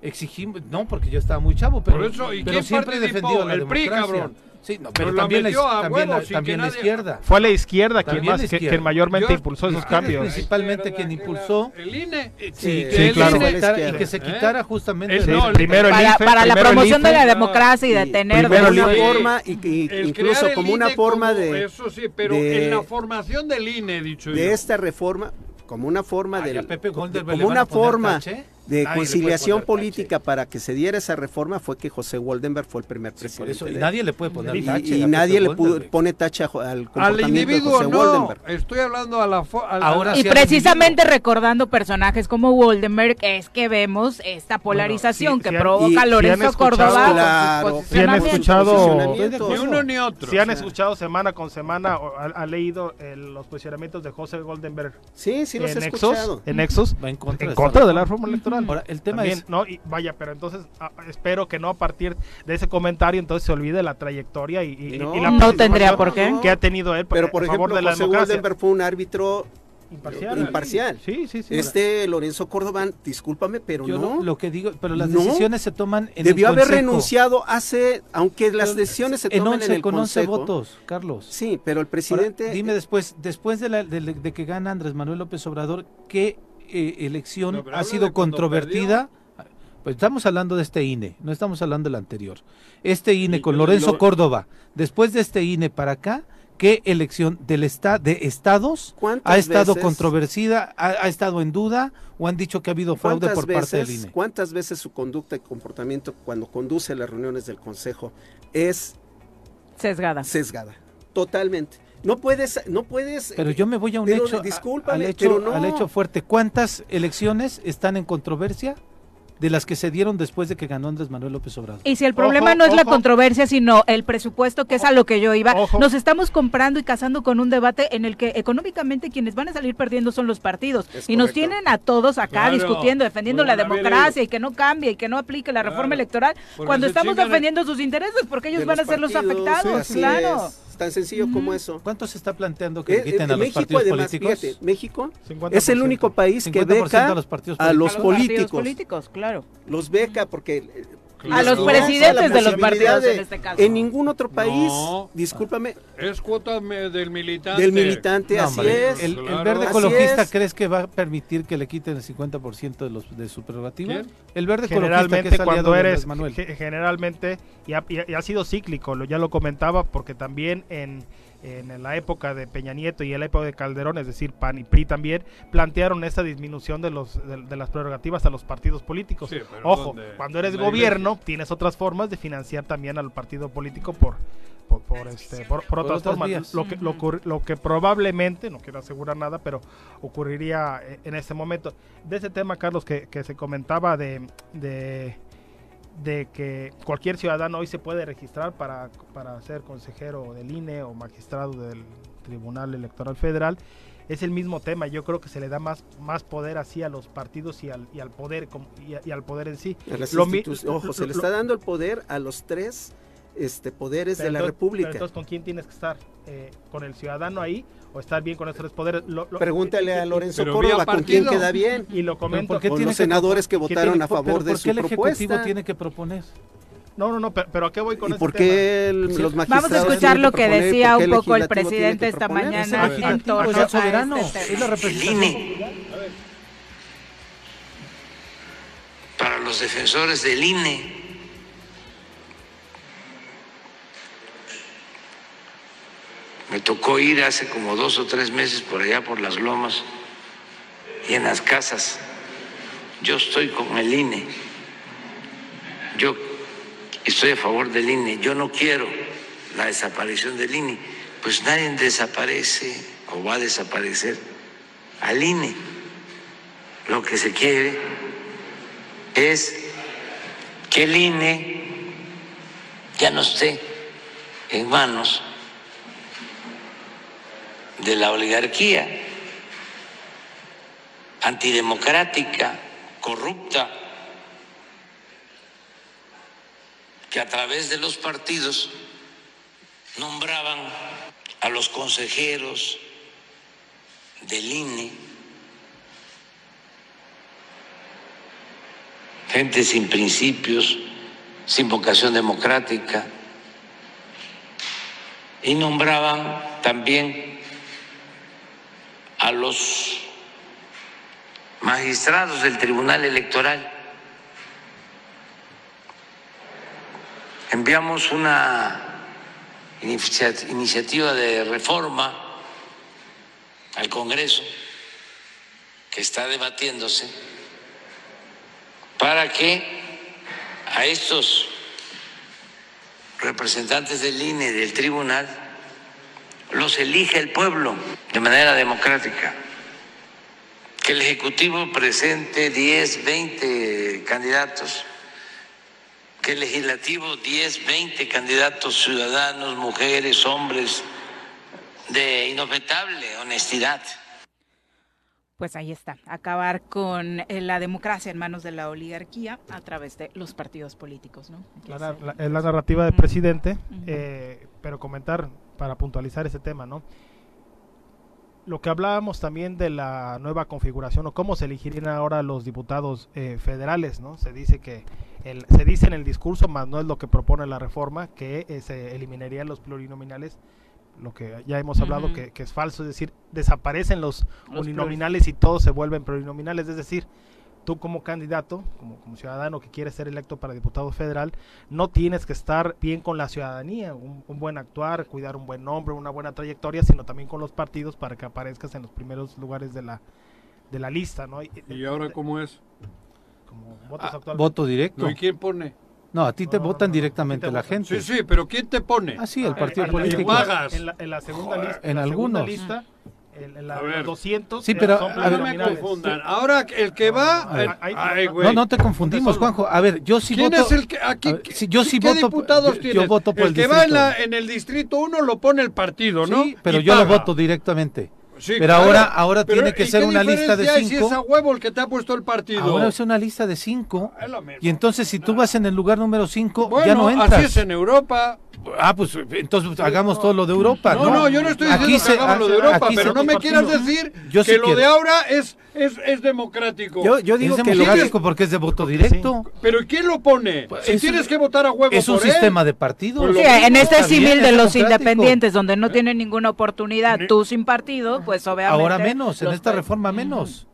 Exigimos, no, porque yo estaba muy chavo, pero, Por eso, ¿y pero quién siempre he defendido la El PRI, democracia. cabrón. Sí, no, Pero también la, a también la, también la izquierda. Fue la izquierda quien, También más, la que- quien izquierda. mayormente Yo- impulsó esos Izquierda cambios. principalmente quien impulsó El INE. sí, Sí, sí, claro. la y que se izquierda. quitara justamente El- de- no, el- primero el para, IFE, para la el promoción de IFE, la democracia y de tener de el una INE. forma y, y- El incluso el como una INE forma como- de, Eso sí, pero de- en la formación del INE, dicho de yo. esta reforma como una forma Ay, de, a Pepe Goldenberg como una a forma tache. De Nadie conciliación política para que se diera esa reforma fue que José Waldenberg fue el primer Por presidente. eso, y nadie le puede poner y, tache y nadie le pudo, pone tache al Al de individuo José no. Estoy hablando a la. fo- a la- Ahora Y precisamente recordando personajes como Woldenberg es que vemos esta polarización sí, que sí provoca Lorenzo escuchado- Córdoba Claro, sí han escuchado-. Ni uno ni otro. Si han o sea. escuchado semana con semana o ha, ha leído el- los posicionamientos de José Goldenberg Sí, sí los he en escuchado. Nexos, en Nexos, Va en contra en de contra esta de la reforma. reforma electoral. Ahora, el tema También, es- no, y vaya, pero entonces espero que no a partir de ese comentario entonces se olvide la trayectoria y, y- No. y la No tendría por qué. que ha tenido él Pero a por favor ejemplo, de la José democracia. Waldenberg fue un árbitro Imparcial. imparcial. Sí, sí, sí. Este Lorenzo Córdoba, discúlpame, pero Yo no. lo, lo que digo, pero las No. decisiones se toman en Debió el haber consejo. renunciado hace, aunque las decisiones se en toman 11 en el con 11 consejo. votos, Carlos. Sí, pero el Ahora, presidente dime después, después de, la- de- de que gana Andrés Manuel López Obrador, ¿qué eh, elección No, ha sido controvertida? Pues estamos hablando de este INE, no estamos hablando del anterior. Este INE con Lorenzo lo- Córdoba, después de este INE para acá, ¿qué elección del esta de estados ¿Cuántas ha estado veces- controvertida, ha, ha estado en duda o han dicho que ha habido fraude ¿Cuántas por veces, parte del? INE? ¿Cuántas veces su conducta y comportamiento cuando conduce las reuniones del Consejo es Sesgada. sesgada? Totalmente. No puedes, no puedes. Pero yo me voy a un pero hecho, discúlpame, al hecho, pero no. al hecho fuerte. ¿Cuántas elecciones están en controversia de las que se dieron después de que ganó Andrés Manuel López Obrador? Y si el problema Ojo, no es la controversia, sino el presupuesto, que es a lo que yo iba, Ojo. nos estamos comprando y casando con un debate en el que económicamente quienes van a salir perdiendo son los partidos. Es y nos tienen a todos acá Claro. discutiendo, defendiendo la democracia y que no cambie y que no aplique la reforma Claro. electoral, Porque cuando estamos el- defendiendo sus intereses, porque ellos de van a ser los afectados, claro. es, tan sencillo como eso. ¿Cuánto se está planteando que Eh, quiten eh, a los México, partidos además, políticos? fíjate, México 50%. es el único país que 50% beca a los partidos a los A los partidos políticos. políticos, claro. Los beca porque A los presidentes la de los partidos, en este caso. En ningún otro país, No. discúlpame, Es cuota del militante. del militante, No, así hombre, es. El, verde ecologista es. crees que va a permitir que le quiten el 50% de, los, de su prerrogativa? ¿Quién? El verde ecologista que generalmente es aliado cuando eres Manuel. ge- generalmente y ha, y ha- y ha sido cíclico lo ya lo comentaba porque también en, en la época de Peña Nieto y en la época de Calderón es decir PAN y PRI también plantearon esta disminución de los de, de las prerrogativas a los partidos políticos Sí, pero ojo ¿dónde? cuando eres gobierno tienes otras formas de financiar también al partido político por por, por, este, por, por otras, otras formas. Lo que, lo, lo que probablemente, no quiero asegurar nada, pero ocurriría eh, en ese momento. De ese tema, Carlos, que, que se comentaba de, de, de que cualquier ciudadano hoy se puede registrar para, para ser consejero del INE o magistrado del Tribunal Electoral Federal. Es el mismo tema, yo creo que se le da más, más poder así a los partidos y al, y al poder como- y, a- y al poder en sí. A las Lo mi- institu- Ojo, se le está dando el poder a los tres este, poderes Pero de la República. pero entonces, ¿con quién tienes que estar? Eh, ¿Con el ciudadano ahí o estar bien con esos tres poderes? Lo- lo- Pregúntale y- y- a Lorenzo Córdoba con quién queda bien. Y lo comento. ¿por qué Con tiene los que senadores que ¿Qué votaron tiene- a pero favor de ¿Por su qué el Ejecutivo propuesta. tiene que proponer? No, no, no, pero, pero ¿a qué voy con ¿Y ese por tema? qué el- los magistrados Vamos a escuchar lo que proponer? decía ¿Por qué un poco el presidente esta mañana en torno es el a soberano, este es tema. la el representación. INE. Para los defensores del INE. Me tocó ir hace como dos o tres meses por allá por las lomas y en las casas. Yo estoy con el INE. Yo estoy a favor del INE. Yo no quiero la desaparición del INE. Pues nadie desaparece o va a desaparecer al INE. Lo que se quiere es que el INE ya no esté en manos de la oligarquía antidemocrática, corrupta, que a través de los partidos nombraban a los consejeros del INE, gente sin principios, sin vocación democrática, y nombraban también a los magistrados del Tribunal Electoral. Enviamos una inicia- iniciativa de reforma al Congreso que está debatiéndose para que a estos representantes del INE, del tribunal, los elija el pueblo de manera democrática. Que el Ejecutivo presente 10, 20 candidatos, que el Legislativo 10, 20 candidatos ciudadanos, mujeres, hombres, de inobjetable honestidad. Pues ahí está, acabar con eh, la democracia en manos de la oligarquía a través de los partidos políticos, ¿no? La, la- es la narrativa del presidente, eh, pero comentar para puntualizar ese tema, ¿no? lo que hablábamos también de la nueva configuración o cómo se elegirían ahora los diputados eh, federales, ¿no? Se dice que el, se dice en el discurso, más no es lo que propone la reforma, que eh, se eliminarían los plurinominales, lo que ya hemos hablado que es falso, es decir, desaparecen los, Los uninominales y todos se vuelven plurinominales, es decir, tú como candidato, como, como ciudadano que quiere ser electo para diputado federal, no tienes que estar bien con la ciudadanía, un, un buen actuar, cuidar un buen nombre, una buena trayectoria, sino también con los partidos para que aparezcas en los primeros lugares de la, de la lista, ¿no? ¿Y ahora cómo es? Como votos actualmente. Voto directo. No, ¿Y quién pone? No, a ti te votan directamente la gente. Sí, sí, pero ¿quién te pone? Ah, sí, el partido En la- político. En la, en la- en la segunda Joder. lista. En la segunda algunos. lista, la ver. 200 Sí, eh, pero, a ver, No me confundan. Ahora el que va... A ver. el- Ay, güey. No, no te confundimos, Juanjo. A ver, yo sí ¿Quién voto. es el que aquí? ver, sí, yo sí ¿Qué voto. diputados yo, yo voto por el, el que va en, distrito. la, en el distrito 1 lo pone el partido, ¿no? Sí, pero Y yo lo paga. voto directamente. Sí, pero claro. ahora, ahora Pero, tiene que ¿y ser una lista de cinco. Si es a huevo el que te ha puesto el partido. Ahora es una lista de cinco. Es lo mismo. Y entonces, si tú vas en el lugar número cinco, Bueno, ya no entras. así es en Europa. Ah, pues entonces hagamos todo lo de Europa. No, No, no, yo no estoy Aquí diciendo se- que hagamos lo de aquí Europa, se- pero no me quieras decir Yo que sí lo quiero. de ahora es, es, es democrático. Yo, yo digo es que lo democrático porque es de voto directo. Pero ¿quién lo pone? si es- tienes que votar a huevo Es un por él, sistema de partidos. Pues Sí, en este símil de los independientes, donde no tienen ninguna oportunidad, tú sin partido, pues obviamente. Ahora menos, en esta pa- reforma menos.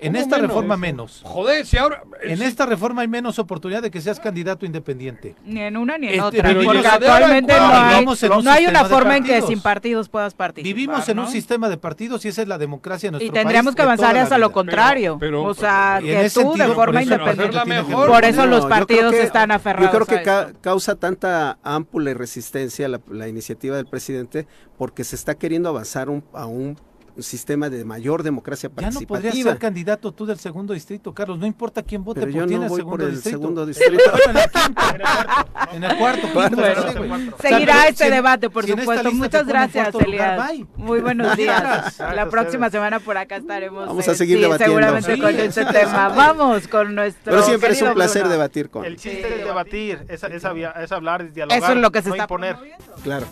En ¿Cómo esta menos? reforma menos. Joder, si ahora... En esta reforma hay menos oportunidad de que seas candidato independiente. Ni en una ni en Este, otra. pero Porque ¿y la de ahora actualmente en no hay, un no hay una forma en que sin partidos puedas participar. Vivimos en ¿no? un sistema de partidos y esa es la democracia en nuestro Y tendríamos país que avanzar hacia lo contrario. Pero- o sea, que tú de forma eso, independiente. mejor. Por eso No, los partidos que- están aferrados. Yo creo a que ca- causa tanta ámpula y resistencia la, la iniciativa del presidente porque se está queriendo avanzar un- a un sistema de mayor democracia Ya no podrías participativa. ser candidato tú del segundo distrito, Carlos. No importa quién vote pero por yo ti en el voy segundo por el distrito. segundo [LAUGHS] distrito. en el quinto. En el cuarto. Seguirá O sea, pero este debate, por supuesto. Muchas gracias, Elías. Muy buenos días. La próxima semana por acá estaremos. Vamos a seguir sí, debatiendo. Seguramente Sí, con es este tema. Vamos con nuestro. Pero siempre es un placer Bruno. debatir con. El chiste es debatir, es, hablar, es dialogar, Eso es lo que se está. Claro.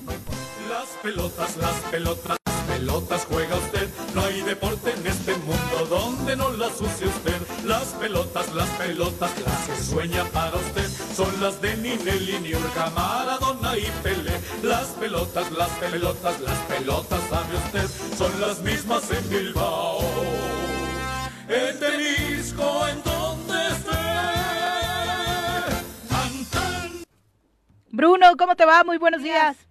Las pelotas, las pelotas, pelotas juega usted. No hay deporte en este mundo donde no las use usted. Las pelotas, las pelotas, las que sueña para usted. Son las de Ninelli, Niurka, Maradona y Pelé. Las pelotas, las pelotas, las pelotas, sabe usted. Son las mismas en Bilbao. En Tenisco, en donde esté. Bruno, ¿cómo te va? Muy buenos días.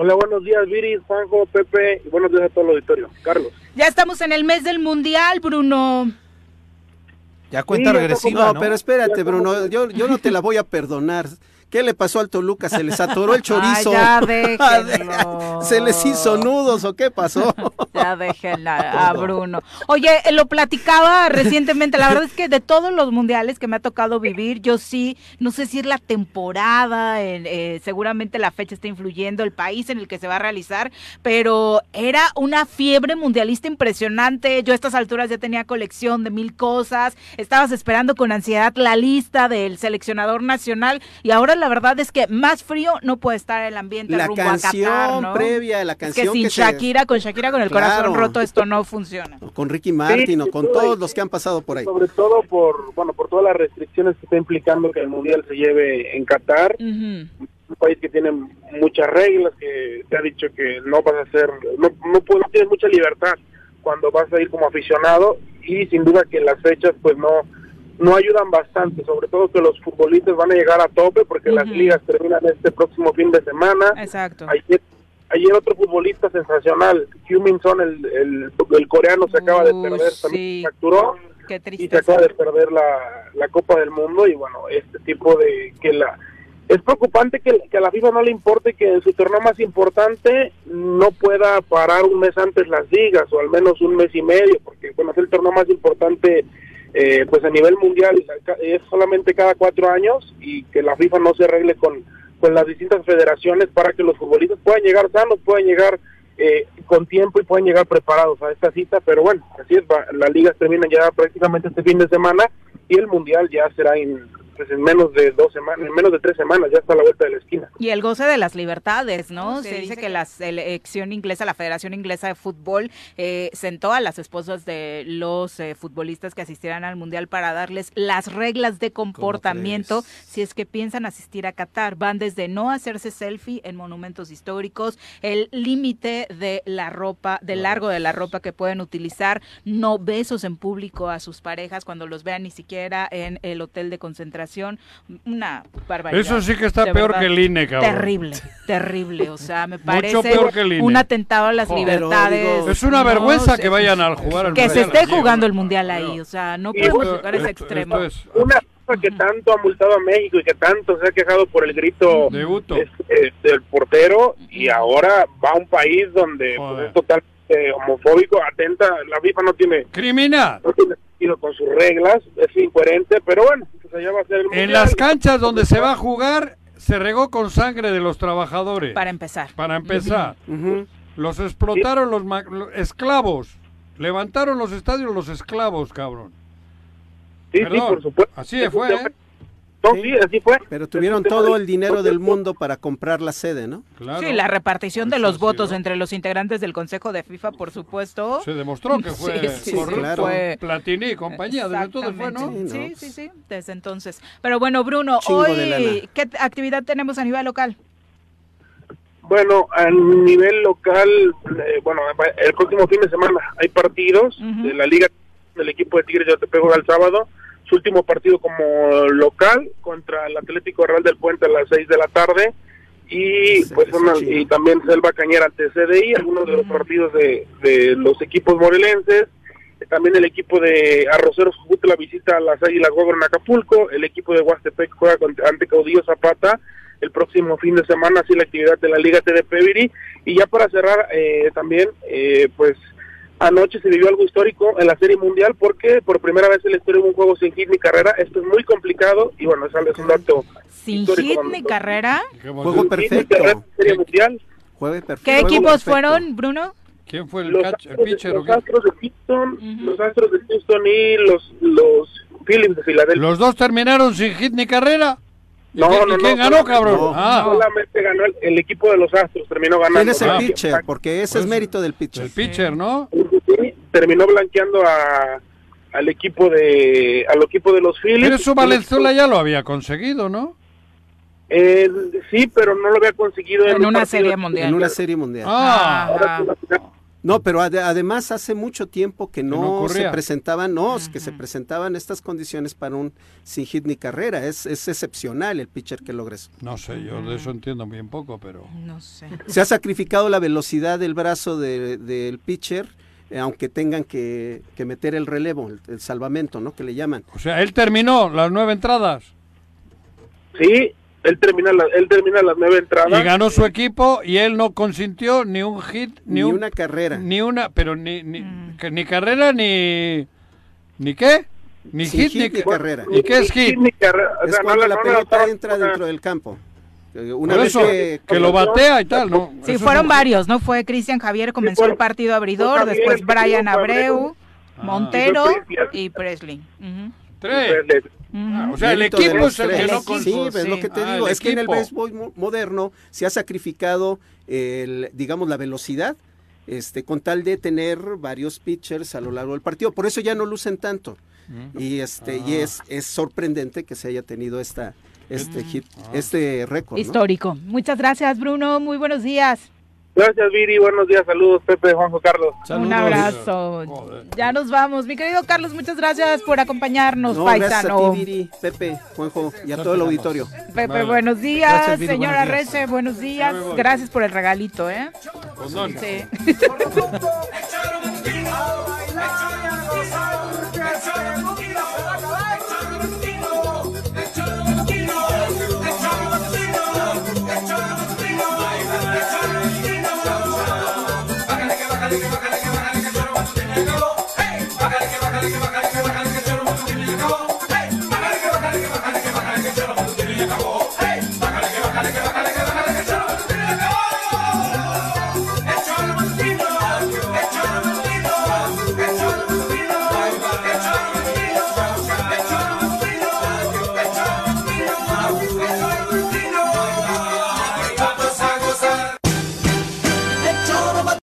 Hola, buenos días, Viri, Juanjo, Pepe, y buenos días a todo el auditorio. Carlos. Ya estamos en el mes del mundial, Bruno. Ya cuenta Sí, regresiva, No, ¿no? pero espérate, Bruno, yo, yo no te la voy a perdonar. ¿Qué le pasó al Toluca? ¿Se les atoró el [LAUGHS] chorizo? Ah, ya. [LAUGHS] ¿Se les hizo nudos o qué pasó? [LAUGHS] Ya déjenla a Bruno. Oye, eh, lo platicaba recientemente, la verdad es que de todos los mundiales que me ha tocado vivir, yo sí, no sé si es la temporada, eh, eh, seguramente la fecha está influyendo, el país en el que se va a realizar, pero era una fiebre mundialista impresionante. Yo a estas alturas ya tenía colección de mil cosas, estabas esperando con ansiedad la lista del seleccionador nacional y ahora la verdad es que más frío no puede estar el ambiente La rumbo canción a Qatar, ¿no? previa, la Es canción que sin que se- Shakira, con Shakira con el Claro. corazón roto, esto no funciona. Con Ricky Martin o Sí, con sí, todos sí. los que han pasado por ahí. Sobre todo por, bueno, por todas las restricciones que está implicando que el Mundial se lleve en Qatar, Ujú. un país que tiene muchas reglas, que te ha dicho que no vas a hacer, no, no, puedes- no tienes mucha libertad cuando vas a ir como aficionado y sin duda que las fechas pues no no ayudan bastante, sobre todo que los futbolistas van a llegar a tope porque las ligas terminan este próximo fin de semana. Exacto. Ayer, ayer otro futbolista sensacional, Heung-Min Son, el, el, el coreano, se acaba de perder, sí. también se fracturó Qué y se acaba de perder la, la Copa del Mundo y bueno, este tipo de que la es preocupante que, que a la FIFA no le importe que en su torneo más importante no pueda parar un mes antes las ligas o al menos un mes y medio porque bueno es el torneo más importante eh, pues a nivel mundial es solamente cada cuatro años y que la FIFA no se arregle con con las distintas federaciones para que los futbolistas puedan llegar sanos puedan llegar eh, con tiempo y pueden llegar preparados a esta cita, pero bueno, así es, las ligas terminan ya prácticamente este fin de semana y el mundial ya será en, pues en menos de dos semanas, en menos de tres semanas ya está a la vuelta de la esquina. Y el goce de las libertades, ¿no? Se dice que la selección inglesa, la Federación Inglesa de Fútbol, eh, sentó a las esposas de los eh, futbolistas que asistieran al Mundial para darles las reglas de comportamiento si es que piensan asistir a Qatar. Van desde no hacerse selfie en monumentos históricos, el límite de la ropa, del largo de la ropa que pueden utilizar, no besos en público a sus parejas cuando los vean ni siquiera en el hotel de concentración. Una barbaridad. Eso sí que está peor que el INE, cabrón. Terrible, terrible. O sea, me [LAUGHS] parece un atentado a las libertades. es una vergüenza que vayan a jugar al Que se esté jugando el mundial ahí. O sea, no podemos jugar ese extremo. Una cosa que tanto ha multado a México y que tanto se ha quejado por el grito del portero y ahora va a un país donde pues, es totalmente homofóbico, atenta, la FIFA no tiene... ¡Criminal! No tiene con sus reglas, es incoherente, pero bueno, pues allá va a ser el En las canchas donde se va a jugar, se regó con sangre de los trabajadores. Para empezar. Para empezar. Los explotaron los, esclavos. Levantaron los estadios los esclavos, cabrón. Sí, sí, por supuesto. Así fue, ¿eh? Sí, así fue. Pero tuvieron todo el dinero del mundo para comprar la sede, ¿no? Sí, la repartición de los votos entre los integrantes del Consejo de FIFA, por supuesto. Se demostró que fue sí, Platini y compañía, desde entonces fue, ¿no? Sí, sí, sí, desde entonces. Pero bueno, Bruno, hoy, ¿qué actividad tenemos a nivel local? Bueno, a nivel local, eh, bueno, el próximo fin de semana hay partidos de la Liga del equipo de Tigres de Otepego al sábado su último partido como local contra el Atlético Real del Puente a las 6 de la tarde. Y pues y también Selva Cañera ante CDI, algunos de los partidos de, de los equipos morelenses, también el equipo de Arroceros la visita a las Águilas Gobro en Acapulco, el equipo de Huastepec juega ante Caudillo Zapata el próximo fin de semana, así la actividad de la Liga TDP Viri, y ya para cerrar eh, también eh, pues Anoche se vivió algo histórico en la Serie Mundial porque por primera vez en la historia hubo un juego sin hit ni carrera. Esto es muy complicado y bueno, es un dato. ¿Sin hit ni carrera? Juego perfecto. Serie Mundial. ¿Qué equipos fueron, Bruno? ¿Quién fue el, los, pitcher? Los, Astros de Houston, los Astros de Houston y los, los Phillies de Filadelfia. ¿Los dos terminaron sin hit ni carrera? No, no, no, ¿Quién ganó, cabrón? Ah. Solamente ganó el, equipo de los Astros, terminó ganando. ¿Quién es el pitcher? Porque ese es pues, mérito del pitcher. El pitcher, ¿no? terminó blanqueando a, al equipo de al equipo de los Phillies. Pero eso Valenzuela ya lo había conseguido, ¿no? Eh, sí, pero no lo había conseguido en, una serie mundial. En una serie mundial. Ah. No, pero además hace mucho tiempo que no, se presentaban, no, que se presentaban estas condiciones para un sin hit ni carrera. Es, es excepcional el pitcher que logra eso. No sé, yo de eso entiendo bien poco, pero... No sé. Se ha sacrificado la velocidad del brazo del pitcher, eh, aunque tengan que, meter el relevo, el, salvamento, ¿no? Que le llaman. O sea, él terminó las nueve entradas. Sí, él termina, él termina las nueve entradas. Y ganó su equipo y él no consintió ni un hit, ni, una carrera. Ni una, pero ni, ni, mm. ni carrera, ni... ¿Ni qué? Ni hit, ni, carrera. ¿Y qué es hit? es cuando la, pelota entra dentro del campo. Una vez que, lo batea y tal, ¿no? Sí, fueron varios, ¿no? Fue Cristian Javier, comenzó el partido abridor, después Brian Abreu, ah. Montero y Presley. Tres. Ah, o sea, el equipo es el que no Sí, es lo que te ah, digo. Es que en el béisbol moderno se ha sacrificado, el, digamos, la velocidad este, con tal de tener varios pitchers a lo largo del partido. Por eso ya no lucen tanto. Mm. Y este y es, es sorprendente que se haya tenido esta este hit, este récord. Histórico. Muchas gracias, Bruno. Muy buenos días. Gracias, Viri. Buenos días. Saludos, Pepe, Juanjo, Carlos. Un abrazo. Ya nos vamos. Mi querido Carlos, muchas gracias por acompaños, no, Gracias a ti, Viri, Pepe, Juanjo y a todo el auditorio. Pepe, buenos días. Señora Reche, buenos días. Gracias por el regalito, ¿eh? Sí. [LAUGHS] [LAUGHS] Acabó.